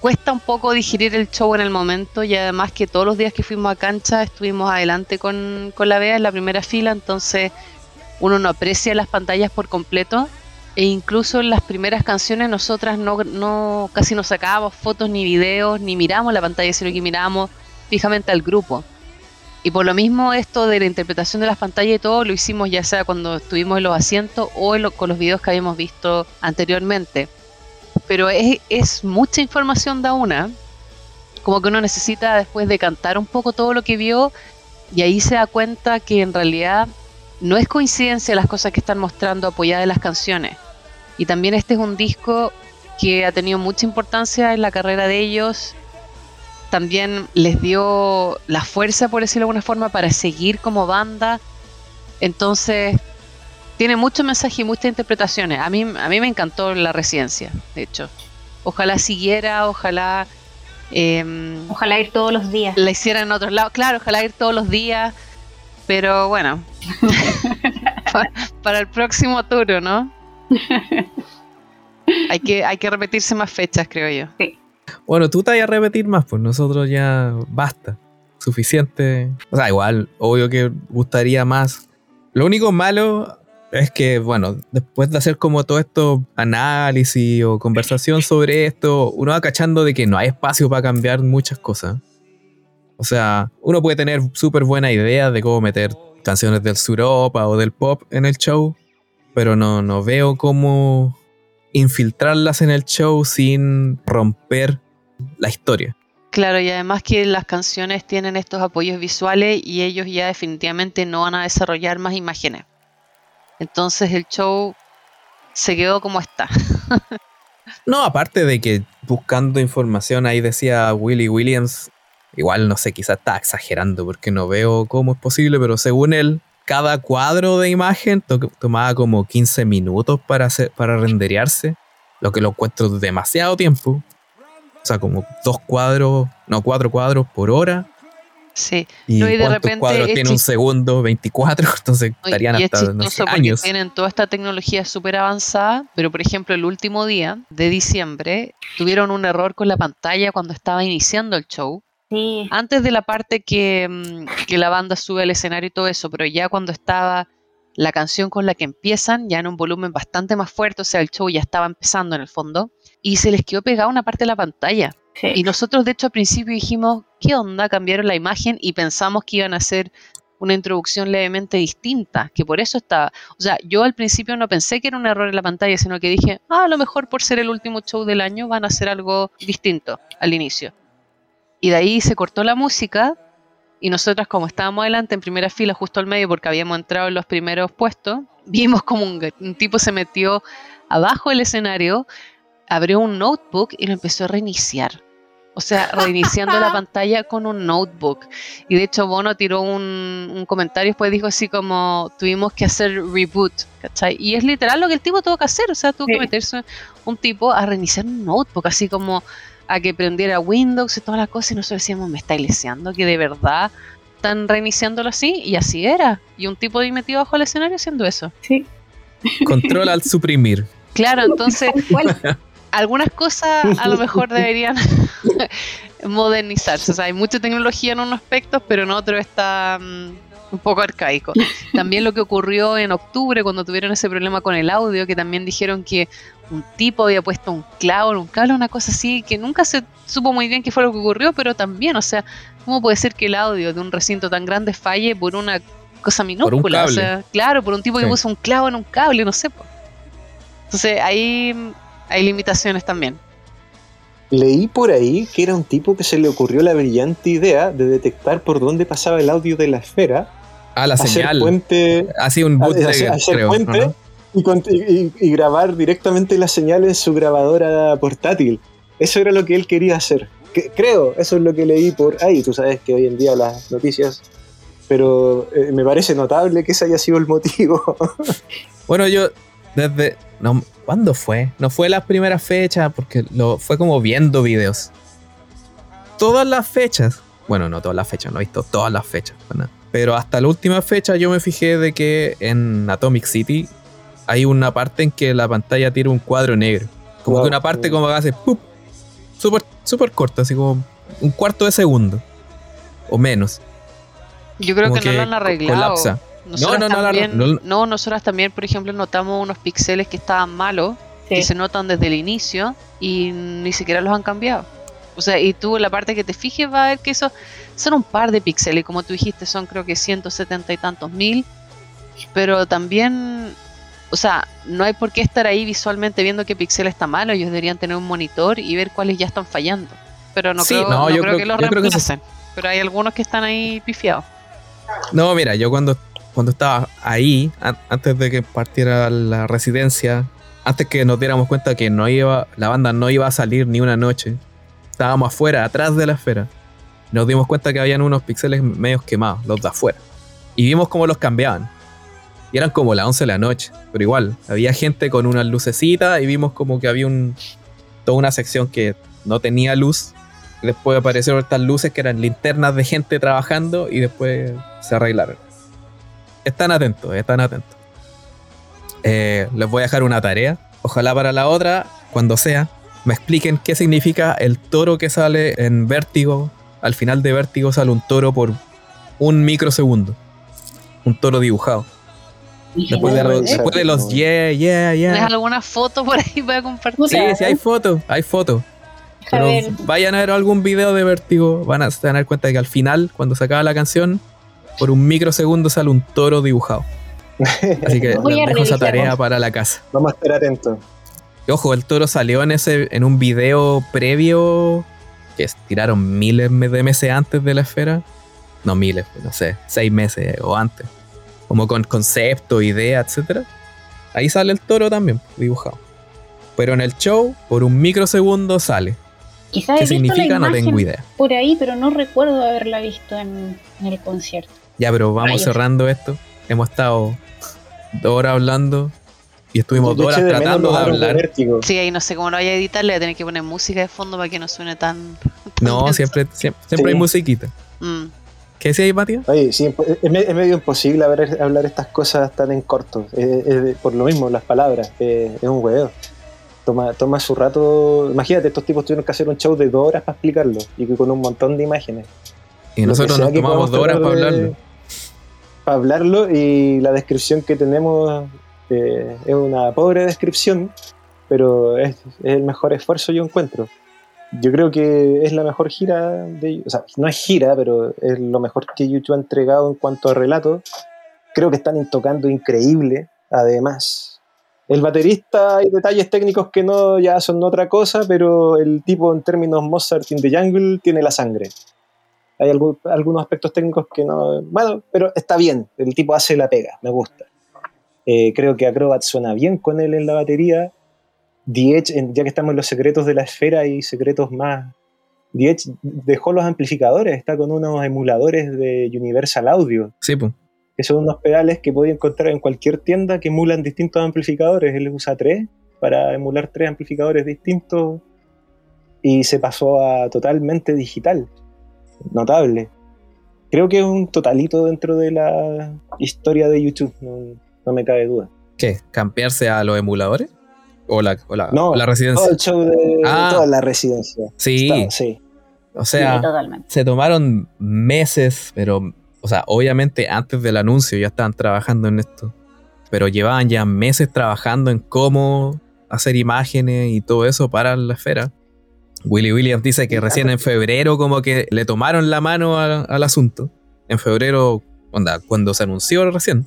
cuesta un poco digerir el show en el momento y además que todos los días que fuimos a cancha estuvimos adelante con, con la Bea en la primera fila, entonces uno no aprecia las pantallas por completo e incluso en las primeras canciones nosotras no, no casi no sacábamos fotos ni videos ni miramos la pantalla sino que miramos fijamente al grupo y por lo mismo esto de la interpretación de las pantallas y todo lo hicimos ya sea cuando estuvimos en los asientos o con los videos que habíamos visto anteriormente pero es, es mucha información da una como que uno necesita después de cantar un poco todo lo que vio y ahí se da cuenta que en realidad no es coincidencia las cosas que están mostrando apoyadas en las canciones. Y también este es un disco que ha tenido mucha importancia en la carrera de ellos. También les dio la fuerza, por decirlo de alguna forma, para seguir como banda. Entonces, tiene mucho mensaje y muchas interpretaciones. A mí, a mí me encantó la residencia, de hecho. Ojalá siguiera, ojalá... Em, ojalá ir todos los días. La hicieran en otros lados. Claro, ojalá ir todos los días. Pero bueno, para el próximo tour, ¿no? hay, que, hay que repetirse más fechas, creo yo. Sí. Bueno, tú te vas a repetir más, pues nosotros ya basta. Suficiente. O sea, igual, obvio que gustaría más. Lo único malo es que, bueno, después de hacer como todo esto análisis o conversación sobre esto, uno va cachando de que no hay espacio para cambiar muchas cosas. O sea, uno puede tener súper buena idea de cómo meter canciones del suropa o del pop en el show, pero no, no veo cómo infiltrarlas en el show sin romper la historia. Claro, y además que las canciones tienen estos apoyos visuales y ellos ya definitivamente no van a desarrollar más imágenes. Entonces el show se quedó como está. no, aparte de que buscando información ahí decía Willie Williams, igual no sé, quizás está exagerando porque no veo cómo es posible, pero según él, cada cuadro de imagen tomaba como 15 minutos para, hacer, para renderearse, lo que lo encuentro demasiado tiempo. O sea, como dos cuadros, no, cuatro cuadros por hora. Sí, y, de repente cuadros tiene un segundo, 24, entonces estarían hasta no sé, años. Tienen toda esta tecnología súper avanzada, pero por ejemplo el último día de diciembre tuvieron un error con la pantalla cuando estaba iniciando el show. Sí. Antes de la parte que, mm, que la banda sube al escenario y todo eso, pero ya cuando estaba la canción con la que empiezan, ya en un volumen bastante más fuerte, o sea, el show ya estaba empezando en el fondo, y se les quedó pegada una parte de la pantalla. Y nosotros, de hecho, al principio dijimos, ¿qué onda? Cambiaron la imagen y pensamos que iban a hacer una introducción levemente distinta, que por eso estaba. O sea, yo al principio no pensé que era un error en la pantalla, sino que dije, ah, a lo mejor por ser el último show del año van a hacer algo distinto al inicio. Y de ahí se cortó la música y nosotras como estábamos adelante en primera fila, justo al medio, porque habíamos entrado en los primeros puestos, vimos como un tipo se metió abajo del escenario, abrió un notebook y lo empezó a reiniciar. O sea, reiniciando la pantalla con un notebook. Y de hecho, Bono tiró un, comentario y después dijo así como, tuvimos que hacer reboot, ¿cachai? Y es literal lo que el tipo tuvo que hacer, o sea, tuvo que meterse un tipo a reiniciar un notebook, así como a que prendiera Windows y todas las cosas. Y nosotros decíamos, me está ileseando que de verdad están reiniciándolo así. Y así era. Y un tipo ahí metido bajo el escenario haciendo eso. Sí. Control al suprimir. Claro, entonces algunas cosas a lo mejor deberían modernizarse. O sea, hay mucha tecnología en unos aspectos, pero en otros está mm, un poco arcaico. También lo que ocurrió en octubre cuando tuvieron ese problema con el audio, que también dijeron que un tipo había puesto un clavo en un cable, una cosa así, que nunca se supo muy bien qué fue lo que ocurrió, pero también, o sea, ¿cómo puede ser que el audio de un recinto tan grande falle por una cosa minúscula? O sea, claro, por un tipo que puso un clavo en un cable, no sé. Entonces ahí hay limitaciones también. Leí por ahí que era un tipo que se le ocurrió la brillante idea de detectar por dónde pasaba el audio de la esfera. Ah, la señal. Puente, Así un bootleg, hacer puente y, grabar directamente la señal en su grabadora portátil. Eso era lo que él quería hacer. creo, eso es lo que leí por ahí. Tú sabes que hoy en día las noticias pero eh, me parece notable que ese haya sido el motivo. bueno, yo desde no, ¿Cuándo fue? No fue la primera fecha, porque lo, fue como viendo videos. Todas las fechas, bueno, no todas las fechas, no he visto todas las fechas, pero hasta la última fecha yo me fijé de que en Atomic City hay una parte en que la pantalla tira un cuadro negro. Como que una parte como que hace súper super corta, así como un cuarto de segundo o menos. Yo creo que, no lo han arreglado. Colapsa no, no, no, no, nosotras también, por ejemplo, notamos unos píxeles que estaban malos, que se notan desde el inicio y ni siquiera los han cambiado. O sea, y tú en la parte que te fijes va a ver que eso son un par de píxeles, como tú dijiste, son creo que 170 y tantos mil, pero también, o sea, no hay por qué estar ahí visualmente viendo qué píxel está malo, ellos deberían tener un monitor y ver cuáles ya están fallando. Pero no creo, no, yo creo, que los reemplacen. Pero hay algunos que están ahí pifiados. No, mira, yo cuando cuando estaba ahí, antes de que partiera la residencia, antes que nos diéramos cuenta que no iba, la banda no iba a salir ni una noche, estábamos afuera, atrás de la esfera. Nos dimos cuenta que habían unos píxeles medios quemados, los de afuera. Y vimos cómo los cambiaban. Y eran como las 11 de la noche, pero igual, había gente con unas lucecitas y vimos como que había un, toda una sección que no tenía luz. Después aparecieron estas luces que eran linternas de gente trabajando y después se arreglaron están atentos, están atentos. Eh, les voy a dejar una tarea. Ojalá para la otra, cuando sea, me expliquen qué significa el toro que sale en vértigo. Al final de vértigo sale un toro por un microsegundo. Un toro dibujado. Después de, los, yeah, yeah, yeah. ¿Tienes alguna foto por ahí para compartir? Sí, sí, hay fotos, hay fotos. Pero vayan a ver algún video de vértigo, van a tener cuenta de que al final, cuando se acaba la canción, por un microsegundo sale un toro dibujado. Así que les dejo esa tarea para la casa. Vamos a estar atentos. ojo, el toro salió en ese en un video previo que tiraron miles de meses antes de la esfera. No miles, no sé, seis meses o antes. Como con concepto, idea, etcétera. Ahí sale el toro también, dibujado. Pero en el show, por un microsegundo sale. ¿Qué significa? No tengo idea. Por ahí, pero no recuerdo haberla visto en, el concierto. Ya, pero vamos cerrando esto. Hemos estado dos horas hablando y estuvimos dos horas tratando de hablar. Sí, ahí no sé cómo lo vaya a editar, le voy a tener que poner música de fondo para que no suene tan. no, siempre, siempre, hay musiquita. Mm. ¿Qué decía ahí? Oye, sí, es, medio imposible hablar, estas cosas tan en corto. por lo mismo, las palabras. es un huevo. Toma, toma su rato. Imagínate, estos tipos tuvieron que hacer un show de dos horas para explicarlo y con un montón de imágenes. Y nosotros nos tomamos dos horas para hablarlo. Para hablarlo y la descripción que tenemos eh, es una pobre descripción, pero es, el mejor esfuerzo yo encuentro. Yo creo que es la mejor gira de. O sea, no es gira, pero es lo mejor que YouTube ha entregado en cuanto a relato. Creo que están tocando increíble, además el baterista hay detalles técnicos que no ya son otra cosa, pero el tipo en términos Mozart in the Jungle tiene la sangre. Hay algunos aspectos técnicos que no... Bueno, pero está bien, el tipo hace la pega, me gusta. Eh, creo que Acrobat suena bien con él en la batería. The Edge, ya que estamos en los secretos de la esfera y secretos más... The Edge dejó los amplificadores, está con unos emuladores de Universal Audio. Sí, pues que son unos pedales que podía encontrar en cualquier tienda que emulan distintos amplificadores. Él usa tres para emular tres amplificadores distintos y se pasó a totalmente digital. Notable. Creo que es un totalito dentro de la historia de YouTube, no, me cabe duda. ¿Qué? ¿Cambiarse a los emuladores? ¿O la, no, la residencia? Todo el show de, ah. toda la residencia. Sí. sí. O sea, se tomaron meses, pero o sea, obviamente antes del anuncio ya estaban trabajando en esto, pero llevaban ya meses trabajando en cómo hacer imágenes y todo eso para la esfera. Willy Williams dice que recién en febrero como que le tomaron la mano al, asunto. En febrero, onda, cuando se anunció recién.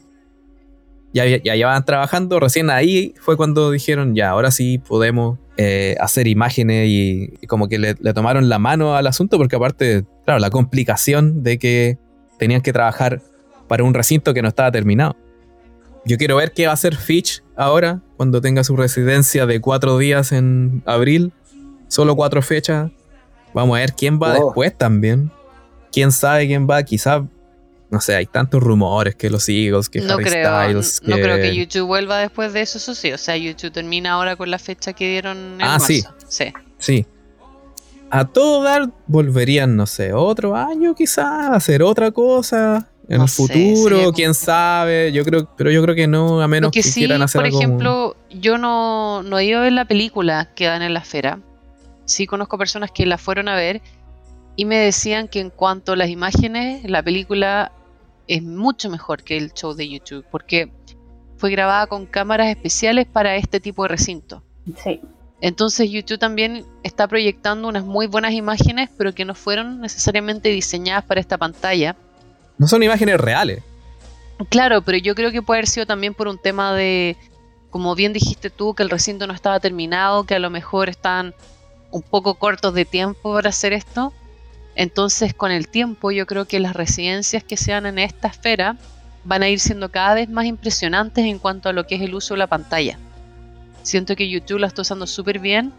Ya, ya llevaban trabajando, recién ahí fue cuando dijeron, ya, ahora sí podemos eh, hacer imágenes y, como que le, le, tomaron la mano al asunto, porque aparte, claro, la complicación de que tenían que trabajar para un recinto que no estaba terminado. Yo quiero ver qué va a hacer Fitch ahora, cuando tenga su residencia de cuatro días en abril, solo cuatro fechas. Vamos a ver quién va oh. después también. Quién sabe quién va, quizás no sé, hay tantos rumores que los Eagles, que no Harry creo, Styles. No creo que YouTube vuelva después de eso, eso sí. O sea, YouTube termina ahora con la fecha que dieron en ah, sí. Sí. Sí a todo dar volverían, no sé, otro año quizás, a hacer otra cosa en el futuro, quién sabe, yo creo, pero yo creo que no, a menos que, quieran hacer por ejemplo, yo no, no he ido a ver la película que dan en la esfera. Sí conozco personas que la fueron a ver y me decían que en cuanto a las imágenes, la película es mucho mejor que el show de YouTube, porque fue grabada con cámaras especiales para este tipo de recinto. Sí. Entonces YouTube también está proyectando unas muy buenas imágenes, pero que no fueron necesariamente diseñadas para esta pantalla. No son imágenes reales. Claro, pero yo creo que puede haber sido también por un tema de, como bien dijiste tú, que el recinto no estaba terminado, que a lo mejor están un poco cortos de tiempo para hacer esto. Entonces con el tiempo yo creo que las residencias que sean en esta esfera van a ir siendo cada vez más impresionantes en cuanto a lo que es el uso de la pantalla. Siento que YouTube la está usando súper bien,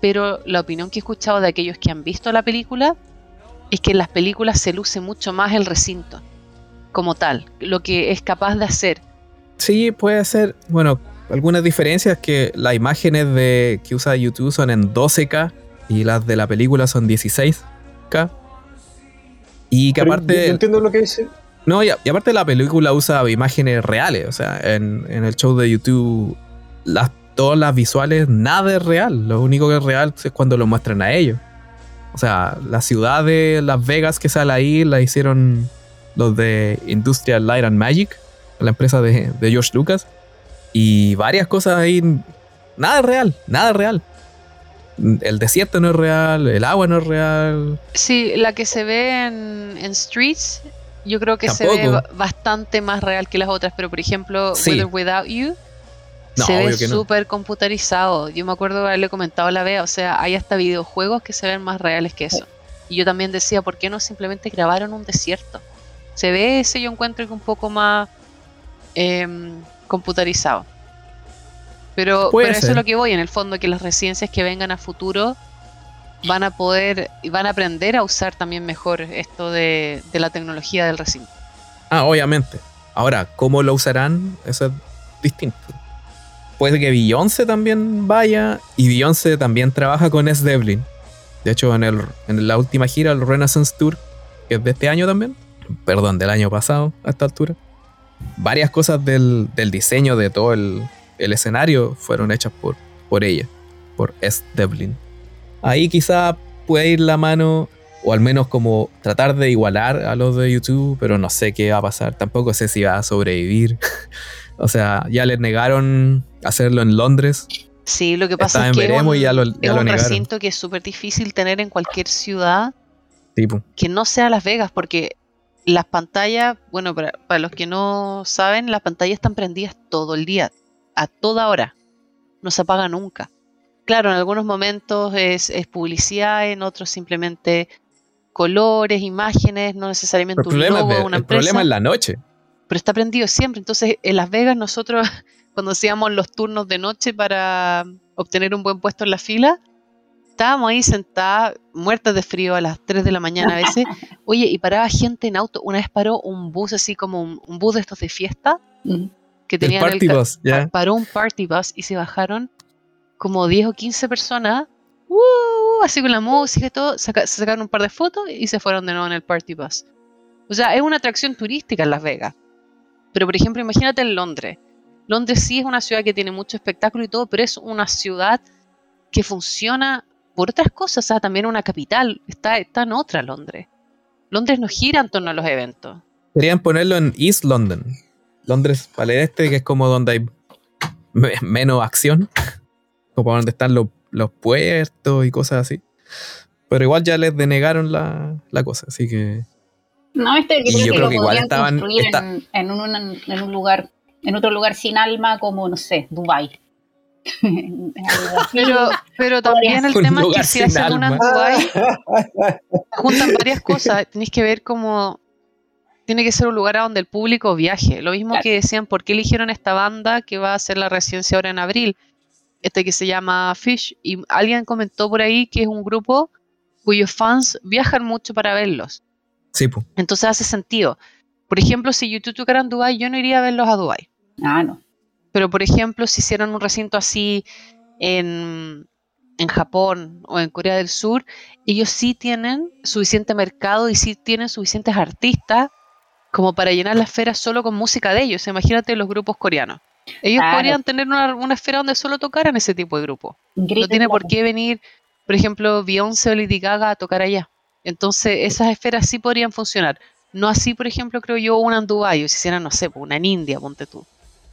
pero la opinión que he escuchado de aquellos que han visto la película es que en las películas se luce mucho más el recinto, como tal, lo que es capaz de hacer. Sí, puede ser, bueno, algunas diferencias que las imágenes de, que usa YouTube son en 12K y las de la película son 16K. Y que aparte... entiendo lo que dice. No, y, aparte la película usa imágenes reales, o sea, en, en el show de YouTube las todas las visuales, nada es real. Lo único que es real es cuando lo muestran a ellos. O sea, la ciudad de Las Vegas que sale ahí la hicieron los de Industrial Light and Magic, la empresa de, George Lucas. Y varias cosas ahí. Nada es real, nada es real. El desierto no es real, el agua no es real. Sí, la que se ve en, Streets, yo creo que se ve bastante más real que las otras. Pero por ejemplo, Without You se ve súper computarizado. Yo me acuerdo haberle comentado a la vez, o sea, hay hasta videojuegos que se ven más reales que eso. Y yo también decía, ¿por qué no simplemente grabaron un desierto? Se ve ese, yo encuentro que un poco más em, computarizado. Pero, pero eso es lo que voy, en el fondo, que las residencias que vengan a futuro van a poder y van a aprender a usar también mejor esto de, de la tecnología del recinto. Ah, obviamente. Ahora, ¿cómo lo usarán? Eso es distinto puede que Beyoncé también vaya. Y Beyoncé también trabaja con S. Devlin. De hecho, en, el, en la última gira, el Renaissance Tour, que es de este año también. Perdón, del año pasado a esta altura. Varias cosas del, diseño de todo el, escenario fueron hechas por, por ella, por S. Devlin. Ahí quizá puede ir la mano, o al menos como tratar de igualar a los de YouTube, pero no sé qué va a pasar. Tampoco sé si va a sobrevivir. O sea, ya les negaron hacerlo en Londres. Sí, lo que pasa es que veremos es un, recinto que es súper difícil tener en cualquier ciudad que no sea Las Vegas, porque las pantallas, bueno, para, los que no saben, las pantallas están prendidas todo el día, a toda hora, no se apaga nunca. Claro, en algunos momentos es, publicidad, en otros simplemente colores, imágenes, no necesariamente un logo, una el problema es la noche pero está prendido siempre. Entonces, en Las Vegas nosotros, cuando hacíamos los turnos de noche para obtener un buen puesto en la fila, estábamos ahí sentadas, muertas de frío a las 3 de la mañana a veces. Oye, y paraba gente en auto. Una vez paró un bus así como un, bus de estos de fiesta. Mm. Que tenían el, bus, Paró un party bus y se bajaron como 10 o 15 personas. Uh, así con la música y todo. se sacaron un par de fotos y se fueron de nuevo en el party bus. O sea, es una atracción turística en Las Vegas. Pero por ejemplo, imagínate en Londres. Londres sí es una ciudad que tiene mucho espectáculo y todo, pero es una ciudad que funciona por otras cosas. O sea, también una capital. Está, está en otra Londres. Londres no gira en torno a los eventos. Querían ponerlo en East London. Londres para el este, que es como donde hay menos acción. Como donde están los, puertos y cosas así. Pero igual ya les denegaron la, la cosa, así que no, este yo creo que, igual estaban construir en, un, lugar, en otro lugar sin alma como, no sé, Dubai. pero, pero también el tema es que si hacen una Dubai, juntan varias cosas. Tenéis que ver cómo tiene que ser un lugar a donde el público viaje. Lo mismo que decían, ¿por qué eligieron esta banda que va a hacer la residencia ahora en abril? Este que se llama Fish. Y alguien comentó por ahí que es un grupo cuyos fans viajan mucho para verlos. Entonces hace sentido. Por ejemplo, si YouTube tocara en Dubai, yo no iría a verlos a Dubai. Ah, no. Pero por ejemplo, si hicieran un recinto así en, en Japón o en Corea del Sur, ellos sí tienen suficiente mercado y sí tienen suficientes artistas como para llenar la esfera solo con música de ellos. Imagínate los grupos coreanos. Ellos podrían tener una, una, esfera donde solo tocaran ese tipo de grupo. no tiene por qué venir, por ejemplo, Beyoncé o Lady Gaga a tocar allá. Entonces, esas esferas sí podrían funcionar. No así, por ejemplo, creo yo, una en Dubái, o si hiciera, no sé, una en India, ponte tú.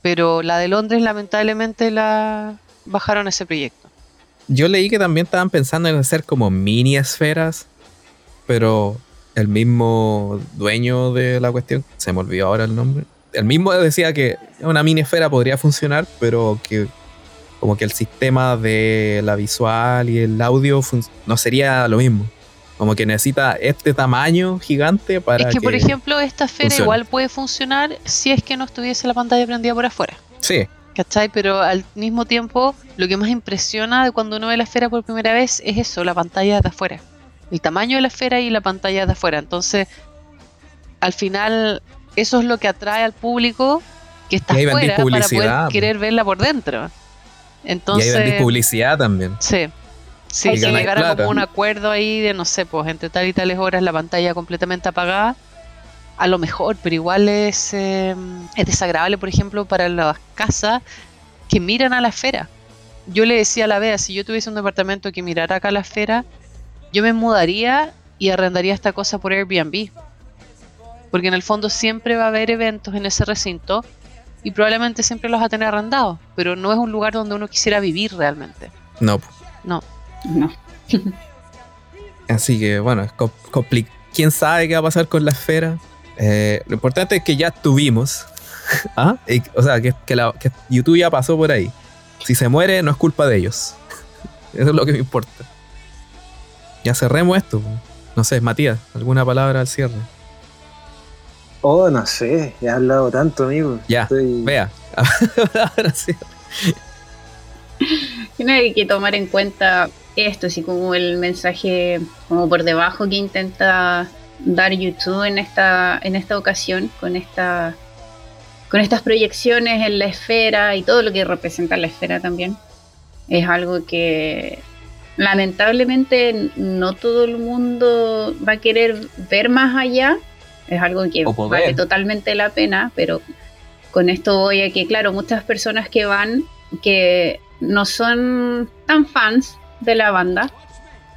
Pero la de Londres, lamentablemente, la bajaron ese proyecto. Yo leí que también estaban pensando en hacer como mini esferas, pero el mismo dueño de la cuestión, se me olvidó ahora el nombre, el mismo decía que una mini esfera podría funcionar, pero que como que el sistema de la visual y el audio no sería lo mismo. Como que necesita este tamaño gigante para. Es que, por ejemplo, esta esfera igual puede funcionar si es que no estuviese la pantalla prendida por afuera. Sí. ¿Cachai? Pero al mismo tiempo, lo que más impresiona de cuando uno ve la esfera por primera vez es eso, la pantalla de afuera. El tamaño de la esfera y la pantalla de afuera. Entonces, al final, eso es lo que atrae al público que está afuera para poder querer verla por dentro. Entonces, y hay publicidad también. Sí. Sí, si llegara como un acuerdo ahí de, no sé, pues entre tal y tales horas la pantalla completamente apagada, a lo mejor, pero igual es, em, es desagradable, por ejemplo, para las casas que miran a la esfera. Yo le decía a la Bea, si yo tuviese un departamento que mirara acá a la esfera, yo me mudaría y arrendaría esta cosa por Airbnb. Porque en el fondo siempre va a haber eventos en ese recinto y probablemente siempre los va a tener arrendados, pero no es un lugar donde uno quisiera vivir realmente. No. No. No. Así que bueno, es complicado. ¿Quién sabe qué va a pasar con la esfera? Eh, lo importante es que ya tuvimos. ¿Ah? o sea, que, que YouTube ya pasó por ahí. Si se muere, no es culpa de ellos. Eso es lo que me importa. Ya cerremos esto. No sé, Matías, ¿alguna palabra al cierre? Oh, no sé, he hablado tanto, amigo. Ya, vea. Tiene que tomar en cuenta esto, así como el mensaje como por debajo que intenta dar YouTube en esta, en esta ocasión, con esta con estas proyecciones en la esfera y todo lo que representa la esfera también. Es algo que lamentablemente no todo el mundo va a querer ver más allá. Es algo que vale totalmente la pena, pero con esto voy a que, claro, muchas personas que van, que no son tan fans de la banda,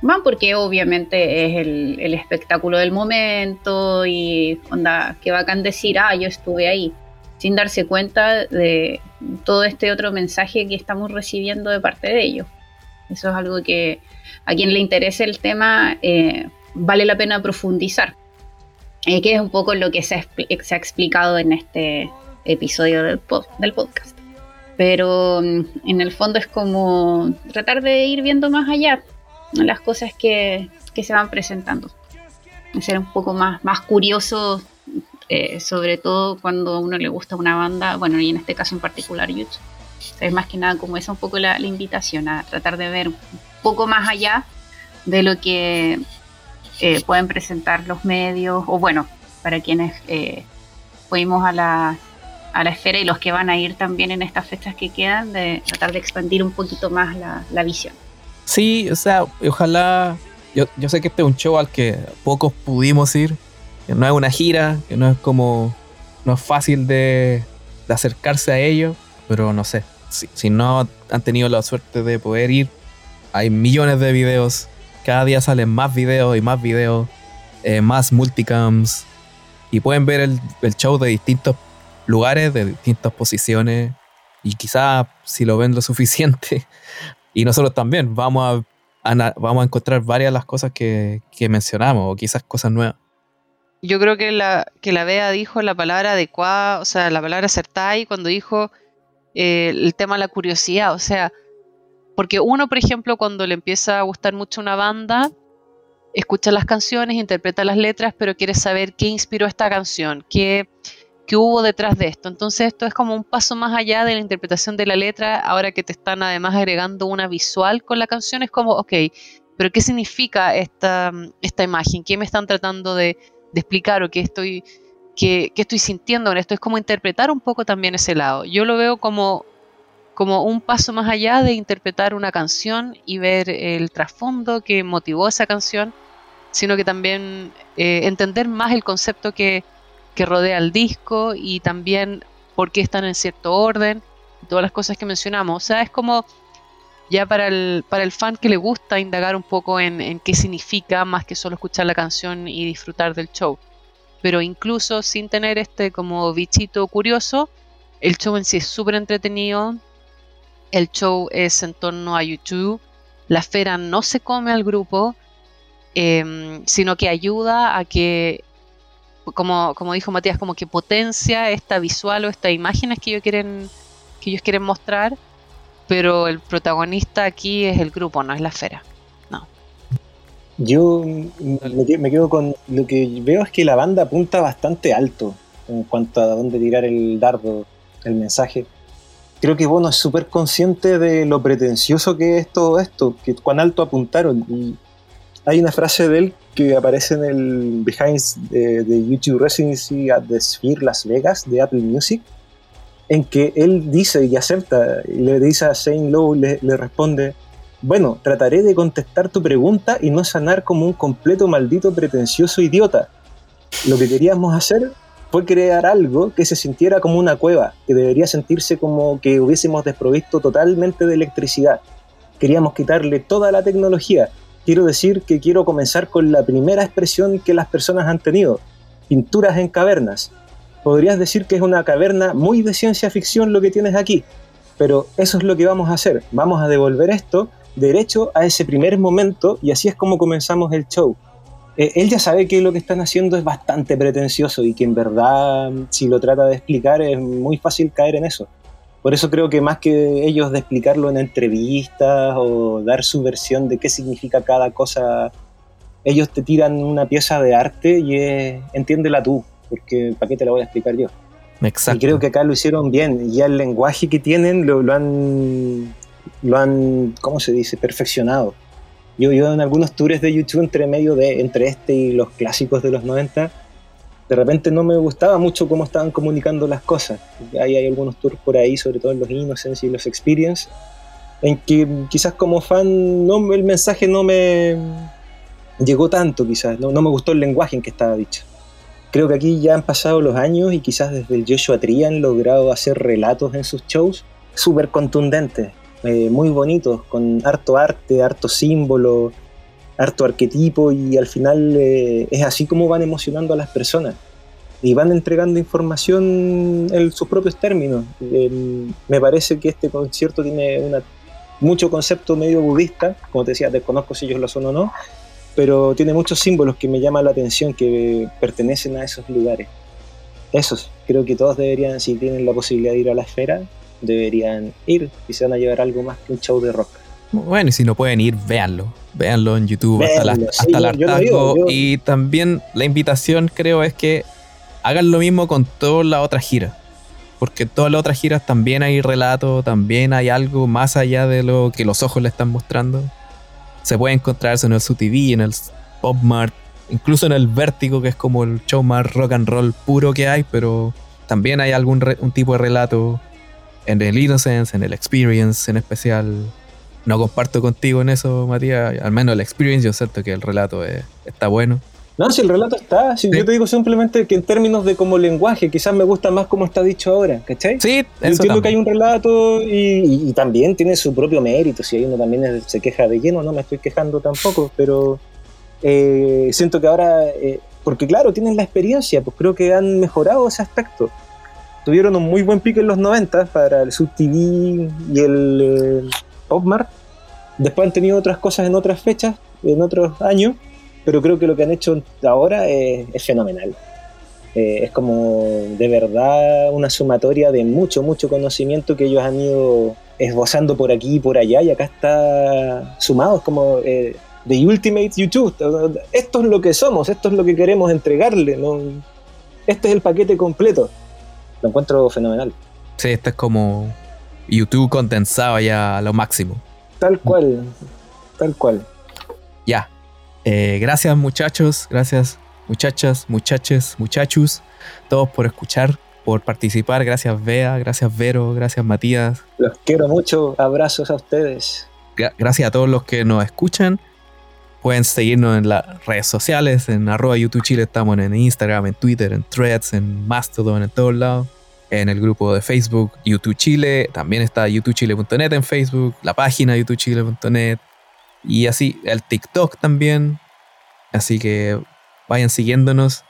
van porque obviamente es el, el espectáculo del momento y onda, que bacán decir, ah, yo estuve ahí sin darse cuenta de todo este otro mensaje que estamos recibiendo de parte de ellos. Eso es algo que a quien le interese el tema eh, vale la pena profundizar, eh, que es un poco lo que se ha, se ha explicado en este episodio del, del podcast. Pero mm, en el fondo es como tratar de ir viendo más allá las cosas que, que se van presentando. Ser un poco más, más curioso eh, sobre todo cuando a uno le gusta una banda, bueno, y en este caso en particular YouTube. Es más que nada como esa un poco la, invitación a tratar de ver un poco más allá de lo que eh, pueden presentar los medios, o bueno, para quienes eh, fuimos a la, a la esfera y los que van a ir también en estas fechas que quedan, de tratar de expandir un poquito más la, la visión. Sí, o sea, ojalá, yo, yo sé que este es un show al que pocos pudimos ir, que no es una gira, que no es como, no es fácil de, acercarse a ello, pero no sé, si, no han tenido la suerte de poder ir, hay millones de videos, cada día salen más videos y más videos, eh, más multicams, y pueden ver el, show de distintos lugares, de distintas posiciones, y quizá si lo ven lo suficiente, y nosotros también, vamos a, vamos a encontrar varias de las cosas que, que mencionamos, o quizás cosas nuevas. Yo creo que la, que la Bea dijo la palabra adecuada, o sea, la palabra acertada y cuando dijo eh, el tema de la curiosidad, o sea, porque uno, por ejemplo, cuando le empieza a gustar mucho una banda, escucha las canciones, interpreta las letras, pero quiere saber qué inspiró esta canción, qué, qué hubo detrás de esto. Entonces esto es como un paso más allá de la interpretación de la letra, ahora que te están además agregando una visual con la canción, es como, ok, pero ¿qué significa esta, esta imagen? ¿Qué me están tratando de, de explicar o qué estoy, qué, estoy sintiendo en esto. Es como interpretar un poco también ese lado. Yo lo veo como, como un paso más allá de interpretar una canción y ver el trasfondo que motivó esa canción, sino que también eh, entender más el concepto que, que rodea el disco y también por qué están en cierto orden, todas las cosas que mencionamos. O sea, es como ya para el, para el fan que le gusta indagar un poco en, qué significa más que solo escuchar la canción y disfrutar del show. Pero incluso sin tener este como bichito curioso, el show en sí es súper entretenido. El show es en torno a YouTube. La esfera no se come al grupo, em, sino que ayuda a que, como, como dijo Matías, como que potencia esta visual o estas imágenes que ellos quieren, que ellos quieren mostrar pero el protagonista aquí es el grupo, no es la esfera. Yo me quedo con lo que veo es que la banda apunta bastante alto en cuanto a dónde tirar el dardo, el mensaje. Creo que Bono es súper consciente de lo pretencioso que es todo esto, que cuán alto apuntaron. Y hay una frase de él que aparece en el Behind de, YouTube Residency at the Sphere Las Vegas de Apple Music, en que él dice y acepta, y le dice a Shane Lowe, le, le responde, bueno, trataré de contestar tu pregunta y no sanar como un completo maldito pretencioso idiota. Lo que queríamos hacer fue crear algo que se sintiera como una cueva, que debería sentirse como que hubiésemos desprovisto totalmente de electricidad. Queríamos quitarle toda la tecnología. Quiero decir que quiero comenzar con la primera expresión que las personas han tenido, pinturas en cavernas podrías decir que es una caverna muy de ciencia ficción lo que tienes aquí, pero eso es lo que vamos a hacer. Vamos a devolver esto derecho a ese primer momento y así es como comenzamos el show. eh, él ya sabe que lo que están haciendo es bastante pretencioso y que en verdad, si lo trata de explicar, es muy fácil caer en eso. Por eso creo que más que ellos de explicarlo en entrevistas o dar su versión de qué significa cada cosa, ellos te tiran una pieza de arte y es, entiéndela tú, porque ¿para qué te la voy a explicar yo? Exacto. Y creo que acá lo hicieron bien. Y el lenguaje que tienen lo, lo han, lo han, ¿cómo se dice?, perfeccionado. Yo, yo en algunos tours de YouTube entre medio de entre este y los clásicos de los 90, de repente no me gustaba mucho cómo estaban comunicando las cosas. Hay, hay algunos tours por ahí, sobre todo en los Innocence y los Experience, en que quizás como fan no, el mensaje no me llegó tanto, quizás, no, no me gustó el lenguaje en que estaba dicho. Creo que aquí ya han pasado los años y quizás desde el Joshua Tree han logrado hacer relatos en sus shows súper contundentes, eh, muy bonitos, con harto arte, harto símbolo, harto arquetipo y al final eh, es así como van emocionando a las personas y van entregando información en sus propios términos. Eh, me parece que este concierto tiene una, mucho concepto medio budista, como te decía, desconozco si ellos lo son o no, pero tiene muchos símbolos que me llaman la atención, que pertenecen a esos lugares. Esos, creo que todos deberían, si tienen la posibilidad de ir a la esfera, deberían ir y se van a llevar algo más que un show de rock. Bueno, y si no pueden ir, véanlo. Véanlo en YouTube hasta, la, hasta sí, el hartazgo. digo, yo- Y también la invitación creo es que hagan lo mismo con todas las otras giras. Porque todas las otras giras también hay relato, también hay algo más allá de lo que los ojos le están mostrando. Se puede encontrar eso en el SUTV, en el Pop Mart, incluso en el Vértigo, que es como el show más rock and roll puro que hay, pero también hay algún re- un tipo de relato en el Innocence, en el Experience en especial. No comparto contigo en eso, Matías. Al menos el Experience, yo siento que el relato es- está bueno. No, si el relato está, si Sí. yo te digo simplemente que en términos de como lenguaje, quizás me gusta más como está dicho ahora, ¿cachai? Sí, Yo eso entiendo que hay también. un relato y, y- y también tiene su propio mérito. Si hay uno también se queja de lleno, no me estoy quejando tampoco, pero eh, siento que ahora, eh, porque claro, tienen la experiencia, pues creo que han mejorado ese aspecto. Tuvieron un muy buen pique en los 90 para el Sub TV y el eh, Popmart. Después han tenido otras cosas en otras fechas, en otros años, pero creo que lo que han hecho ahora es, es fenomenal. Eh, es como de verdad una sumatoria de mucho, mucho conocimiento que ellos han ido esbozando por aquí y por allá y acá está sumado, es como eh, The Ultimate YouTube. Esto es lo que somos, esto es lo que queremos entregarle. ¿no? Este es el paquete completo. Lo encuentro fenomenal. Sí, este es como YouTube condensado ya a lo máximo. Tal cual, tal cual. Ya. Eh, gracias muchachos, gracias muchachas, muchaches, muchachos, todos por escuchar, por participar. Gracias Bea, gracias Vero, gracias Matías. Los quiero mucho. Abrazos a ustedes. Gra- gracias a todos los que nos escuchan. Pueden seguirnos en las redes sociales, en arroba YouTube Chile, estamos en Instagram, en Twitter, en Threads, en Mastodon, en todos lados. En el grupo de Facebook YouTube Chile, también está youtubechile.net en Facebook, la página youtubechile.net y así, el TikTok también. Así que vayan siguiéndonos,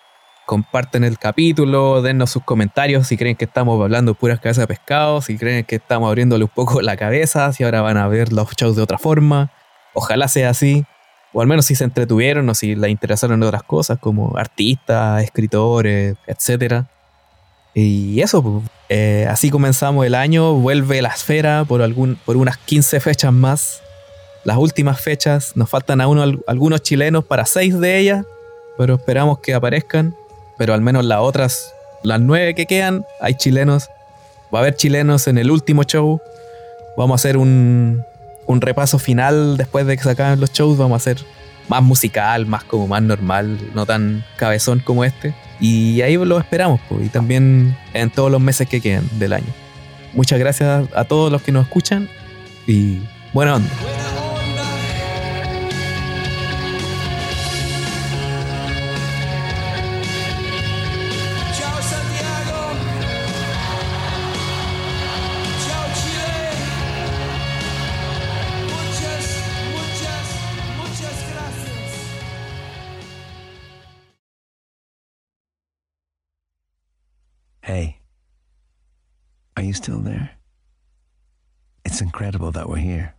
comparten el capítulo, dennos sus comentarios si creen que estamos hablando puras cabezas de pescado, si creen que estamos abriéndole un poco la cabeza, si ahora van a ver los shows de otra forma. Ojalá sea así. O al menos si se entretuvieron o si les interesaron otras cosas como artistas, escritores, etcétera. Y eso, pues, eh, así comenzamos el año. Vuelve la esfera por, algún, por unas 15 fechas más. Las últimas fechas, nos faltan al- algunos chilenos para seis de ellas, pero esperamos que aparezcan. Pero al menos las otras, las nueve que quedan, hay chilenos. Va a haber chilenos en el último show. Vamos a hacer un, un repaso final después de que se los shows. Vamos a hacer más musical, más como más normal, no tan cabezón como este. Y ahí lo esperamos, pues, y también en todos los meses que quedan del año. Muchas gracias a todos los que nos escuchan y buena onda. You still there? It's incredible that we're here.